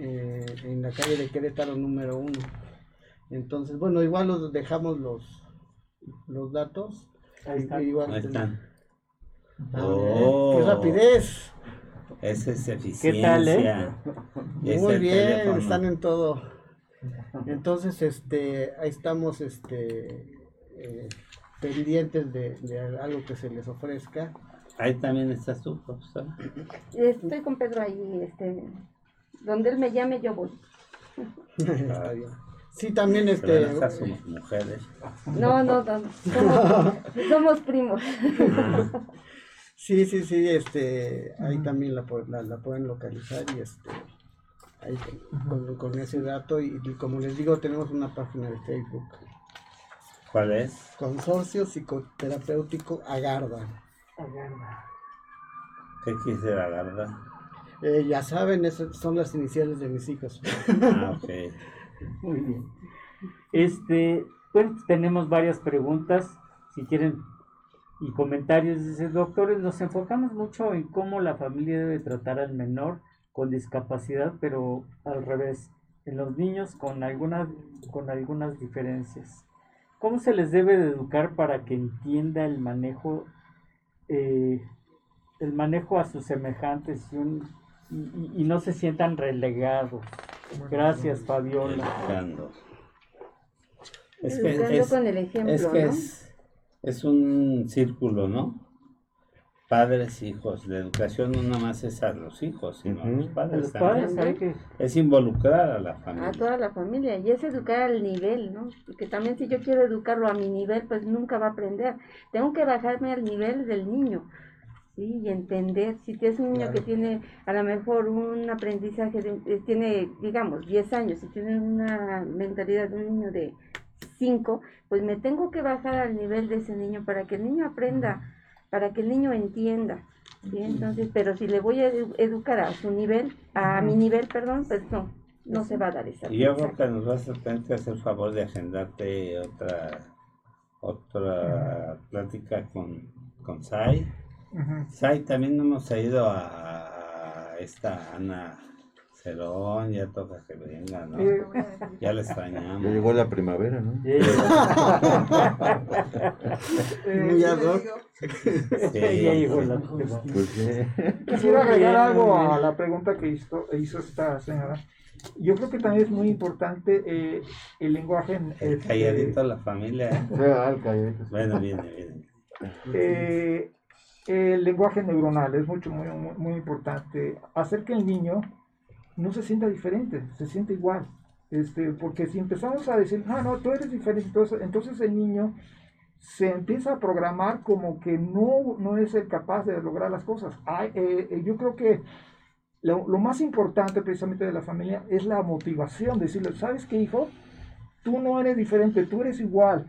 [SPEAKER 5] eh, en la calle de Querétaro número uno. Entonces, bueno, igual los dejamos los, los datos.
[SPEAKER 2] Ahí están.
[SPEAKER 5] Oh. ¡Qué rapidez!
[SPEAKER 2] Esa es eficiencia.
[SPEAKER 5] ¿Qué eh? Muy bien, están en todo. Entonces, este, ahí estamos, este, eh, pendientes de, de, algo que se les ofrezca.
[SPEAKER 2] Ahí también estás tú, profesor.
[SPEAKER 6] Estoy con Pedro ahí, este, donde él me llame yo voy.
[SPEAKER 5] sí, también este.
[SPEAKER 2] somos mujeres.
[SPEAKER 6] No, no, no, somos, primos.
[SPEAKER 5] Sí, sí, sí, este, ahí también la, la, pueden localizar y este, ahí con, ese dato y, como les digo tenemos una página de Facebook.
[SPEAKER 2] ¿Cuál es?
[SPEAKER 5] Consorcio Psicoterapéutico Agarda.
[SPEAKER 2] Agarda. ¿Qué quisiera Agarda?
[SPEAKER 5] Eh, ya saben, esas son las iniciales de mis hijos.
[SPEAKER 2] Ah, ok. (laughs)
[SPEAKER 3] Muy bien. Este, pues tenemos varias preguntas, si quieren, y comentarios. Dice, doctores, nos enfocamos mucho en cómo la familia debe tratar al menor con discapacidad, pero al revés, en los niños con algunas, con algunas diferencias. ¿Cómo se les debe de educar para que entienda el manejo, eh, el manejo a sus semejantes y, no se sientan relegados? Gracias, Fabiola.
[SPEAKER 6] Es que, es, con el ejemplo,
[SPEAKER 2] es, que es, un círculo, ¿no? Padres, hijos. La educación no nada más es a los hijos, sino a los padres. también. Es involucrar a la familia.
[SPEAKER 6] A toda la familia. Y es educar al nivel, ¿no? Porque también si yo quiero educarlo a mi nivel, pues nunca va a aprender. Tengo que bajarme al nivel del niño. ¿Sí? Y entender, si tienes un niño que tiene a lo mejor un aprendizaje, de, eh, tiene, digamos, 10 años, y tiene una mentalidad de un niño de 5, pues me tengo que bajar al nivel de ese niño para que el niño aprenda, para que el niño entienda. ¿sí? Entonces, pero si le voy a educar a su nivel, a mi nivel, perdón, pues no, no se va a dar esa.
[SPEAKER 2] Y yo creo que nos vas a tener que hacer favor de agendarte otra otra plática con, con Sai También hemos ido a, esta Ana Cerón, ya toca que venga, ¿no? Ya la extrañamos.
[SPEAKER 4] Ya llegó la primavera, ¿no? (laughs)
[SPEAKER 10] ya llegó la primavera. Pues Quisiera agregar algo a la pregunta que hizo, hizo esta señora. Yo creo que también es muy importante eh, el lenguaje. En,
[SPEAKER 2] el este, calladito la familia. ¿eh?
[SPEAKER 4] el calladito.
[SPEAKER 2] Bueno, viene, viene.
[SPEAKER 10] Eh, el lenguaje neuronal es mucho, muy, muy, importante. Hacer que el niño no se sienta diferente, se siente igual. Este, porque si empezamos a decir, no, no, tú eres diferente, entonces, el niño se empieza a programar como que no, no es el capaz de lograr las cosas. Eh, eh, yo creo que lo, lo, más importante precisamente de la familia es la motivación, decirle, ¿sabes qué, hijo? Tú no eres diferente, tú eres igual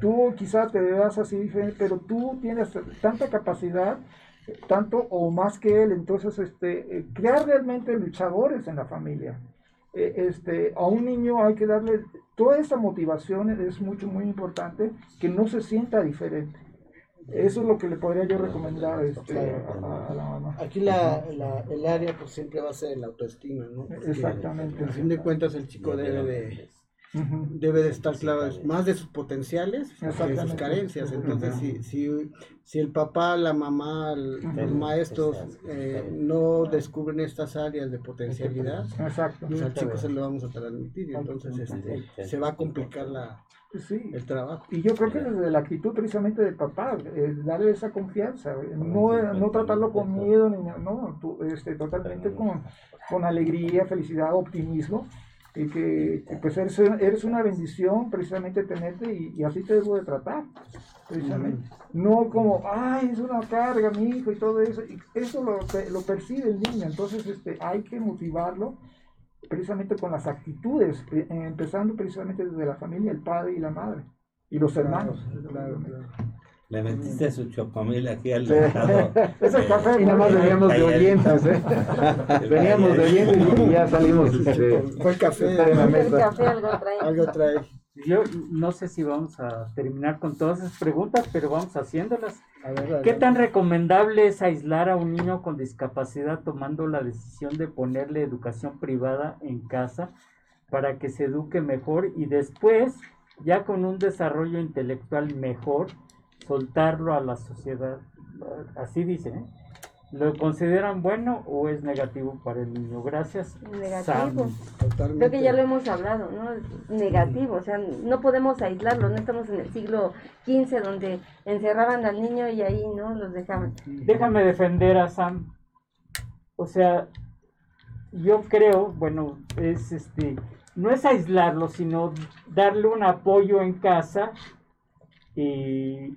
[SPEAKER 10] Tú quizás te veas así diferente, pero tú tienes tanta capacidad, tanto o más que él, entonces este, eh, crear realmente luchadores en la familia. Eh, este, a un niño hay que darle toda esa motivación, es mucho, muy importante, que no se sienta diferente. Eso es lo que le podría yo recomendar este, a, la mamá.
[SPEAKER 5] Aquí la, el área pues siempre va a ser la autoestima, ¿no?
[SPEAKER 10] Exactamente.
[SPEAKER 5] A fin de cuentas el chico debe de debe de estar claro más de sus potenciales que de sus carencias. Entonces, si, si, si, el papá, la mamá, los maestros eh, no descubren estas áreas de potencialidad, pues al chico se lo vamos a transmitir y entonces este, se va a complicar la, el trabajo.
[SPEAKER 10] Y yo creo que desde la actitud precisamente del papá, eh, darle esa confianza, no, no tratarlo con miedo, ni, no, este, totalmente con, con alegría, felicidad, optimismo y que, pues eres, eres, una bendición precisamente tenerte y, así te debo de tratar, precisamente. No como, ay, es una carga, mi hijo y todo eso. Y eso lo, lo percibe el niño, entonces este, hay que motivarlo precisamente con las actitudes, eh, empezando precisamente desde la familia, el padre y la madre, y los hermanos.
[SPEAKER 2] Le metiste su chocomil aquí al mercado.
[SPEAKER 10] es el café.
[SPEAKER 7] Y nada más veníamos de oyentes, ¿eh? (laughs) veníamos de oyentes y ya salimos. Este,
[SPEAKER 5] Fue el café.
[SPEAKER 6] El café algo trae.
[SPEAKER 5] Algo trae.
[SPEAKER 3] Yo no sé si vamos a terminar con todas esas preguntas, pero vamos haciéndolas. ¿Qué tan recomendable es aislar a un niño con discapacidad tomando la decisión de ponerle educación privada en casa para que se eduque mejor y después, ya con un desarrollo intelectual mejor, soltarlo a la sociedad. Así dice, ¿eh? ¿Lo consideran bueno o es negativo para el niño? Gracias.
[SPEAKER 6] Negativo. Creo que ya lo hemos hablado, ¿no? Negativo, o sea, no podemos aislarlo, no estamos en el siglo XV donde encerraban al niño y ahí, ¿no? Los dejaban.
[SPEAKER 3] Déjame defender a Sam. O sea, yo creo, bueno, es este, no es aislarlo, sino darle un apoyo en casa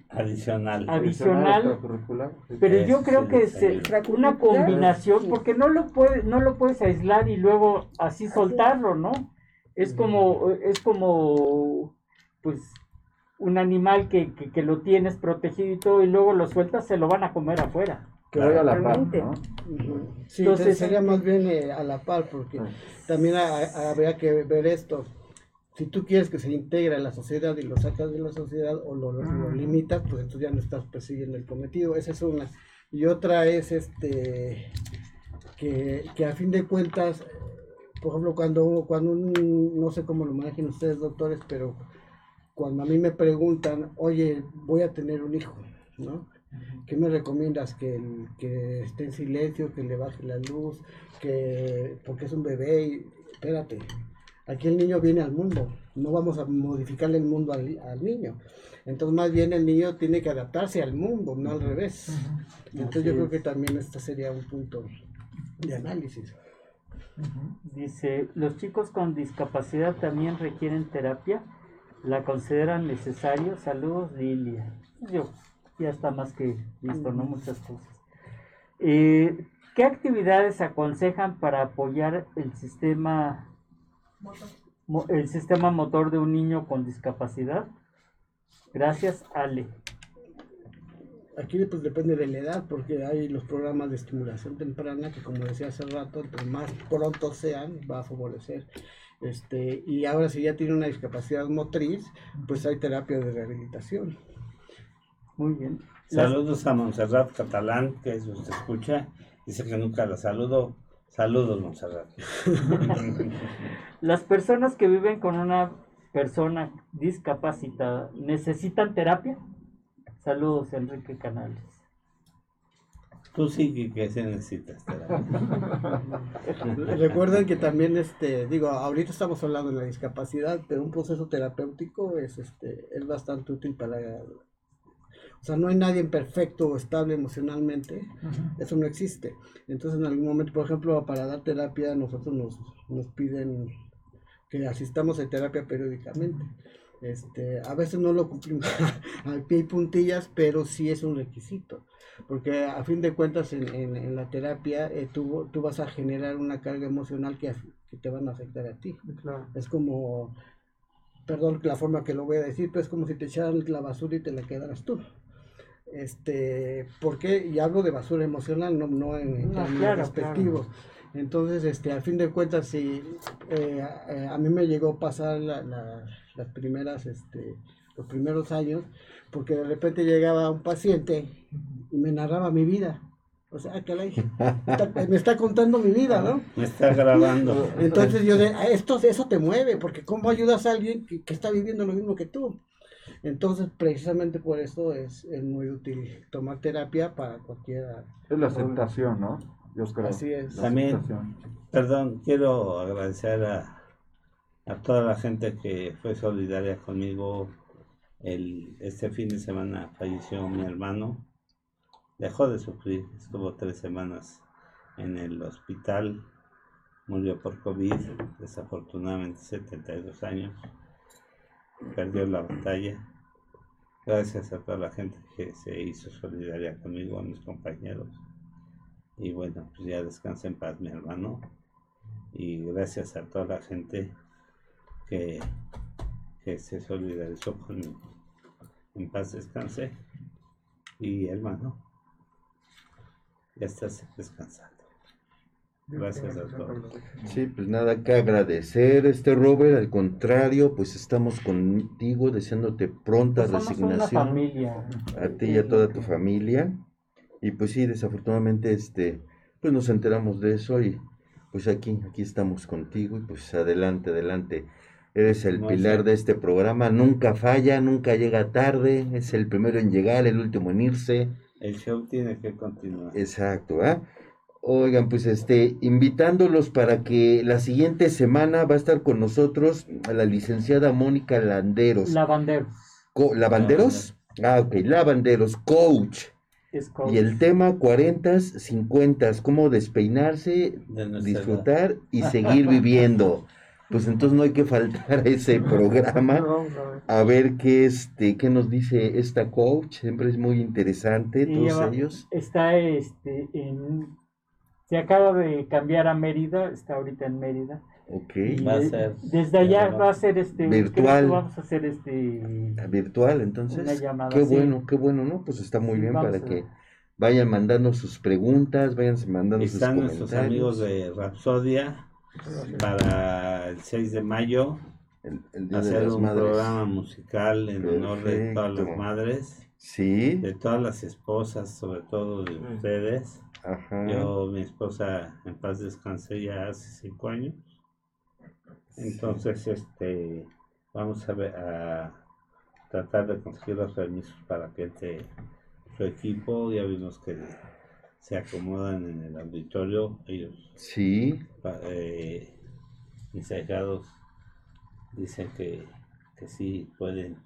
[SPEAKER 2] adicional.
[SPEAKER 3] Adicional. Pero yo creo que es una combinación, porque no lo puedes, no lo puedes aislar y luego así soltarlo, ¿no? Es como, es como, pues, un animal que, que, lo tienes protegido y todo, y luego lo sueltas, se lo van a comer afuera.
[SPEAKER 7] Que vaya a la par, ¿no?
[SPEAKER 5] Sí, entonces sería más bien eh, a la par, porque también habría que ver esto si tú quieres que se integre a la sociedad y lo sacas de la sociedad o lo, lo, limitas, pues entonces ya no estás persiguiendo el cometido. Esa es una. Y otra es este que, a fin de cuentas, por ejemplo, cuando, cuando un, no sé cómo lo manejen ustedes, doctores, pero cuando a mí me preguntan, oye, voy a tener un hijo, ¿no? ¿Qué me recomiendas? Que, que esté en silencio, que le baje la luz, que porque es un bebé y espérate, Aquí el niño viene al mundo, no vamos a modificarle el mundo al, niño. Entonces más bien el niño tiene que adaptarse al mundo, no al revés. Entonces yo creo que también este sería un punto de análisis.
[SPEAKER 3] Dice, los chicos con discapacidad también requieren terapia, la consideran necesario. Saludos, Lilia. Yo, ya está más que visto, ¿no? Muchas cosas. Eh, ¿Qué actividades aconsejan para apoyar el sistema el sistema motor de un niño con discapacidad? Gracias, Ale.
[SPEAKER 5] Aquí pues depende de la edad, porque hay los programas de estimulación temprana que como decía hace rato, entre más pronto sean, va a favorecer. Este, y ahora si ya tiene una discapacidad motriz, pues hay terapia de rehabilitación.
[SPEAKER 3] Muy bien.
[SPEAKER 2] Saludos a Montserrat Catalán, que es usted escucha. Dice que nunca la saludo. Saludos, Montserrat. (laughs)
[SPEAKER 3] Las personas que viven con una persona discapacitada necesitan terapia. Saludos, Enrique Canales.
[SPEAKER 2] Tú sí que se necesitas terapia. (laughs)
[SPEAKER 5] Recuerden que también, este, digo, ahorita estamos hablando de la discapacidad, pero un proceso terapéutico es, este, es bastante útil para o sea, no hay nadie perfecto o estable emocionalmente. Eso no existe. Entonces, en algún momento, por ejemplo, para dar terapia, nosotros nos, nos piden que asistamos a terapia periódicamente. Este, a veces no lo cumplimos (laughs) al pie y puntillas, pero sí es un requisito. Porque a fin de cuentas, en, en, la terapia, eh, tú, tú, vas a generar una carga emocional que, que te van a afectar a ti. Es como, perdón la forma que lo voy a decir, pero es como si te echaran la basura y te la quedaras tú. Este, porque, y hablo de basura emocional, no, no en, no, Entonces, este, al fin de cuentas, si eh, eh, a mí me llegó a pasar las primeras, este, los primeros años, porque de repente llegaba un paciente y me narraba mi vida. O sea, que (laughs) me está contando mi vida, ¿no?
[SPEAKER 2] Me está grabando.
[SPEAKER 5] Entonces yo, de, ah, esto, eso te mueve, porque ¿cómo ayudas a alguien que, que está viviendo lo mismo que tú? Entonces, precisamente por eso es, muy útil tomar terapia para cualquiera.
[SPEAKER 7] Es la aceptación, ¿no?
[SPEAKER 5] Yo creo. Así es.
[SPEAKER 2] También, perdón, quiero agradecer a, a toda la gente que fue solidaria conmigo. El, este fin de semana falleció mi hermano. Dejó de sufrir, estuvo tres semanas en el hospital, murió por COVID, desafortunadamente 72 años perdió la batalla. Gracias a toda la gente que se hizo solidaria conmigo, a mis compañeros. Y bueno, pues ya descansa en paz mi hermano. Y gracias a toda la gente que, se solidarizó conmigo. En paz descanse. Y hermano, ya estás descansando. Gracias, doctor.
[SPEAKER 4] Sí, pues nada que agradecer, este Robert, al contrario, pues estamos contigo deseándote pronta pues resignación.
[SPEAKER 3] familia.
[SPEAKER 4] A ti y a toda tu familia. Y pues sí, desafortunadamente, este, pues nos enteramos de eso y pues aquí, aquí estamos contigo y pues adelante, adelante. Eres el pilar de este programa, nunca falla, nunca llega tarde, es el primero en llegar, el último en irse
[SPEAKER 2] El show tiene que continuar.
[SPEAKER 4] Exacto, ¿ah? Oigan, pues este, invitándolos para que la siguiente semana va a estar con nosotros la licenciada Mónica Landeros.
[SPEAKER 3] Lavanderos.
[SPEAKER 4] ¿Lavanderos? Ah, ok, Lavanderos, coach. Y el tema 40, 50, cómo despeinarse, disfrutar y seguir (laughs) viviendo. Pues entonces no hay que faltar a ese programa. A ver qué este qué nos dice esta coach, siempre es muy interesante todos ellos.
[SPEAKER 3] Está este en se acaba de cambiar a Mérida, está ahorita en Mérida.
[SPEAKER 4] Ok.
[SPEAKER 2] Va a ser.
[SPEAKER 3] Desde allá va a ser este.
[SPEAKER 4] Virtual.
[SPEAKER 3] vamos a hacer este.
[SPEAKER 4] Ah, virtual, entonces. qué bueno, qué bueno, ¿no? Pues está muy bien para que vayan mandando sus preguntas, vayan mandando sus
[SPEAKER 2] Están nuestros amigos de Rapsodia para el 6 de mayo. El, hacer un programa musical en honor de todas las madres.
[SPEAKER 4] Sí.
[SPEAKER 2] De todas las esposas, sobre todo de mm. Yo, mi esposa, en paz descansé ya hace cinco años. Entonces, este, vamos a, ver, a tratar de conseguir los permisos para que entre su equipo. Ya vimos que se acomodan en el auditorio. Ellos,
[SPEAKER 4] sí.
[SPEAKER 2] Eh, mis allegados dicen que, que sí pueden.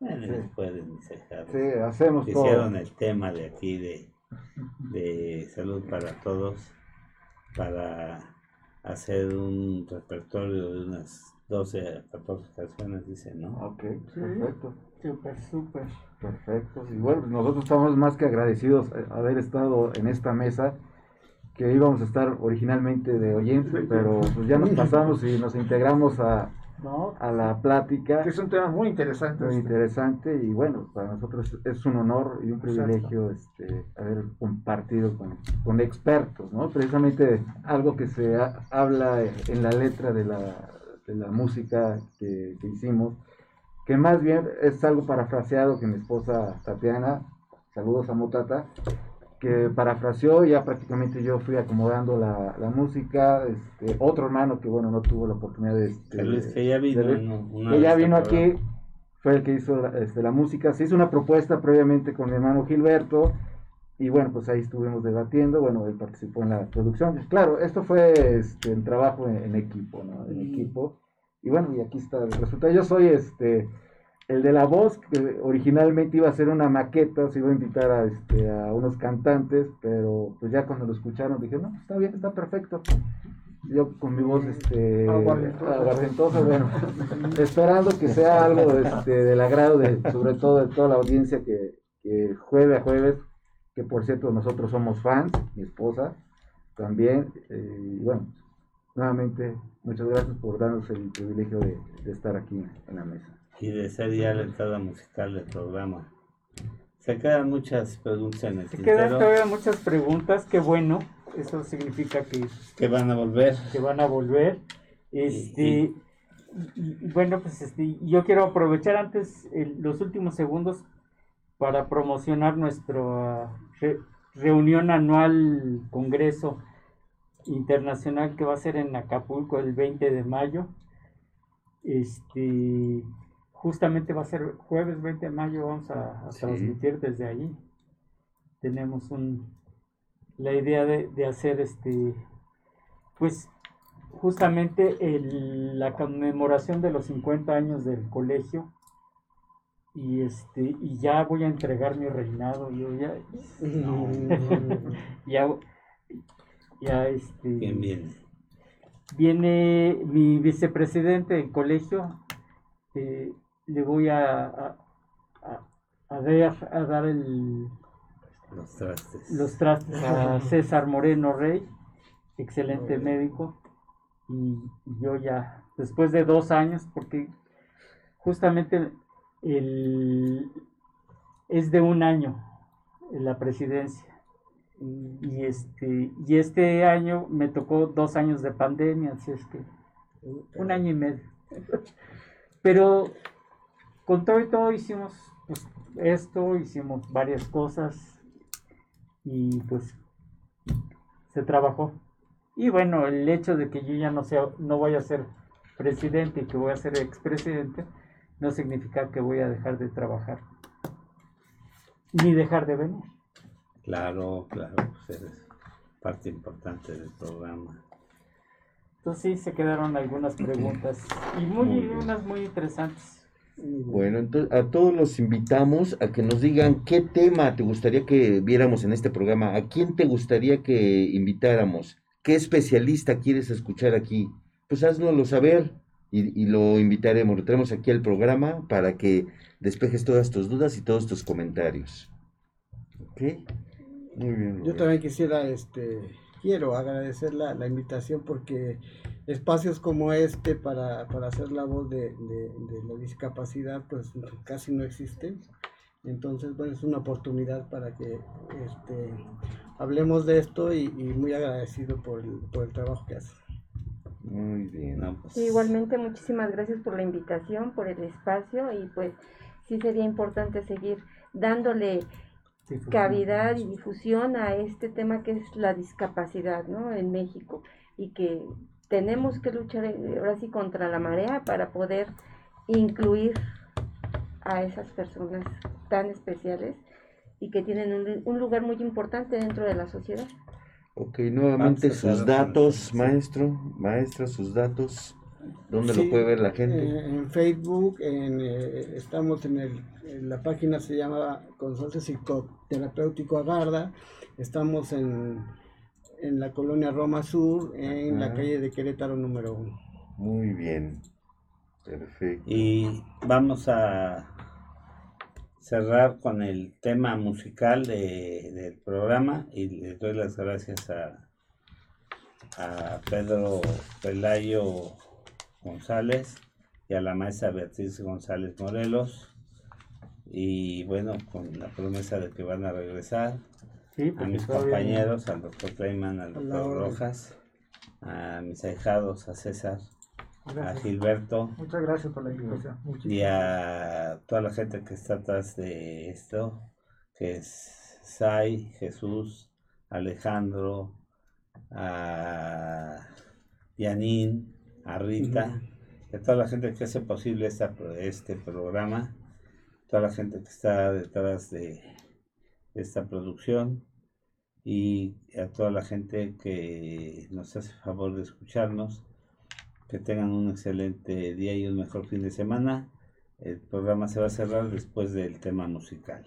[SPEAKER 2] Bueno, pueden, mis
[SPEAKER 7] Sí, hacemos
[SPEAKER 2] Hicieron el tema de aquí de de salud para todos para hacer un repertorio de unas 12 a 14 canciones, dice, ¿no?
[SPEAKER 7] Ok, perfecto.
[SPEAKER 3] Súper, súper.
[SPEAKER 7] Perfecto. Y bueno, nosotros estamos más que agradecidos de haber estado en esta mesa, que íbamos a estar originalmente de oyente, pero pues ya nos pasamos y nos integramos a, a la plática.
[SPEAKER 10] Que es un tema muy interesante.
[SPEAKER 7] Muy este. interesante y bueno, para nosotros es un honor y un privilegio este, haber compartido con, con, expertos, ¿no? Precisamente algo que se habla en la letra de la, de la música que, que, hicimos, que más bien es algo parafraseado que mi esposa Tatiana, saludos a Motata, que parafraseó, ya prácticamente yo fui acomodando la, la música, este, otro hermano que bueno, no tuvo la oportunidad de... Este,
[SPEAKER 2] que ya vino,
[SPEAKER 7] que ya vino aquí, fue el que hizo la, este, la música, se hizo una propuesta previamente con mi hermano Gilberto, y bueno, pues ahí estuvimos debatiendo, bueno, él participó en la producción, claro, esto fue este, el trabajo en, equipo, ¿no? En equipo, y bueno, y aquí está el resultado, yo soy este el de la voz, que originalmente iba a ser una maqueta, se iba a invitar a, este, a unos cantantes, pero pues ya cuando lo escucharon dije, no, está bien, está perfecto. Yo con mi voz este, aguardentosa, bueno, (laughs) esperando que sea algo este, del agrado de, sobre todo de toda la audiencia que, que jueves a jueves, que por cierto nosotros somos fans, mi esposa también, eh, y bueno, nuevamente muchas gracias por darnos el privilegio de estar aquí en la mesa
[SPEAKER 2] y de ser ya la entrada musical del programa. Se quedan muchas preguntas en el
[SPEAKER 3] Se quedan todavía muchas preguntas, qué bueno, eso significa que...
[SPEAKER 2] Que van a volver.
[SPEAKER 3] Que van a volver. Este, bueno, pues este, yo quiero aprovechar antes los últimos segundos para promocionar nuestra reunión anual Congreso Internacional que va a ser en Acapulco el 20 de mayo. Este, justamente va a ser jueves 20 de mayo, vamos a, transmitir desde allí. Tenemos un, la idea de, hacer este, pues justamente la conmemoración de los 50 años del colegio y este y ya voy a entregar mi reinado yo ya (laughs) ya, ya este
[SPEAKER 2] ¿Quién viene?
[SPEAKER 3] viene mi vicepresidente del colegio eh, le voy a, a, a, ver, a dar el,
[SPEAKER 2] los trastes.
[SPEAKER 3] los trastes a (laughs) César Moreno Rey, excelente médico. Y yo ya, después de dos años, porque justamente el, es de un año en la presidencia. Y este, y este año me tocó dos años de pandemia, así es que un año y medio. (laughs) Pero con todo y todo hicimos pues, esto, hicimos varias cosas y pues se trabajó. Y bueno, el hecho de que yo ya no sea, no voy a ser presidente y que voy a ser expresidente, no significa que voy a dejar de trabajar ni dejar de venir.
[SPEAKER 2] Claro, claro, pues eres parte importante del programa.
[SPEAKER 3] Entonces sí, se quedaron algunas preguntas y muy, unas muy interesantes.
[SPEAKER 4] Bueno, entonces a todos los invitamos a que nos digan qué tema te gustaría que viéramos en este programa, a quién te gustaría que invitáramos, qué especialista quieres escuchar aquí. Pues haznoslo saber y, y lo invitaremos, lo traemos aquí al programa para que despejes todas tus dudas y todos tus comentarios. ¿Ok?
[SPEAKER 5] Muy bien. Yo también quisiera, este, quiero agradecer la, la invitación porque espacios como este para, hacer la voz de, la discapacidad pues casi no existen. Entonces, bueno, es una oportunidad para que este, hablemos de esto y, muy agradecido por el, por el trabajo que hace.
[SPEAKER 4] Muy bien.
[SPEAKER 6] Pues. igualmente, muchísimas gracias por la invitación, por el espacio y pues sí sería importante seguir dándole cavidad y difusión a este tema que es la discapacidad ¿no? en México y que tenemos que luchar ahora sí contra la marea para poder incluir a esas personas tan especiales y que tienen un, lugar muy importante dentro de la sociedad.
[SPEAKER 4] Ok, nuevamente sus datos, maestro, maestra, sus datos, ¿dónde lo puede ver la gente?
[SPEAKER 5] Eh, en Facebook, en, eh, estamos en, el, la página se llama Consulta Psicoterapéutico Agarda, estamos en en la colonia Roma Sur, en la calle de Querétaro número uno.
[SPEAKER 4] Muy bien, perfecto.
[SPEAKER 2] Y vamos a cerrar con el tema musical del programa y le doy las gracias a, a Pedro Pelayo González y a la maestra Beatriz González Morelos. Y bueno, con la promesa de que van a regresar a mis compañeros, al doctor Clayman, al doctor Rojas, a mis ahijados, a César, a Gilberto.
[SPEAKER 10] Muchas gracias por la invitación.
[SPEAKER 2] Y a toda la gente que está atrás de esto, que es Sai, Jesús, Alejandro, a Yanin, a Rita, a toda la gente que hace posible esta, este programa, toda la gente que está detrás de esta producción y a toda la gente que nos hace favor de escucharnos. Que tengan un excelente día y un mejor fin de semana. El programa se va a cerrar después del tema musical.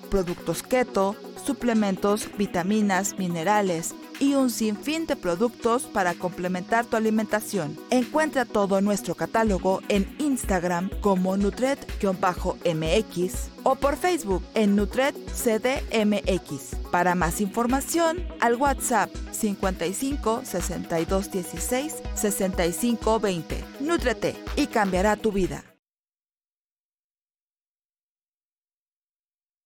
[SPEAKER 1] productos keto, suplementos, vitaminas, minerales, y un sinfín de productos para complementar tu alimentación. Encuentra todo nuestro catálogo en Instagram como Nutret-MX o por Facebook en Nutret CDMX. Para más información, al WhatsApp 55 62 16 65 20. Nutrete y cambiará tu vida.